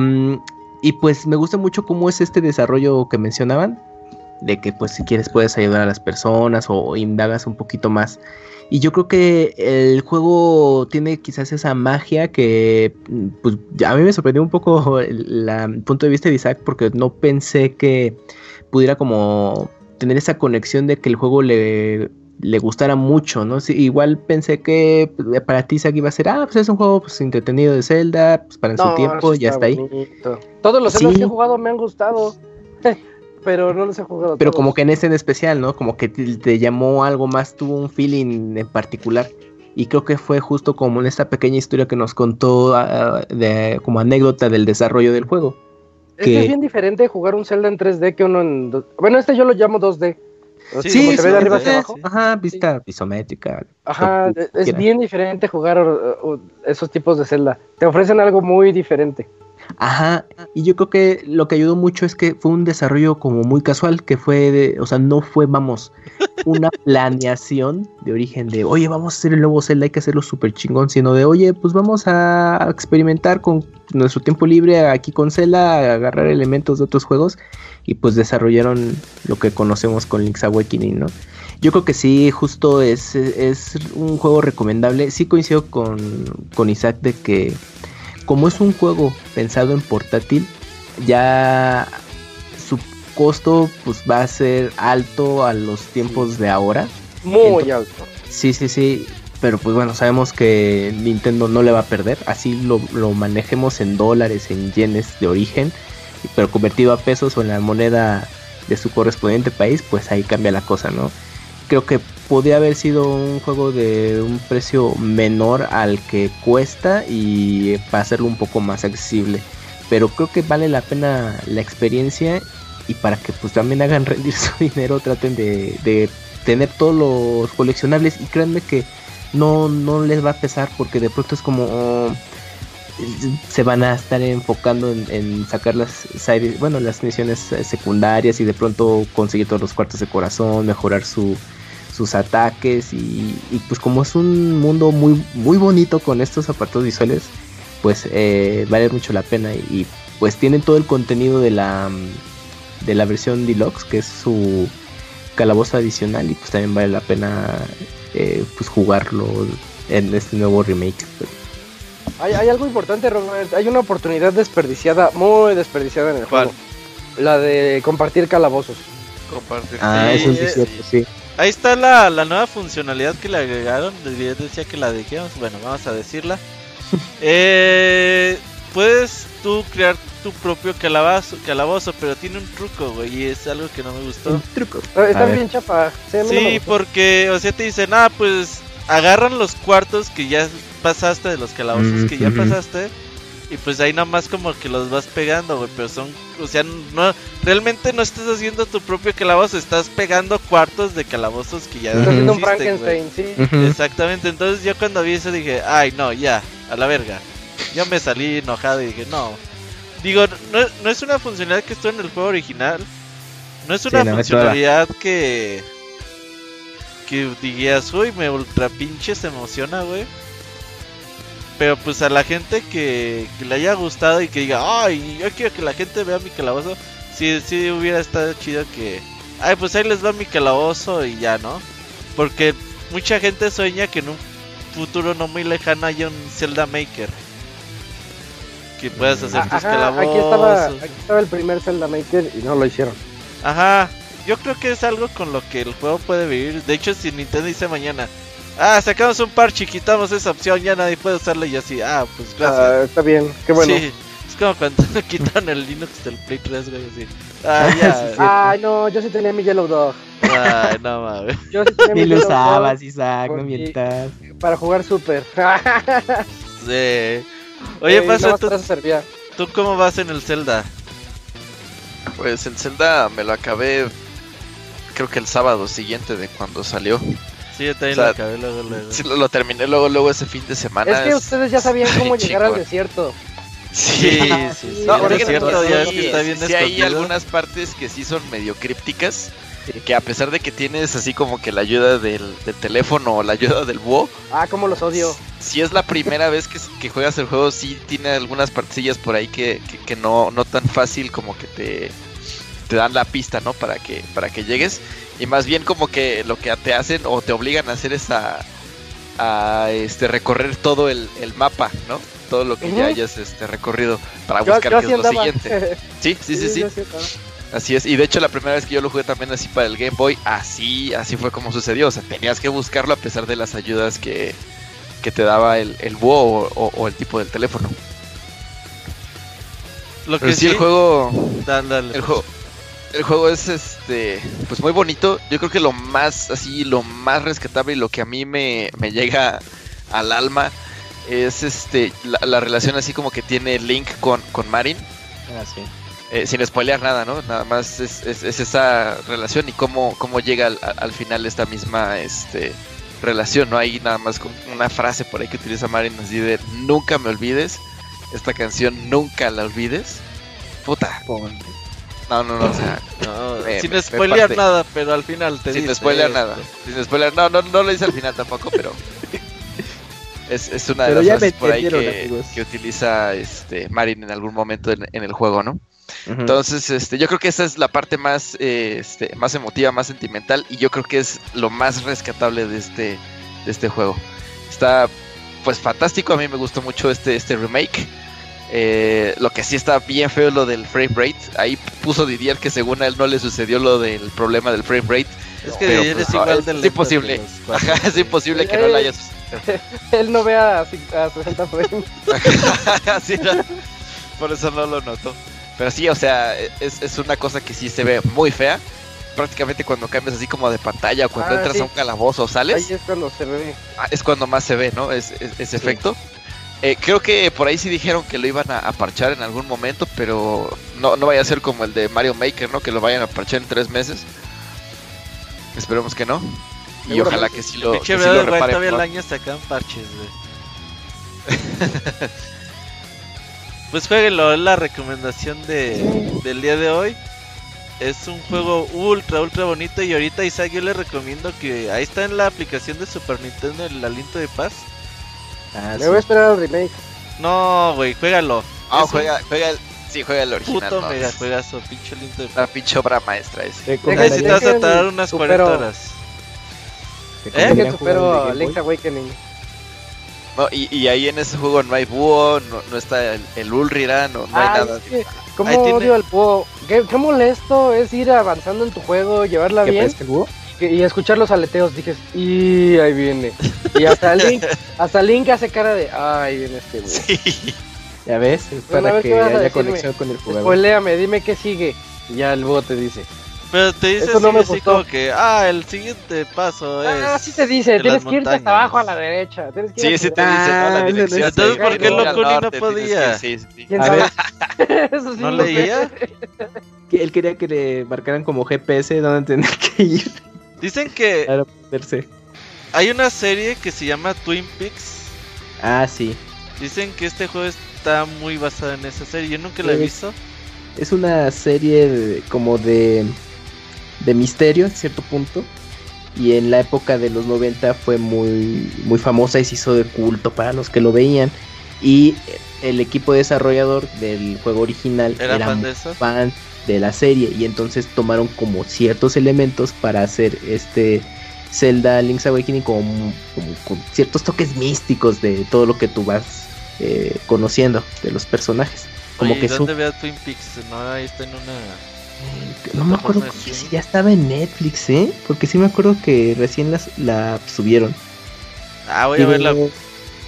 y pues me gusta mucho cómo es este desarrollo que mencionaban de que pues si quieres puedes ayudar a las personas o indagas un poquito más. Y yo creo que el juego tiene quizás esa magia que pues, a mí me sorprendió un poco el, punto de vista de Isaac porque no pensé que pudiera como tener esa conexión de que el juego le, le gustara mucho, ¿no? igual pensé que pues, para ti Isaac iba a ser, ah, pues es un juego pues, entretenido de Zelda, pues para su tiempo, ya está, ahí. Todos los Zelda que he jugado me han gustado. pero no los he jugado. Pero como que en ese en especial, ¿no? Como que te, llamó algo más, tuvo un feeling en particular. Y creo que fue justo como en esta pequeña historia que nos contó ah, de, como anécdota del desarrollo del juego. Es que... es bien diferente jugar un Zelda en 3D que uno en... Bueno, este yo lo llamo 2D. Sí, sí, de arriba hacia abajo. Ajá, vista isométrica. Ajá, es bien diferente jugar esos tipos de Zelda. Te ofrecen algo muy diferente. Ajá, y yo creo que lo que ayudó mucho es que fue un desarrollo como muy casual, que fue de, o sea, no fue, vamos, una planeación de origen de, oye, vamos a hacer el nuevo Zelda, hay que hacerlo súper chingón, sino de, oye, pues vamos a experimentar con nuestro tiempo libre aquí con Zelda, agarrar elementos de otros juegos, y pues desarrollaron lo que conocemos con Link's Awakening, ¿no? Yo creo que sí, justo es, es un juego recomendable. Sí coincido con, con Isaac de que como es un juego pensado en portátil, ya su costo pues va a ser alto a los tiempos de ahora. Muy alto. Sí, sí, sí. Pero pues bueno, sabemos que Nintendo no le va a perder. Así lo, lo manejemos en dólares, en yenes de origen. Pero convertido a pesos o en la moneda de su correspondiente país, pues ahí cambia la cosa, ¿no? Creo que podría haber sido un juego de un precio menor al que cuesta y para hacerlo un poco más accesible. Pero creo que vale la pena la experiencia y para que pues también hagan rendir su dinero traten de, tener todos los coleccionables y créanme que no, no les va a pesar porque de pronto es como oh, se van a estar enfocando en, sacar las bueno las misiones secundarias y de pronto conseguir todos los cuartos de corazón mejorar su sus ataques y, pues como es un mundo muy, muy bonito con estos apartados visuales, pues eh, vale mucho la pena y, pues tienen todo el contenido de la, de la versión deluxe, que es su calabozo adicional y pues también vale la pena eh, pues jugarlo en este nuevo remake. Hay, hay, algo importante, Robert. Hay una oportunidad desperdiciada, muy desperdiciada en el juego. La de compartir calabozos. Compartir. Ah, eso sí es cierto, sí. Ahí está la, nueva funcionalidad que le agregaron. Decía que la dijimos. Bueno, vamos a decirla. eh, puedes tú crear tu propio calabazo, calabozo, pero tiene un truco, güey, y es algo que no me gustó. Un truco. Ah, está bien chapa. Sí, porque, o sea, te dicen, ah, pues agarran los cuartos que ya pasaste de los calabozos que ya pasaste y pues ahí nada más como que los vas pegando, güey. Pero son, o sea, no, realmente no estás haciendo tu propio calabozo, estás pegando cuartos de calabozos que ya Estás haciendo un Frankenstein, sí. Exactamente, entonces yo cuando vi eso dije, ay, no, ya, a la verga. Yo me salí enojado y dije, no. Digo, no, no es una funcionalidad que estuvo en el juego original. No es una funcionalidad que. Que digas, uy, me ultra pinche se emociona, güey. Pero pues a la gente que, le haya gustado y que diga, ay, yo quiero que la gente vea mi calabozo. Si sí, hubiera estado chido que, ay, pues ahí les va mi calabozo y ya, ¿no? Porque mucha gente sueña que en un futuro no muy lejano haya un Zelda Maker. Que puedas hacer tus calabozos. Aquí estaba, aquí estaba el primer Zelda Maker y no lo hicieron. Ajá, yo creo que es algo con lo que el juego puede vivir. De hecho, si Nintendo dice mañana, ah, sacamos un parche y quitamos esa opción, ya nadie puede usarla y así, ah, pues gracias. Ah, está bien, qué bueno. Sí, es como cuando quitan el Linux del Play 3, güey, así. Ah, ya. Ay, no, yo sí tenía mi Yellow Dog. Ay, no mames. Yo sí tenía mi lo usabas, Isaac, no mientas. Para jugar Super. sí. Oye, pasa, tú, ¿tú cómo vas en el Zelda? Pues el Zelda me lo acabé creo que el sábado siguiente de cuando salió. Sí, yo también lo acabé luego, luego. Sí, lo, terminé luego, luego ese fin de semana. Es que ustedes ya sabían cómo llegar al desierto. Sí, sí, sí. No, es cierto, ya es que está bien Sí, hay algunas partes que sí son medio crípticas. Que a pesar de que tienes así como que la ayuda del, teléfono o la ayuda del búho. Ah, como los odio. Si es la primera vez que, que, juegas el juego, sí tiene algunas partillas por ahí que, que, no, no tan fácil como que te, te dan la pista, ¿no? Para que, para que llegues. Y más bien como que lo que te hacen o te obligan a hacer es a, este, recorrer todo el, mapa, ¿no? Todo lo que ya hayas este, recorrido para buscar qué es lo siguiente. Sí, sí, sí, sí. Así es, y de hecho la primera vez que yo lo jugué también así para el Game Boy, así, así fue como sucedió. O sea, tenías que buscarlo a pesar de las ayudas que, que te daba el, el búho o, el tipo del teléfono. Lo que sí, el juego. el juego el juego es este pues muy bonito. Yo creo que lo más así, lo más rescatable y lo que a mí me, llega al alma es este la, relación así como que tiene Link con, con Marin. Ah, eh, sin spoilear nada, ¿no? Nada más es, esa relación y cómo, cómo llega al, final esta misma este, relación, ¿no? Hay nada más una frase por ahí que utiliza Marin así de nunca me olvides. Esta canción nunca la olvides. Puta. No, no, no, o sea, sin spoilear nada, pero al final te sin dice. Sin spoilear nada. Sin spoilear, no, no, no lo dice al final tampoco, pero. es, es una de las frases por ahí que, que, utiliza este Marin en algún momento en, el juego, ¿no? Entonces, este, yo creo que esa es la parte más, eh, este, más emotiva, más sentimental, y yo creo que es lo más rescatable de este, de este juego. Está, pues, fantástico. A mí me gustó mucho este, este remake. Eh, lo que sí está bien feo es lo del frame rate. Ahí puso Didier que según a él no le sucedió lo del problema del frame rate. Es que Didier es igual del Es imposible. es imposible que no lo haya Él no vea a, 60 frames. por eso no lo notó. Pero sí, o sea, es, una cosa que sí se ve muy fea. Prácticamente cuando cambias así como de pantalla o cuando ah, entras a un calabozo o sales. Ahí es cuando se ve. Ah, es cuando más se ve, ¿no? Es, ese efecto. Eh, creo que por ahí sí dijeron que lo iban a, parchar en algún momento, pero no, no vaya a ser como el de Mario Maker, ¿no? Que lo vayan a parchar en tres meses. Esperemos que no. Y ojalá que sí lo, que sí lo reparen. Todavía el año sacan parches, güey. pues jueguenlo, es la recomendación de, del día de hoy. Es un juego ultra, ultra bonito. Y ahorita, Isaac, yo le recomiendo que ahí está en la aplicación de Super Nintendo el aliento de paz Ah, Me voy a esperar al remake. No, güey, juégalo. Ah, juega, juega el. Sí, juega el original. Puto mega juegazo, pinche lindo. La pinche obra maestra ese. Necesitas tardar unas 40 horas. ¿Eh? que supero Link's Awakening. No, y, y, ahí en ese juego no hay búho, no, no está el, el Ulrira, no, no hay nada. Es ¿Cómo odio tiene... al búho? ¿Qué, ¿Qué, molesto es ir avanzando en tu juego, llevarla bien. ¿Qué el búho? Y escuchar los aleteos, dije, y ahí viene. Y hasta Link, hasta Link hace cara de, ay, viene este güey. Sí. Ya ves, es para que haya conexión con el jugador. Spoileame, dime qué sigue. Y ya el búho te dice. Pero te dice Eso no me así como que, ah, el siguiente paso ah, es. Ah, sí te dice, tienes que irte hasta abajo a la derecha. Tienes que sí, sí te dice, no, la dirección. Entonces, ¿por qué Locuni no podía? Sí, sí. ¿Quién sabe? Eso sí ¿No leía? Él quería que le marcaran como GPS donde tenía que ir. Dicen que hay una serie que se llama Twin Peaks. Ah, sí. Dicen que este juego está muy basado en esa serie. Yo nunca la he visto. Es una serie como de de misterio en cierto punto. Y en la época de los 90 fue muy, muy famosa y se hizo de culto para los que lo veían. Y el equipo desarrollador del juego original era, fan de la serie y entonces tomaron como ciertos elementos para hacer este Zelda Link's Awakening como, con ciertos toques místicos de todo lo que tú vas eh, conociendo de los personajes. Como que ¿dónde veo Twin Peaks? No, ahí está en una... Eh, no me acuerdo si ya estaba en Netflix, ¿eh? Porque sí me acuerdo que recién las, la subieron. Ah, voy a verla.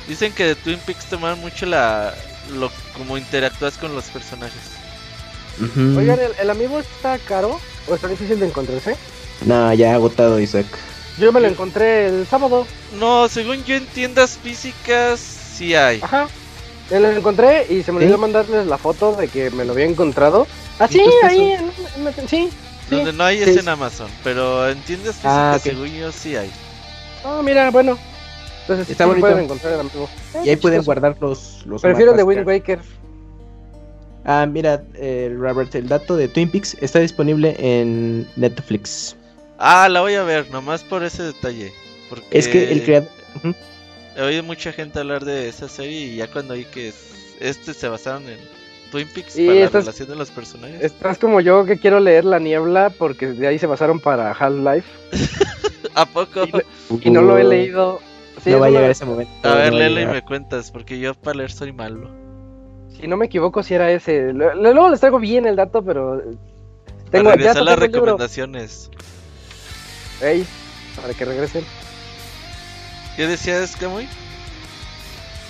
Dicen que de Twin Peaks toman mucho la lo como interactúas con los personajes. Oigan, ¿el, amigo está caro o está difícil de encontrarse? No, ya agotado, Isaac. Yo me lo encontré el sábado. No, según yo en tiendas físicas sí hay. Ajá. Me lo encontré y se me olvidó mandarles la foto de que me lo había encontrado. Ah, sí, ahí, sí. Donde no hay es en Amazon, pero en tiendas ah, físicas según yo sí hay. Ah, mira, bueno. Entonces Está sí pueden encontrar el amigo. y ahí pueden guardar los, los Prefiero el de Wind Waker. Ah, mira, Robert, el dato de Twin Peaks está disponible en Netflix. Ah, la voy a ver, nomás por ese detalle. Porque es que el creador. He oído mucha gente hablar de esa serie y ya cuando oí que este se basaron en Twin Peaks para la relación de los personajes. Estás como yo que quiero leer La Niebla porque de ahí se basaron para Half-Life. ¿A poco? Y, no lo he leído. no va a llegar ese momento. A ver, léelo y me cuentas, porque yo para leer soy malo. Si no me equivoco, si era ese. Luego les traigo bien el dato, pero. Tengo ya las recomendaciones. Ey, para que regresen. ¿Qué decías, Camuy?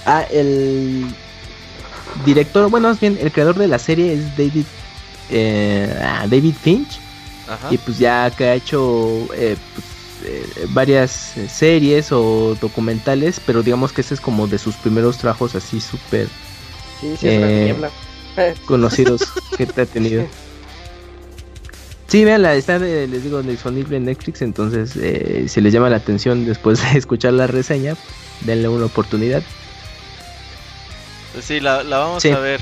Ah, el director, bueno, más bien el creador de la serie es David eh, ah, David Finch. Y pues ya que ha hecho eh, pues, eh, varias series o documentales, pero digamos que ese es como de sus primeros trabajos así súper conocidos que te ha tenido. Sí, veanla, está, les digo, disponible en Netflix, entonces eh, si les llama la atención después de escuchar la reseña, denle una oportunidad. Pues sí, la, vamos a ver.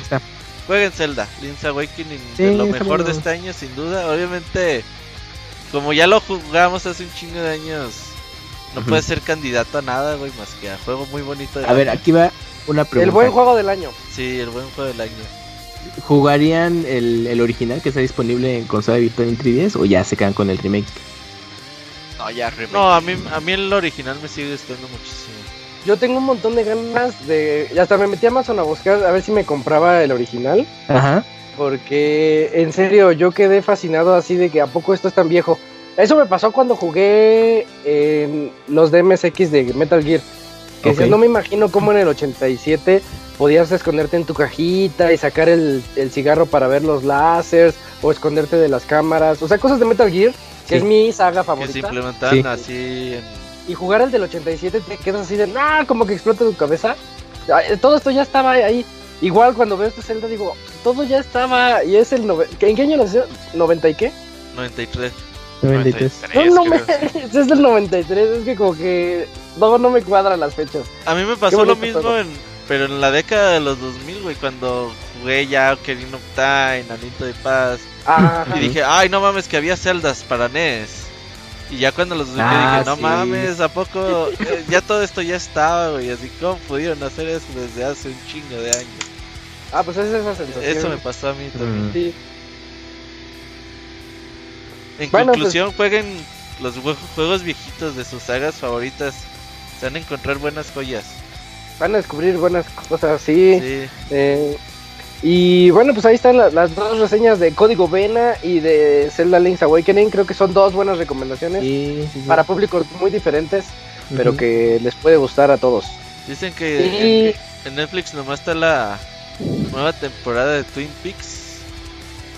Jueguen Zelda, Link's Awakening, de lo mejor de este año, sin duda. Obviamente, como ya lo jugamos hace un chingo de años, no puede ser candidato a nada, güey, más que a juego muy bonito. a ver, aquí va una pregunta. El buen juego del año. Sí, el buen juego del año. ¿Jugarían el, el original que está disponible en consola virtual en 3DS o ya se quedan con el remake? No, ya remake. No, a mí, a mí el original me sigue gustando muchísimo. Yo tengo un montón de ganas de. Hasta me metí a Amazon a buscar a ver si me compraba el original. Ajá. Porque en serio, yo quedé fascinado así de que a poco esto es tan viejo. Eso me pasó cuando jugué en los DMSX de Metal Gear. Que no me imagino cómo en el 87 podías esconderte en tu cajita y sacar el, cigarro para ver los láseres o esconderte de las cámaras. O sea, cosas de Metal Gear, que es mi saga favorita. Que se implementan así Y jugar el del 87 te quedas así de, ¡ah! Como que explota tu cabeza. Todo esto ya estaba ahí. Igual cuando veo esta celda digo, todo ya estaba y es el... ¿En qué año nació? ¿90 y qué? 93. 93. No, no es del 93, es que como que no, no me cuadran las fechas. A mí me pasó lo mismo en pero en la década de los 2000, güey, cuando jugué ya Ocarina of Time, Anito de Paz, y dije, ay, no mames, que había celdas para NES. Y ya cuando los ah, dije, no mames, ¿a poco? Eh, ya todo esto ya estaba, güey, así como pudieron hacer eso desde hace un chingo de años. Ah, pues es esa sensación. Eso me pasó a mí también. Sí. En pues conclusión, jueguen los juegos viejitos de sus sagas favoritas. Se van a encontrar buenas joyas van a descubrir buenas cosas así. Eh, y bueno, pues ahí están las dos reseñas de Código Vena y de Zelda Link's Awakening. Creo que son dos buenas recomendaciones para públicos muy diferentes, pero que les puede gustar a todos. Dicen que en, Netflix nomás está la nueva temporada de Twin Peaks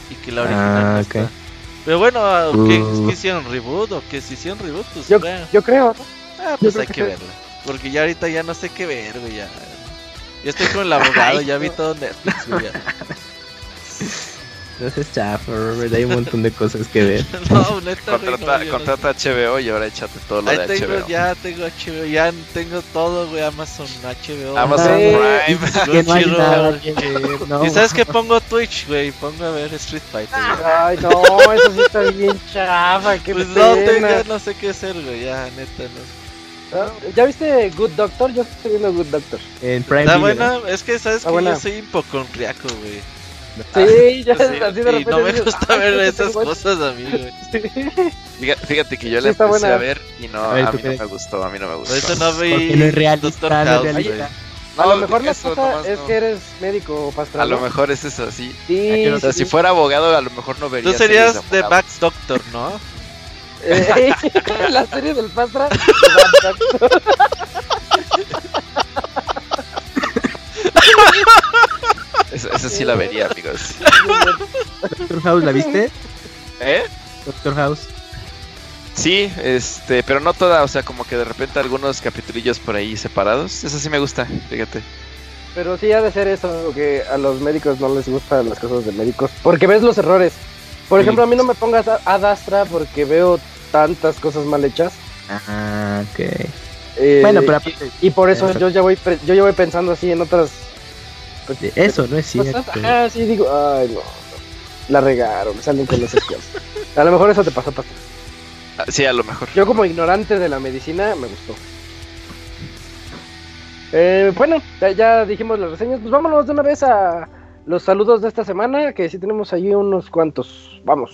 y que la original ah, Pero bueno, ¿qué, uh. hicieron reboot o qué si hicieron reboot? Pues yo, yo creo. Ah, pues hay que verla. Porque ya ahorita ya no sé qué ver, güey. Ya, ya estoy con el abogado, ya vi todo Netflix, güey. No seas chafa, Robert, hay un montón de cosas que ver. no, neta, contrata, no, contrata HBO y ahora échate todo lo Ahí de tengo, HBO. Ya tengo HBO, ya tengo todo, güey, Amazon, HBO. Amazon Prime. no hay nada que ver, no. ¿Y sabes qué pongo Twitch, güey? Pongo a ver Street Fighter. Ay, no, eso sí está bien chafa, qué Pues no, tengo, no sé qué hacer, güey, ya, neta, no. Ah, ¿Ya viste Good Doctor? Yo estoy viendo Good Doctor. En Prime Está buena, es que sabes que yo soy hipocondriaco, güey. Sí, ya sí, así de repente. no me gusta ver esas cosas a mí, güey. Sí. Fíjate, que yo sí, le empecé buena. a ver y no, a, ver, mí no me gustó, a mí no me gustó. Por eso no vi no es realista, no a lo mejor la cosa es que eres médico o pastrano. A lo mejor es eso, sí. sí si fuera abogado, a lo mejor no vería. Tú serías The Back Doctor, ¿no? La serie del pastra. The Back Doctor esa sí la vería, amigos. Doctor House, ¿la viste? ¿Eh? Doctor House. Sí, este, pero no toda, o sea, como que de repente algunos capitulillos por ahí separados. Eso sí me gusta, fíjate. Pero sí ha de ser eso, que a los médicos no les gustan las cosas de médicos, porque ves los errores. Por ejemplo, a mí no me pongas a Dastra porque veo tantas cosas mal hechas. Ajá, ok. Eh, bueno, pero y, por eso, yo ya voy yo ya voy pensando así en otras pues, eso no es cierto. ah, sí digo, ay no, la regaron, salen con los escuelas. A lo mejor eso te pasó, pastor. Ah, sí, a lo mejor. Yo como ignorante de la medicina me gustó. Eh, bueno, ya, dijimos las reseñas, pues vámonos de una vez a los saludos de esta semana, que sí tenemos ahí unos cuantos. Vamos.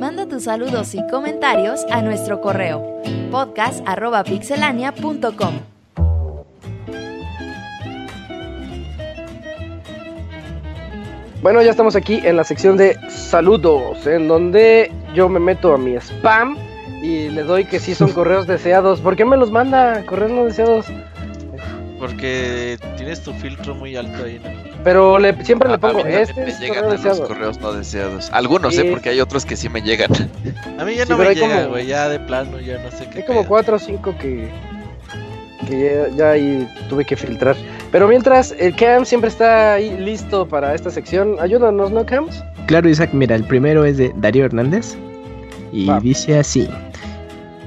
Manda tus saludos y comentarios a nuestro correo podcast.pixelania.com. Bueno, ya estamos aquí en la sección de saludos, en donde yo me meto a mi spam y le doy que sí son correos deseados. ¿Por qué me los manda correos no deseados? Porque tienes tu filtro muy alto ahí, ¿no? Pero le, siempre le pongo, este me llegan los correos no deseados. Algunos, ¿eh? Porque hay otros que sí me llegan. A mí ya no me llega, güey, ya de plano, ya no sé qué. Hay como cuatro o cinco que, que ya, ya ahí tuve que filtrar. Pero mientras, el Cam siempre está ahí listo para esta sección. Ayúdanos, ¿no, Cams? Claro, Isaac, mira, el primero es de Darío Hernández. Y dice así: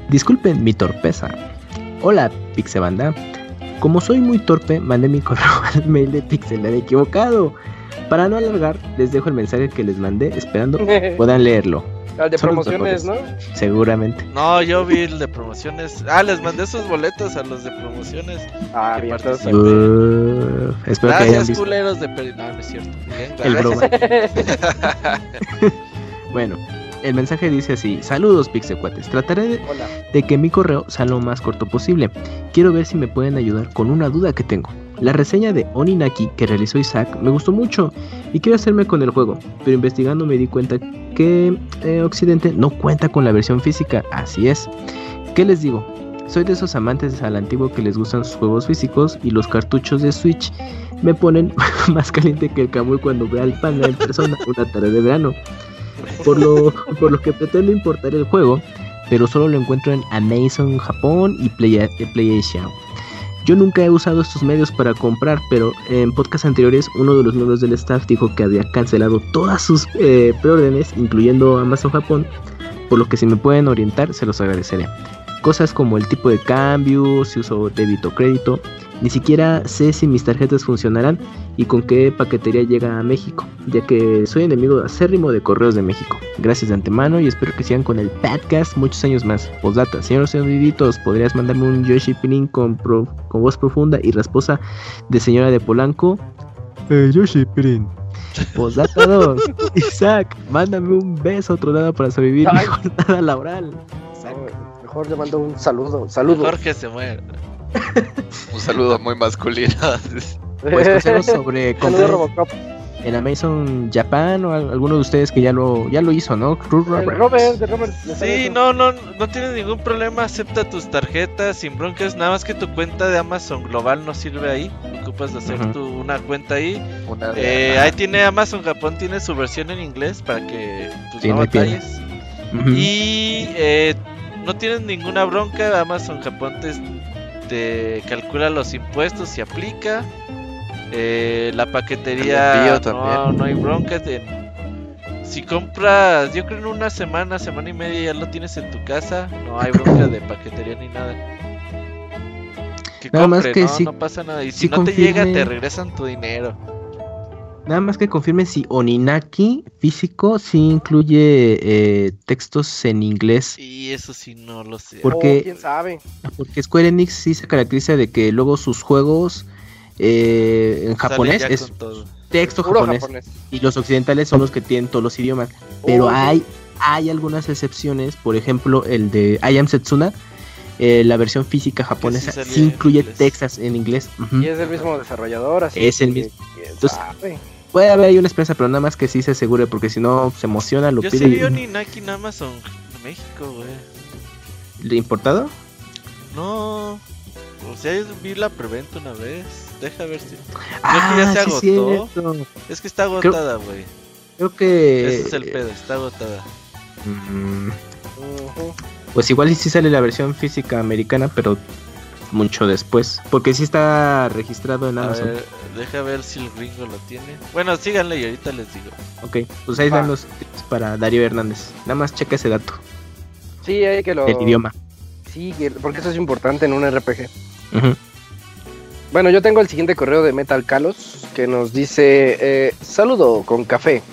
Disculpen mi torpeza. Hola, Pixebanda. Como soy muy torpe, mandé mi correo al mail de Pixel equivocado. Para no alargar, les dejo el mensaje que les mandé, esperando puedan leerlo. Al de promociones, ¿no? Seguramente. No, yo vi el de promociones. Ah, les mandé esos boletos a los de promociones. Ah, bien, uh, espero Gracias, que hayan visto. culeros de peri... No, no es cierto. Bien, el broma. bueno, el mensaje dice así: Saludos, Pixecuates. Trataré de, de, que mi correo sea lo más corto posible. Quiero ver si me pueden ayudar con una duda que tengo. La reseña de Oninaki que realizó Isaac me gustó mucho y quiero hacerme con el juego, pero investigando me di cuenta que eh, Occidente no cuenta con la versión física, así es. ¿Qué les digo? Soy de esos amantes al antiguo que les gustan sus juegos físicos y los cartuchos de Switch me ponen más caliente que el Kamui cuando ve al panda en persona una tarde de verano. Por lo, por lo que pretendo importar el juego, pero solo lo encuentro en Amazon Japón y Play, eh, PlayAsia. Yo nunca he usado estos medios para comprar, pero en podcasts anteriores uno de los miembros del staff dijo que había cancelado todas sus eh, preórdenes, incluyendo Amazon Japón, por lo que si me pueden orientar se los agradeceré. Cosas como el tipo de cambio, si uso débito o crédito, ni siquiera sé si mis tarjetas funcionarán y con qué paquetería llega a México, ya que soy enemigo acérrimo de correos de México. Gracias de antemano y espero que sigan con el podcast muchos años más. Postdata, señores señoritos, ¿podrías mandarme un Yoshi Pinin con, con voz profunda y rasposa de señora de Polanco? Eh, Yoshi Pinin. Postdata 2. Isaac, mándame un beso otro lado para sobrevivir mi jornada laboral. Mejor le mando un saludo. Saludo. Jorge se muere. Un saludo muy masculino. Pues consejos sobre comprar en Amazon Japan o alguno de ustedes que ya lo ya lo hizo, ¿no? Robert, Robert. Sí, no, no, no tienes ningún problema, acepta tus tarjetas sin broncas, nada más que tu cuenta de Amazon global no sirve ahí, ocupas hacer tu, una cuenta ahí. Eh, ahí tiene Amazon Japón, tiene su versión en inglés para que pues, no batalles. Y eh, no tienes ninguna bronca, Amazon Japón te te calcula los impuestos y aplica. Eh, la paquetería no, no, hay bronca. si compras, yo creo en una semana, semana y media ya lo tienes en tu casa, no hay bronca de paquetería ni nada. Que nada más que no, no pasa nada. Y si, no te llega, te regresan tu dinero. Nada más que confirme si Oninaki físico sí incluye eh, textos en inglés. Y eso sí no lo sé. Porque, oh, ¿quién sabe? Porque Square Enix sí se caracteriza de que luego sus juegos eh, en japonés es texto japonés, Y los occidentales son los que tienen todos los idiomas. Pero hay, hay algunas excepciones. Por ejemplo, el de I Am Setsuna. Eh, la versión física japonesa sí, incluye textos en inglés. Y es el mismo desarrollador, así Es el mismo. Entonces, puede haber ahí una esperanza, pero nada más que sí se asegure, porque si no se emociona, lo Yo pide. Yo ni Naki en Amazon México, güey. ¿Le importado? No. O sea, vi la preventa una vez. Deja ver si. Ah, Creo que ya se agotó. es que está agotada, güey. Creo... que. Ese es el pedo, está agotada. Mm. Pues igual sí sale la versión física americana, pero mucho después. Porque sí está registrado en Amazon. deja ver si el gringo lo tiene. Bueno, síganle y ahorita les digo. Ok, pues ahí van los tips para Darío Hernández. Nada más checa ese dato. Sí, hay que lo. El idioma. Sí, porque eso es importante en un RPG. Bueno, yo tengo el siguiente correo de Metal Kalos que nos dice: eh, Saludo con café.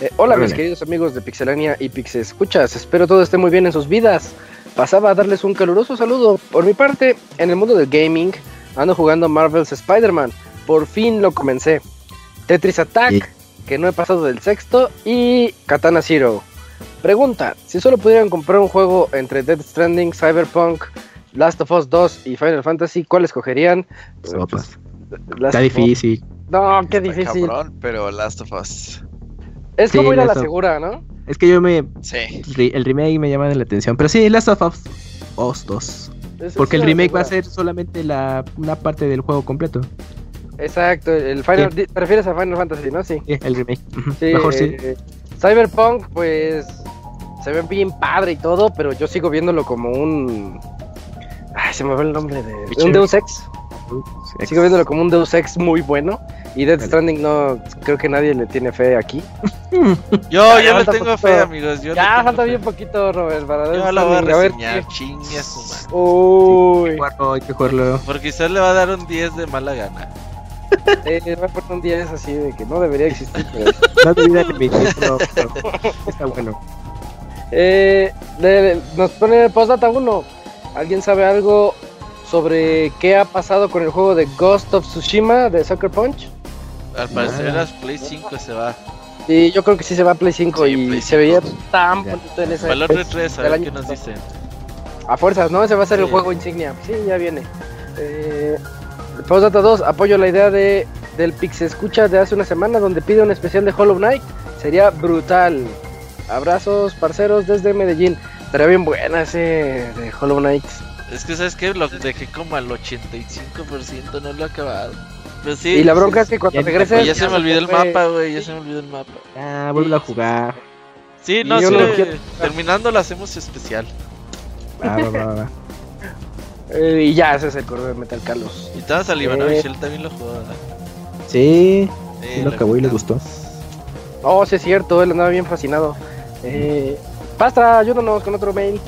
Eh, hola, mis queridos amigos de Pixelania y Pix Escuchas. Espero todo esté muy bien en sus vidas pasaba a darles un caluroso saludo. Por mi parte, en el mundo del gaming, ando jugando Marvel's Spider-Man. Por fin lo comencé. Tetris Attack, que no he pasado del sexto, y Katana Zero. Pregunta, si solo pudieran comprar un juego entre Dead Stranding, Cyberpunk, Last of Us 2 y Final Fantasy, ¿cuál escogerían? Pues, Está difícil. No, qué difícil. pero Last of Us. Es como ir a la segura, ¿no? Es que yo me. Sí. El remake me llama la atención. Pero sí, Last of Us 2. Porque el remake va a ser solamente la, una parte del juego completo. Exacto, el Final, ¿te refieres a Final Fantasy, no? Sí, el remake. Mejor sí. Eh, Cyberpunk, pues se ve bien padre y todo, pero yo sigo viéndolo como un. Ay, se me fue el nombre de. Un Deus Ex. Sigo viéndolo como un Deus Ex muy bueno. Y Death Stranding no, creo que nadie le tiene fe aquí. Yo, yo le tengo fe, amigos. ya falta bien poquito, Robert, para Death Yo lo voy a reseñar, chingue a su madre. Uy. Hay que jugarlo. Porque quizás le va a dar un 10 de mala gana. Eh, le va a poner un 10 así de que no debería existir, pero... no debería existir, pero, está bueno. Eh, nos pone postdata 1. ¿Alguien sabe algo sobre qué ha pasado con el juego de Ghost of Tsushima de Sucker Punch? Al parecer ah. Play 5 se va. Sí, yo creo que sí se va a Play 5 y se veía tan bonito en esa Valor de 3, a ver qué nos dicen. A fuerzas, ¿no? Ese va a ser el juego insignia. Sí, ya viene. Eh, Postdata 2, apoyo la idea de del Pix Escucha de hace una semana donde pide un especial de Hollow Knight. Sería brutal. Abrazos, parceros, desde Medellín. Estaría bien buena ese de Hollow Knight. Es que, ¿sabes qué? Lo dejé como al 85%, no lo he acabado. Pues sí, y la bronca es que cuando regrese. Ya, se me olvidó el mapa, güey. Ya se me olvidó el mapa. Ah, vuelve a jugar. Sí, no, sí. terminando lo hacemos especial. Va, va, va, eh, y ya, ese es el correo de Metal Carlos. Y estabas al eh. él también lo jugó, ¿verdad? Sí, sí lo acabó y le gustó. Oh, sí es cierto, él andaba bien fascinado. Eh, Pastra, ayúdanos con otro mail.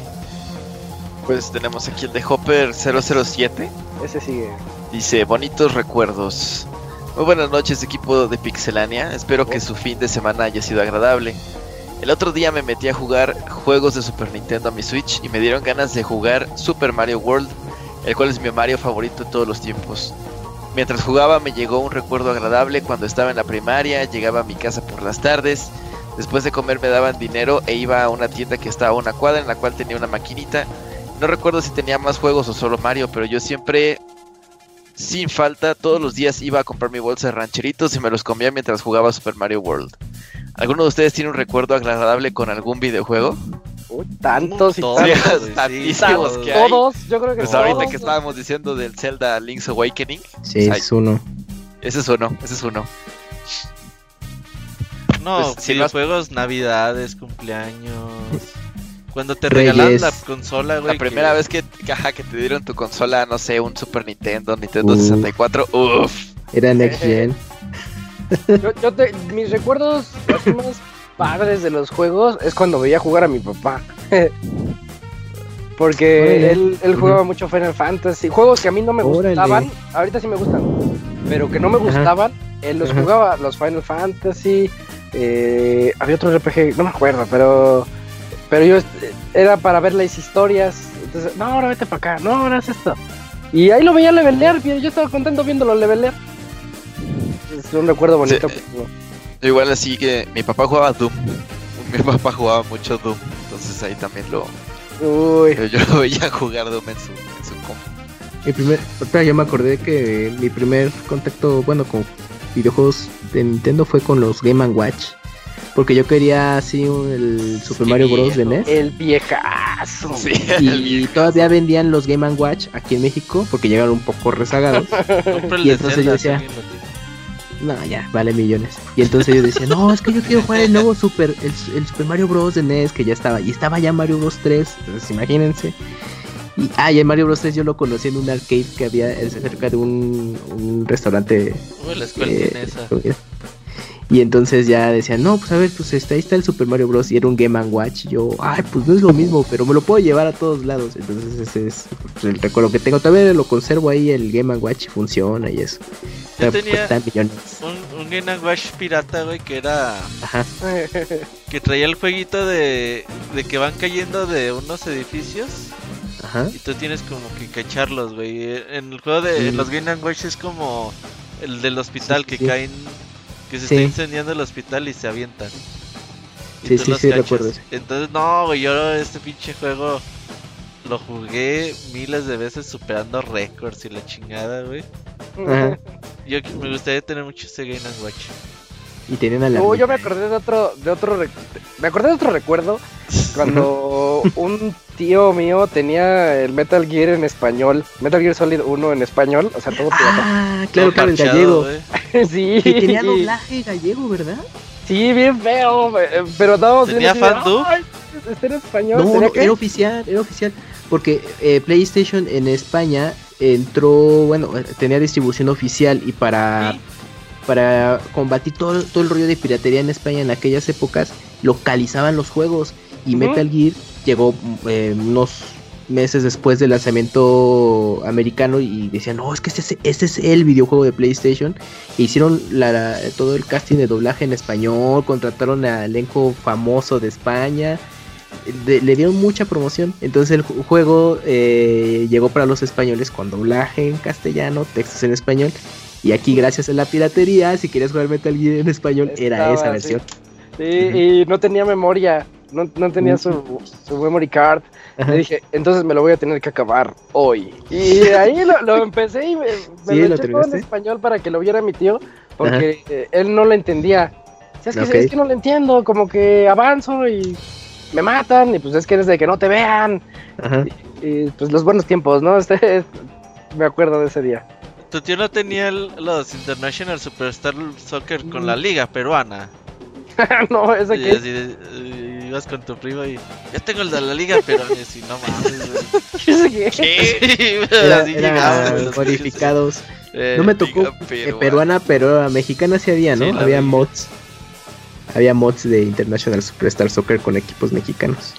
Pues tenemos aquí el de Hopper 007. Ese sigue. Dice, bonitos recuerdos. Muy buenas noches equipo de Pixelania, espero que su fin de semana haya sido agradable. El otro día me metí a jugar juegos de Super Nintendo a mi Switch y me dieron ganas de jugar Super Mario World, el cual es mi Mario favorito de todos los tiempos. Mientras jugaba me llegó un recuerdo agradable cuando estaba en la primaria, llegaba a mi casa por las tardes, después de comer me daban dinero e iba a una tienda que estaba a una cuadra en la cual tenía una maquinita no recuerdo si tenía más juegos o solo Mario, pero yo siempre, sin falta, todos los días iba a comprar mi bolsa de rancheritos y me los comía mientras jugaba Super Mario World. ¿Alguno de ustedes tiene un recuerdo agradable con algún videojuego? tantos y tantos. tantísimos que hay. Todos, yo creo que Pues ahorita que estábamos diciendo del Zelda Link's Awakening. Sí, es uno. Ese es uno, ese es uno. No, pues, si los juegos, navidades, cumpleaños. Cuando te regalan la consola, güey. La primera vez que, caja, que te dieron tu consola, no sé, un Super Nintendo, Nintendo 64, uff. Era Next Gen. yo, te, mis recuerdos más padres de los juegos es cuando veía jugar a mi papá. Porque él, él, jugaba mucho Final Fantasy. Juegos que a mí no me gustaban, ahorita sí me gustan, pero que no me gustaban, él los jugaba, los Final Fantasy. Eh, había otro RPG, no me acuerdo, pero pero yo era para ver las historias. Entonces, no, ahora vete para acá, no, ahora es esto. Y ahí lo veía levelear, yo estaba contento viéndolo levelear. Es un recuerdo bonito. igual así que mi papá jugaba Doom. Mi papá jugaba mucho Doom. Entonces ahí también lo. Uy. Yo, lo veía jugar Doom en su, en su. Mi primer. ya me acordé que mi primer contacto, bueno, con videojuegos de Nintendo fue con los Game Watch porque yo quería así el Super Mario Bros. de NES. El viejazo. y todavía vendían los Game Watch aquí en México porque llegaron un poco rezagados. y entonces yo decía, no, ya, vale millones. Y entonces yo decía, no, es que yo quiero jugar el nuevo Super, el, Super Mario Bros. de NES que ya estaba. Y estaba ya Mario Bros. 3, entonces imagínense. Y, ah, y el Mario Bros 3 yo lo conocí en un arcade que había cerca de un, un restaurante. la escuela eh. Y entonces ya decían, no, pues a ver, pues está, ahí está el Super Mario Bros. Y era un Game Watch. Y yo, ay, pues no es lo mismo, pero me lo puedo llevar a todos lados. Entonces ese es pues, el recuerdo que tengo. Todavía lo conservo ahí, el Game Watch funciona y eso. Yo tenía un, un, Game Watch pirata, güey, que era... Ajá. Que traía el jueguito de, de que van cayendo de unos edificios. Ajá. Y tú tienes como que cacharlos, güey. En el juego de los Game Watch es como el del hospital que caen que se está incendiando el hospital y se avientan. sí, sí, sí, recuerdo. Entonces, no, güey, yo este pinche juego lo jugué miles de veces superando récords y la chingada, güey. Yo me gustaría tener mucho ese Game Watch. Y tenían a la. Oh, yo me acordé de otro, de otro, me acordé de otro recuerdo cuando un tío mío tenía el Metal Gear en español, Metal Gear Solid 1 en español, o sea, todo Ah, claro, claro, en gallego. sí. Que tenía doblaje gallego, ¿verdad? Sí, bien feo, eh, pero estábamos ¿Tenía fandub? Este en español. No, no era oficial, era oficial. Porque eh, PlayStation en España entró, bueno, tenía distribución oficial y para para combatir todo, todo el rollo de piratería en España en aquellas épocas, localizaban los juegos y Metal Gear llegó eh, unos meses después del lanzamiento americano y decían, no, es que este, este es el videojuego de PlayStation. E hicieron la, todo el casting de doblaje en español, contrataron al elenco famoso de España. le dieron mucha promoción. Entonces el juego eh, llegó para los españoles con doblaje en castellano, textos en español. Y aquí, gracias a la piratería, si quieres jugar Metal Gear en español, era esa versión. Sí, y no tenía memoria, no, no tenía su, su, memory card. Le dije, entonces me lo voy a tener que acabar hoy. Y ahí lo, empecé y me, me lo, eché todo en español para que lo viera mi tío, porque eh, él no lo entendía. es, que, es que no lo entiendo, como que avanzo y me matan, y pues es que desde que no te vean. Y, pues los buenos tiempos, ¿no? Este, me acuerdo de ese día. Tu tío no tenía los International Superstar Soccer con la liga peruana. no, esa que. Eh, ibas con tu primo y. Ya tengo el de la liga peruana. Y no mames, ¿Qué? ¿Qué? Era, modificados. no me tocó peruana. pero mexicana sí había, ¿no? había mods. Había mods de International Superstar Soccer con equipos mexicanos.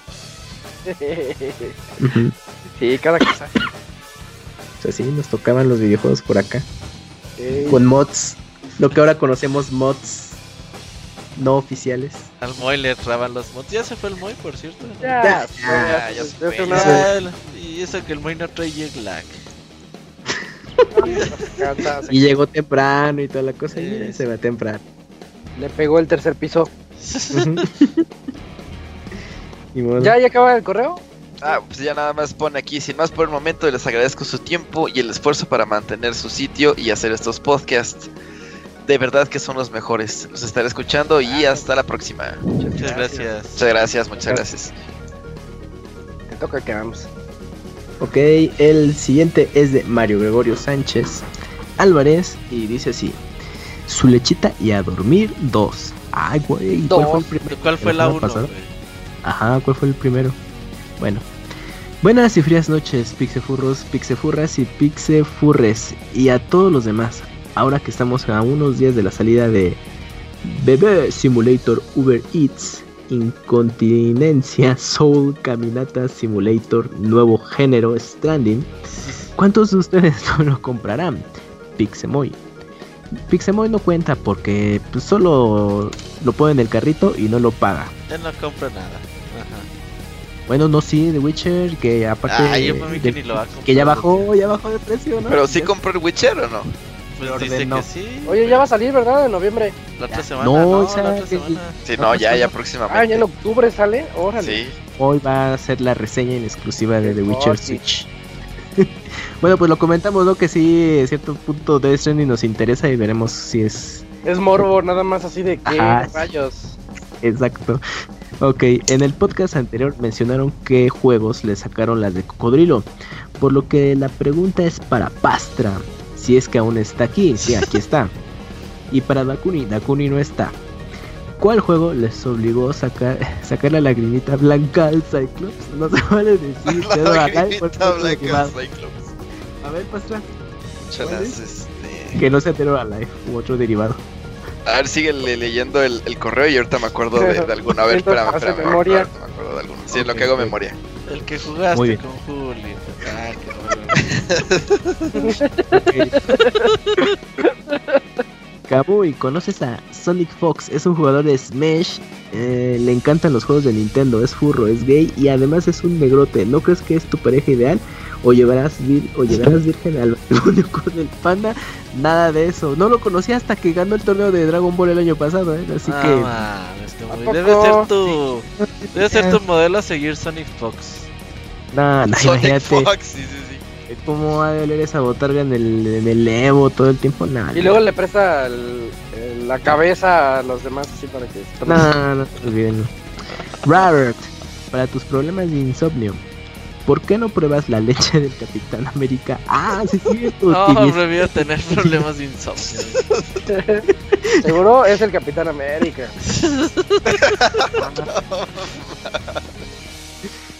Sí, cada cosa. O sea, sí, nos tocaban los videojuegos por acá. Con mods. Lo que ahora conocemos mods no oficiales. Al Moy le traban los mods. Ya se fue el Moy, por cierto. Ya, ya, ya, se fue. Y eso que el Moy no trae jet lag. y llegó temprano y toda la cosa. Y se va temprano. Le pegó el tercer piso. ¿Ya, ¿Ya acaba el correo? Ah, pues ya nada más pone aquí, sin más por el momento, les agradezco su tiempo y el esfuerzo para mantener su sitio y hacer estos podcasts. De verdad que son los mejores. Los estaré escuchando y hasta la próxima. Muchas gracias. Muchas gracias, muchas gracias. Te toca que vamos. Ok, el siguiente es de Mario Gregorio Sánchez Álvarez y dice así: Su lechita y a dormir dos. Ay, güey, ¿cuál fue el primero? ¿Cuál fue la uno? Ajá, ¿cuál fue el primero? Bueno. Buenas y frías noches, pixefurros, pixefurras y pixefurres. Y a todos los demás. Ahora que estamos a unos días de la salida de Bebé Simulator Uber Eats, Incontinencia Soul Caminata Simulator, nuevo género Stranding. ¿Cuántos de ustedes no lo comprarán? Pixemoy. Pixemoy no cuenta porque pues, solo lo pone en el carrito y no lo paga. Él no compra nada. Bueno, no, sí, The Witcher, que aparte. Ah, yo mí que, ni lo que ya bajó, ya bajó de precio, ¿no? Pero sí compró el Witcher o no? Pues dice que sí. Oye, ya va a salir, ¿verdad? En noviembre. La otra semana. No, no la otra semana. Sí, no, ya, ya próximamente. Ah, ya en octubre sale. Órale. Sí. Hoy va a ser la reseña en exclusiva de The Witcher Switch. bueno, pues lo comentamos, ¿no? Que sí, a cierto punto de y nos interesa y veremos si es. Es morbo, nada más así de que rayos. Exacto. Ok, en el podcast anterior mencionaron qué juegos le sacaron las de Cocodrilo, por lo que la pregunta es para Pastra, si es que aún está aquí, sí, aquí está. Y para Dakuni, Dakuni no está. ¿Cuál juego les obligó a sacar, sacar la lagrimita blanca al Cyclops? No se vale decir, te doy a blanca al Cyclops. A ver, Pastra. Este... Que no sea Terror Alive u otro derivado. A ver, sigue leyendo el, el, correo y ahorita me acuerdo de, de alguno. A ver, espérame, espérame. Memoria. me acuerdo de alguno. Sí, es lo que hago memoria. El que jugaste con Juli. Ah, Camuy, ¿conoces a Sonic Fox? Es un jugador de Smash. Eh, le encantan los juegos de Nintendo. Es furro, es gay y además es un negrote. ¿No crees que es tu pareja ideal? o llevarás, vir o llevarás virgen al matrimonio con el panda. Nada de eso. No lo conocí hasta que ganó el torneo de Dragon Ball el año pasado, ¿eh? Así ah, que. debe ser tu. Debe ser tu modelo a seguir Sonic Fox. No, no, imagínate. Fox, sí, sí, sí. ¿Cómo va a doler esa botarga en el, en el Evo todo el tiempo? Nada. Y luego le presta el, la cabeza a los demás así para que. No, no, no, Robert, para tus problemas de insomnio, ¿por qué no pruebas la leche del Capitán América? Ah, sí, sí. No, prefiero tener problemas de insomnio. Seguro es el Capitán América.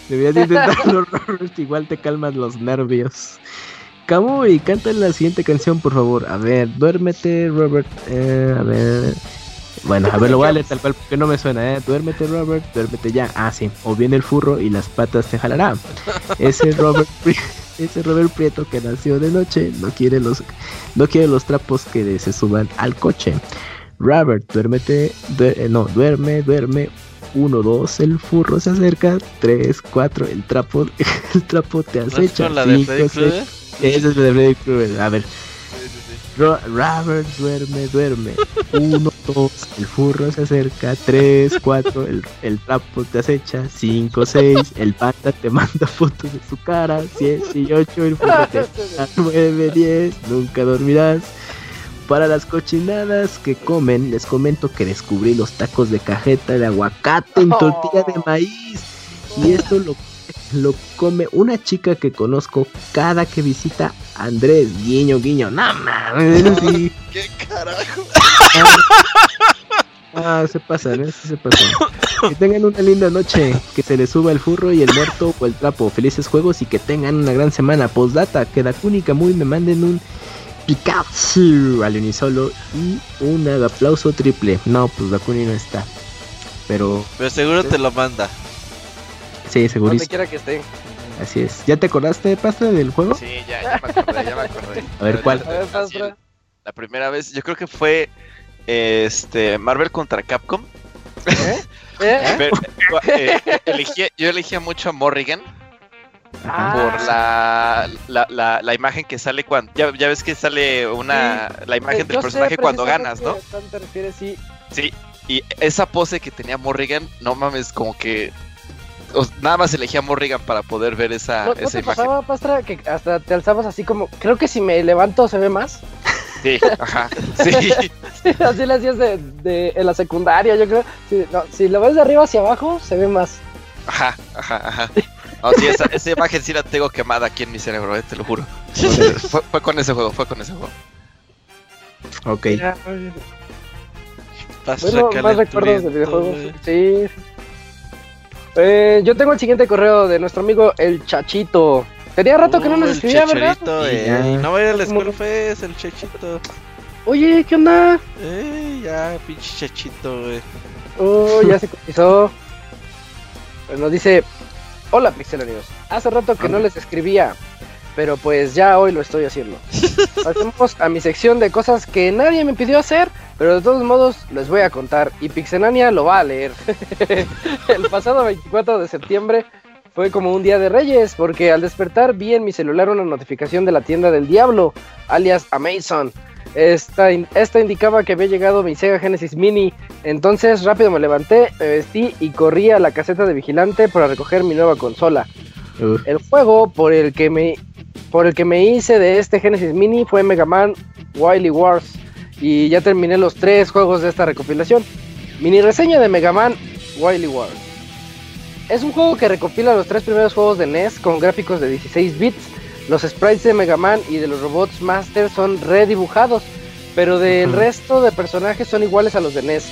Deberías intentarlo, Robert. Igual te calmas los nervios. y canta la siguiente canción, por favor. A ver, duérmete, Robert. Eh, a ver. Bueno, a ver, lo voy a leer tal cual porque no me suena, ¿eh? Duérmete, Robert, duérmete ya. Ah, sí. O viene el furro y las patas te jalará. Ese Robert, ese Robert Prieto que nació de noche no quiere los, no quiere los trapos que se suban al coche. Robert, duérmete, eh, no, duerme, duerme. Uno, dos, el furro se acerca. Tres, cuatro, el trapo, el trapo te acecha. ¿No es Ese es de Freddy Krueger. A ver. Robert duerme, duerme. Uno, dos, el furro se acerca. Tres, cuatro, el, el trapo te acecha. Cinco, seis, el pata te manda fotos de su cara. Siete y ocho, el furro te Nueve, diez, nunca dormirás. Para las cochinadas que comen, les comento que descubrí los tacos de cajeta de aguacate en tortilla de maíz. Y esto lo lo come una chica que conozco cada que visita a Andrés. Guiño, guiño. No mames. ¿Qué carajo? Ah, se pasan, ¿eh? se pasan. Que tengan una linda noche, que se les suba el furro y el muerto o el trapo. Felices juegos y que tengan una gran semana. Postdata, que Dakuni muy me manden un Pikachu al unisolo y un aplauso triple. No, pues Dakuni no está. Pero. Pero seguro te lo manda. Sí, segurísimo. Donde quiera que esté. Así es. ¿Ya te acordaste, Pastra, del juego? Sí, ya, ya me acordé, ya me acordé. A ver, ¿cuál? La primera vez, yo creo que fue este Marvel contra Capcom. ¿Eh? ¿Eh? eh yo elegía mucho a Morrigan. Ah. por la, la, la, imagen que sale cuando. Ya, ya ves que sale una. La imagen del personaje cuando ganas, ¿no? Te refieres, sí. Sí, y esa pose que tenía Morrigan, no mames, como que nada más elegía a Morrigan para poder ver esa, ¿No, esa te pasaba, Pastra, que hasta te alzabas así como, creo que si me levanto se ve más? Sí, ajá, sí. así lo hacías de, de, en la secundaria, yo creo. si lo ves de arriba hacia abajo, se ve más. Ajá, ajá, ajá. No, sí, esa, esa, imagen sí la tengo quemada aquí en mi cerebro, eh, te lo juro. fue, fue, con ese juego, fue con ese juego. Ok. bueno, más recuerdos de videojuegos. Sí. Eh, yo tengo el siguiente correo de nuestro amigo el Chachito. Tenía rato que no nos escribía, ¿verdad? Eh. No vaya al School Fest, el Chachito. Oye, ¿qué onda? Eh, ya, pinche Chachito, güey. Oh, ya se cotizó. Pues nos dice: Hola, pixelanios. Hace rato que no les escribía, pero pues ya hoy lo estoy haciendo. Pasemos a mi sección de cosas que nadie me pidió hacer, pero de todos modos les voy a contar y Pixenania lo va a leer. el pasado 24 de septiembre fue como un día de reyes, porque al despertar vi en mi celular una notificación de la tienda del diablo, alias Amazon. Esta, esta indicaba que había llegado mi Sega Genesis Mini, entonces rápido me levanté, me vestí y corrí a la caseta de vigilante para recoger mi nueva consola. El juego por el que me por el que me hice de este Genesis Mini fue Mega Man Wily Wars y ya terminé los tres juegos de esta recopilación. Mini reseña de Mega Man Wily World. Es un juego que recopila los tres primeros juegos de NES con gráficos de 16 bits. Los sprites de Mega Man y de los robots Master son redibujados, pero del resto de personajes son iguales a los de NES.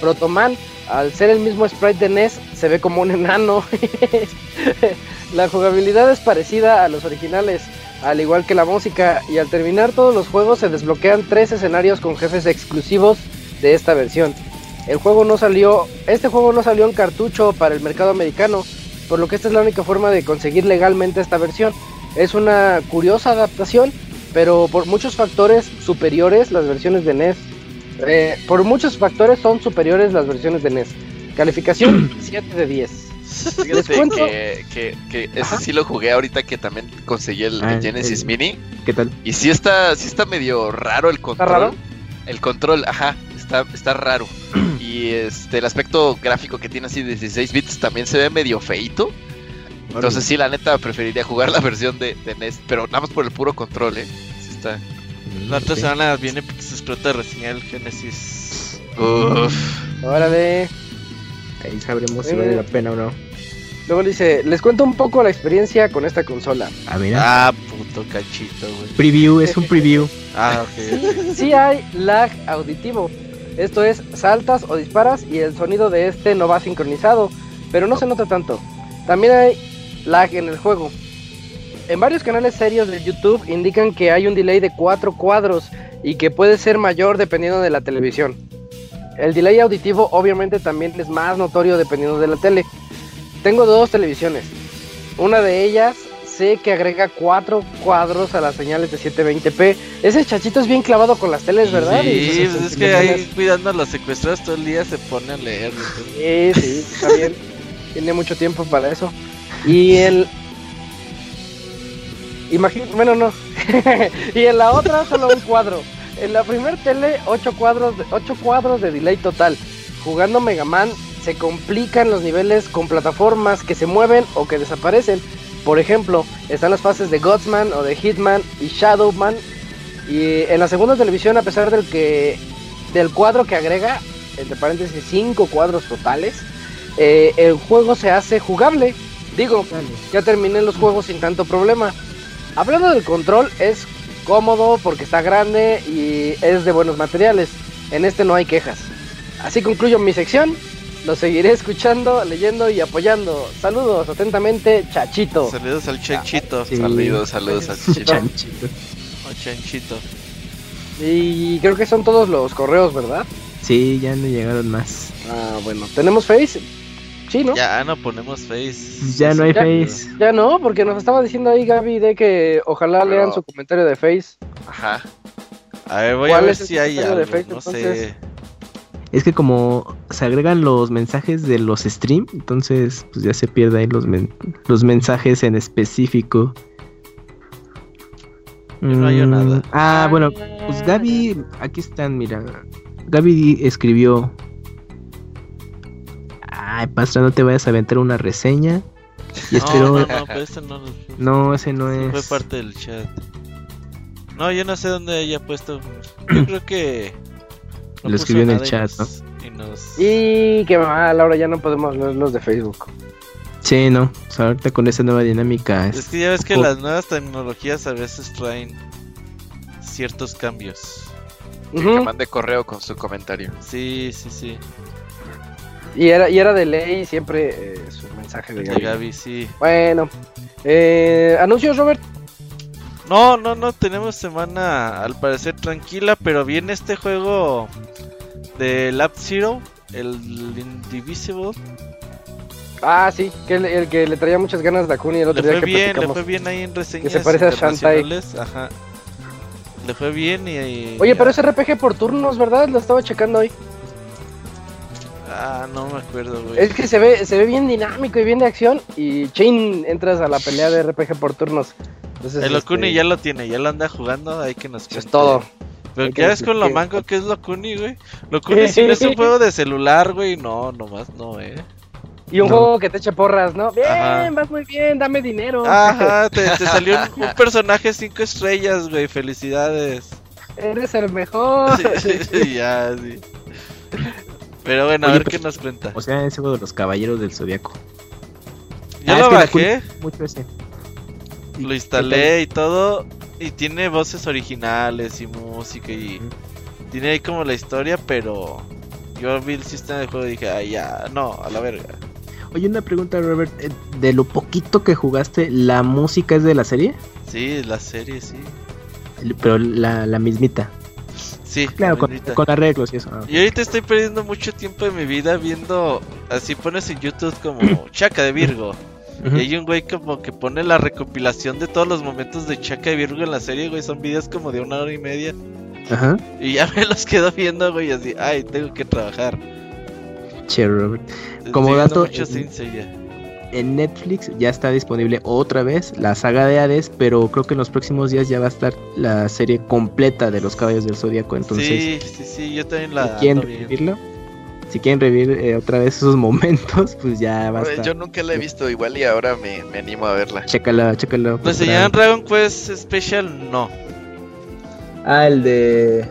Protoman, al ser el mismo sprite de NES, se ve como un enano. la jugabilidad es parecida a los originales, al igual que la música, y al terminar todos los juegos se desbloquean tres escenarios con jefes exclusivos de esta versión. El juego no salió, este juego no salió en cartucho para el mercado americano, por lo que esta es la única forma de conseguir legalmente esta versión. Es una curiosa adaptación, pero por muchos factores superiores las versiones de NES. Eh, por muchos factores son superiores las versiones de NES. Calificación 7 de 10. Les cuento que, que, ese sí lo jugué ahorita que también conseguí el, ah, Genesis Mini. ¿Qué tal? Y sí está, sí está medio raro el control. ¿Está raro? El control, ajá, está, está raro. y este el aspecto gráfico que tiene así de 16 bits también se ve medio feito. Entonces sí, la neta preferiría jugar la versión de, de NES, pero nada más por el puro control, eh. Sí está. La otra semana viene se explota de reseñar el Genesis. Uff. Órale. Ahí sabremos si vale la pena o no. Luego dice, les cuento un poco la experiencia con esta consola. Ah, mira. Ah, puto cachito, güey. Preview, es un preview. ah, ok. sí hay lag auditivo. Esto es, saltas o disparas y el sonido de este no va sincronizado, pero no se nota tanto. También hay lag en el juego. En varios canales serios de YouTube indican que hay un delay de 4 cuadros y que puede ser mayor dependiendo de la televisión. El delay auditivo obviamente también es más notorio dependiendo de la tele. Tengo dos televisiones. Una de ellas sé que agrega 4 cuadros a las señales de 720p. Ese chachito es bien clavado con las teles, ¿verdad? Sí, pues es que ahí cuidando a los secuestrados todo el día se pone a leer. Sí, sí, está bien. Tiene mucho tiempo para eso. Y el, Imagínate, bueno, no. y en la otra solo un cuadro. En la primer tele, 8 cuadros, de, ocho cuadros de delay total. Jugando Mega Man se complican los niveles con plataformas que se mueven o que desaparecen. Por ejemplo, están las fases de Godsman o de Hitman y Shadowman. Y en la segunda televisión, a pesar del que del cuadro que agrega, entre paréntesis 5 cuadros totales, eh, el juego se hace jugable. Digo, ya terminé los juegos sin tanto problema. Hablando del control, es cómodo porque está grande y es de buenos materiales. En este no hay quejas. Así concluyo mi sección. Lo seguiré escuchando, leyendo y apoyando. Saludos atentamente, Chachito. Saludos al Chanchito. Saludos, saludos al Chanchito. Chanchito. Y creo que son todos los correos, ¿verdad? Sí, ya no llegaron más. Ah, bueno. ¿Tenemos Face? Sí, ¿no? Ya no ponemos face. Ya no hay face. Ya no, porque nos estaba diciendo ahí Gaby de que ojalá lean su comentario de face. Ajá. A ver, voy a ver si hay algo, de face, no sé. Es que como se agregan los mensajes de los stream, entonces pues ya se pierde ahí los, los mensajes en específico. no hay nada. Ah, bueno, pues Gaby, aquí están, mira. Gaby escribió Ay, Pastra, no te vayas a aventar una reseña. Y espero... no, no, pero ese no, no, ese no es. Fue parte del chat. No, yo no sé dónde haya puesto. Yo creo que. Lo escribió en el chat, ¿no? Y, nos... y qué mal, ahora ya no podemos leer los de Facebook. Sí, no. ahorita con esa nueva dinámica. Es, que ya ves que las nuevas tecnologías a veces traen ciertos cambios. Que mande correo con su comentario. Sí, sí, sí. Y era, y era de ley siempre eh, su mensaje de Gaby. sí. Bueno, eh, anuncios, Robert. No, no, no, tenemos semana al parecer tranquila, pero viene este juego de Lab Zero, el Indivisible. Ah, sí, que el, que le traía muchas ganas a Kuni el otro le fue bien, le fue bien ahí en reseñas Que se parece a. Ajá. Le fue bien y... Oye, pero es RPG por turnos, ¿verdad? Lo estaba checando hoy. Ah, no me acuerdo, güey. Es que se ve, se ve bien dinámico y bien de acción. Y Chain entras a la pelea de RPG por turnos. el Locuni este, ya lo tiene, ya lo anda jugando, hay que nos Es todo. Pero ¿qué haces con lo mango que es Locuni, güey? Locuni si no es un juego de celular, güey. No, nomás no, eh. Y un juego que te eche porras, ¿no? Bien, vas muy bien, dame dinero. Ajá, te, salió un, personaje cinco estrellas, güey. Felicidades. Eres el mejor. Sí, ya, sí. Pero bueno, a ver qué nos cuenta. O sea, ese juego de los caballeros del zodiaco. Yo ah, lo bajé. Mucho ese. Lo instalé y todo. Y tiene voces originales y música y. Tiene ahí como la historia, pero. Yo vi el sistema de juego y dije, ay, ya, no, a la verga. Oye, una pregunta, Robert. Eh, de lo poquito que jugaste, ¿la música es de la serie? Sí, la serie, sí. Pero la, la mismita. Sí, claro, con, arreglos y eso. Ah, y ahorita estoy perdiendo mucho tiempo de mi vida viendo. Así pones en YouTube como Chaca de Virgo. Y hay un güey como que pone la recopilación de todos los momentos de Chaca de Virgo en la serie, güey. Son videos como de una hora y media. Ajá. Y ya me los quedo viendo, güey, así, ay, tengo que trabajar. Che, Robert. Como dato. En, Netflix ya está disponible otra vez la saga de Hades, pero creo que en los próximos días ya va a estar la serie completa de los caballos del zodiaco. Entonces, sí, sí, sí, yo también la. ¿Quieren revivirlo? Si quieren revivir eh, otra vez esos momentos, pues ya va a estar. Yo nunca la he visto igual y ahora me, me animo a verla. Chécala, chécala. Pues ya en Dragon Quest Special no. Ah, el de.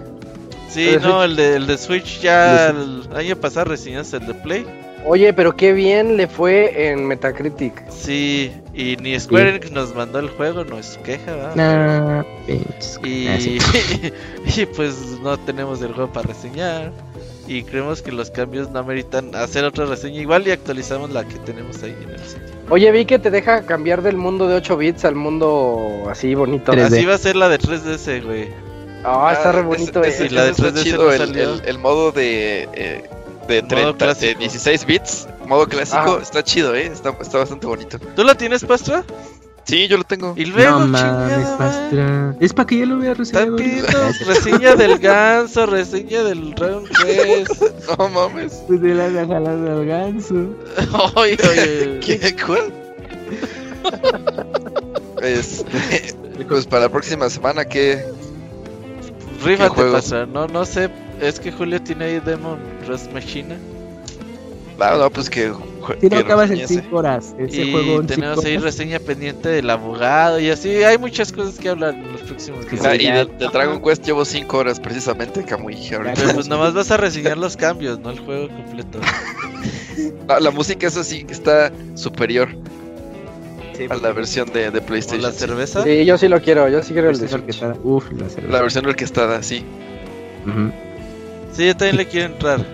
Sí, no, el de, el de Switch ya el año pasado reseñaste el de Play. Oye, pero qué bien le fue en Metacritic. Sí, y ni Square Enix nos mandó el juego, no es queja, ¿verdad? y, ah, y, pues no tenemos el juego para reseñar. Y creemos que los cambios no ameritan hacer otra reseña igual y actualizamos la que tenemos ahí en el sitio. Oye, vi que te deja cambiar del mundo de 8 bits al mundo así bonito. Así va a ser la de 3DS, güey. Ah, está re bonito ese. la de chido el, modo de, eh, de, 30, de 16 bits, modo clásico, está chido, eh, está, está bastante bonito. ¿Tú lo tienes, Pastra? Sí, yo lo tengo. Y luego, no mames, Pastra. Es para que yo lo vea reseñado. reseña del ganso, reseña del Dragon Quest. no mames. Pues de la jalada del ganso. oye, oye. ¿Qué? ¿Cuál? pues, pues para la próxima semana, ¿qué, Rífate, pasa. No, no sé. Es que Julio tiene ahí Demon Rust Machine. No, no, pues que. Si no acabas en 5 horas. Ese y juego tenemos ahí reseña pendiente del abogado y así. Hay muchas cosas que hablar en los próximos días. y de, Dragon Quest llevo 5 horas precisamente, Kamui. Pero pues nomás vas a reseñar los cambios, no el juego completo. la música, eso sí, está superior. a la versión de, de PlayStation. ¿La cerveza? Sí, yo sí lo quiero, yo sí quiero el de orquestada. Uf, la cerveza. La versión orquestada, sí. Sí, yo también le quiero entrar.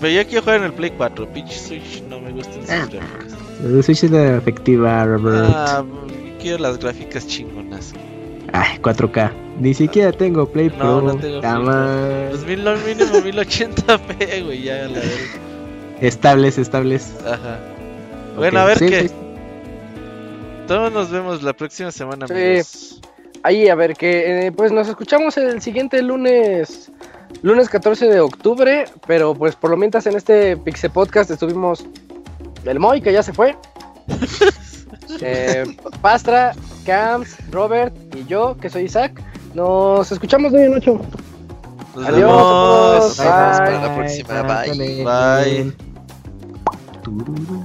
Pero yo quiero jugar en el Play 4. Pinche Switch no me gustan sus ah. gráficas. La Switch es la efectiva, Robert. Ah, quiero las gráficas chingonas. Ay, 4K. Ni siquiera tengo Play Pro. No, no tengo Play Pues mil, mínimo 1080p, güey, ya la verdad. Estables, estables. Ajá. Bueno, a ver qué. Pues, todos nos vemos la próxima semana, amigos. Ahí, a ver, que eh, pues nos escuchamos el siguiente lunes, lunes 14 de octubre, pero pues por lo mientras en este Pixel Podcast estuvimos el Moy, que ya se fue, eh, Pastra, Camps, Robert y yo, que soy Isaac. Nos escuchamos de hoy en ocho. Adiós. Bye, Hasta la próxima. Bye. Bye.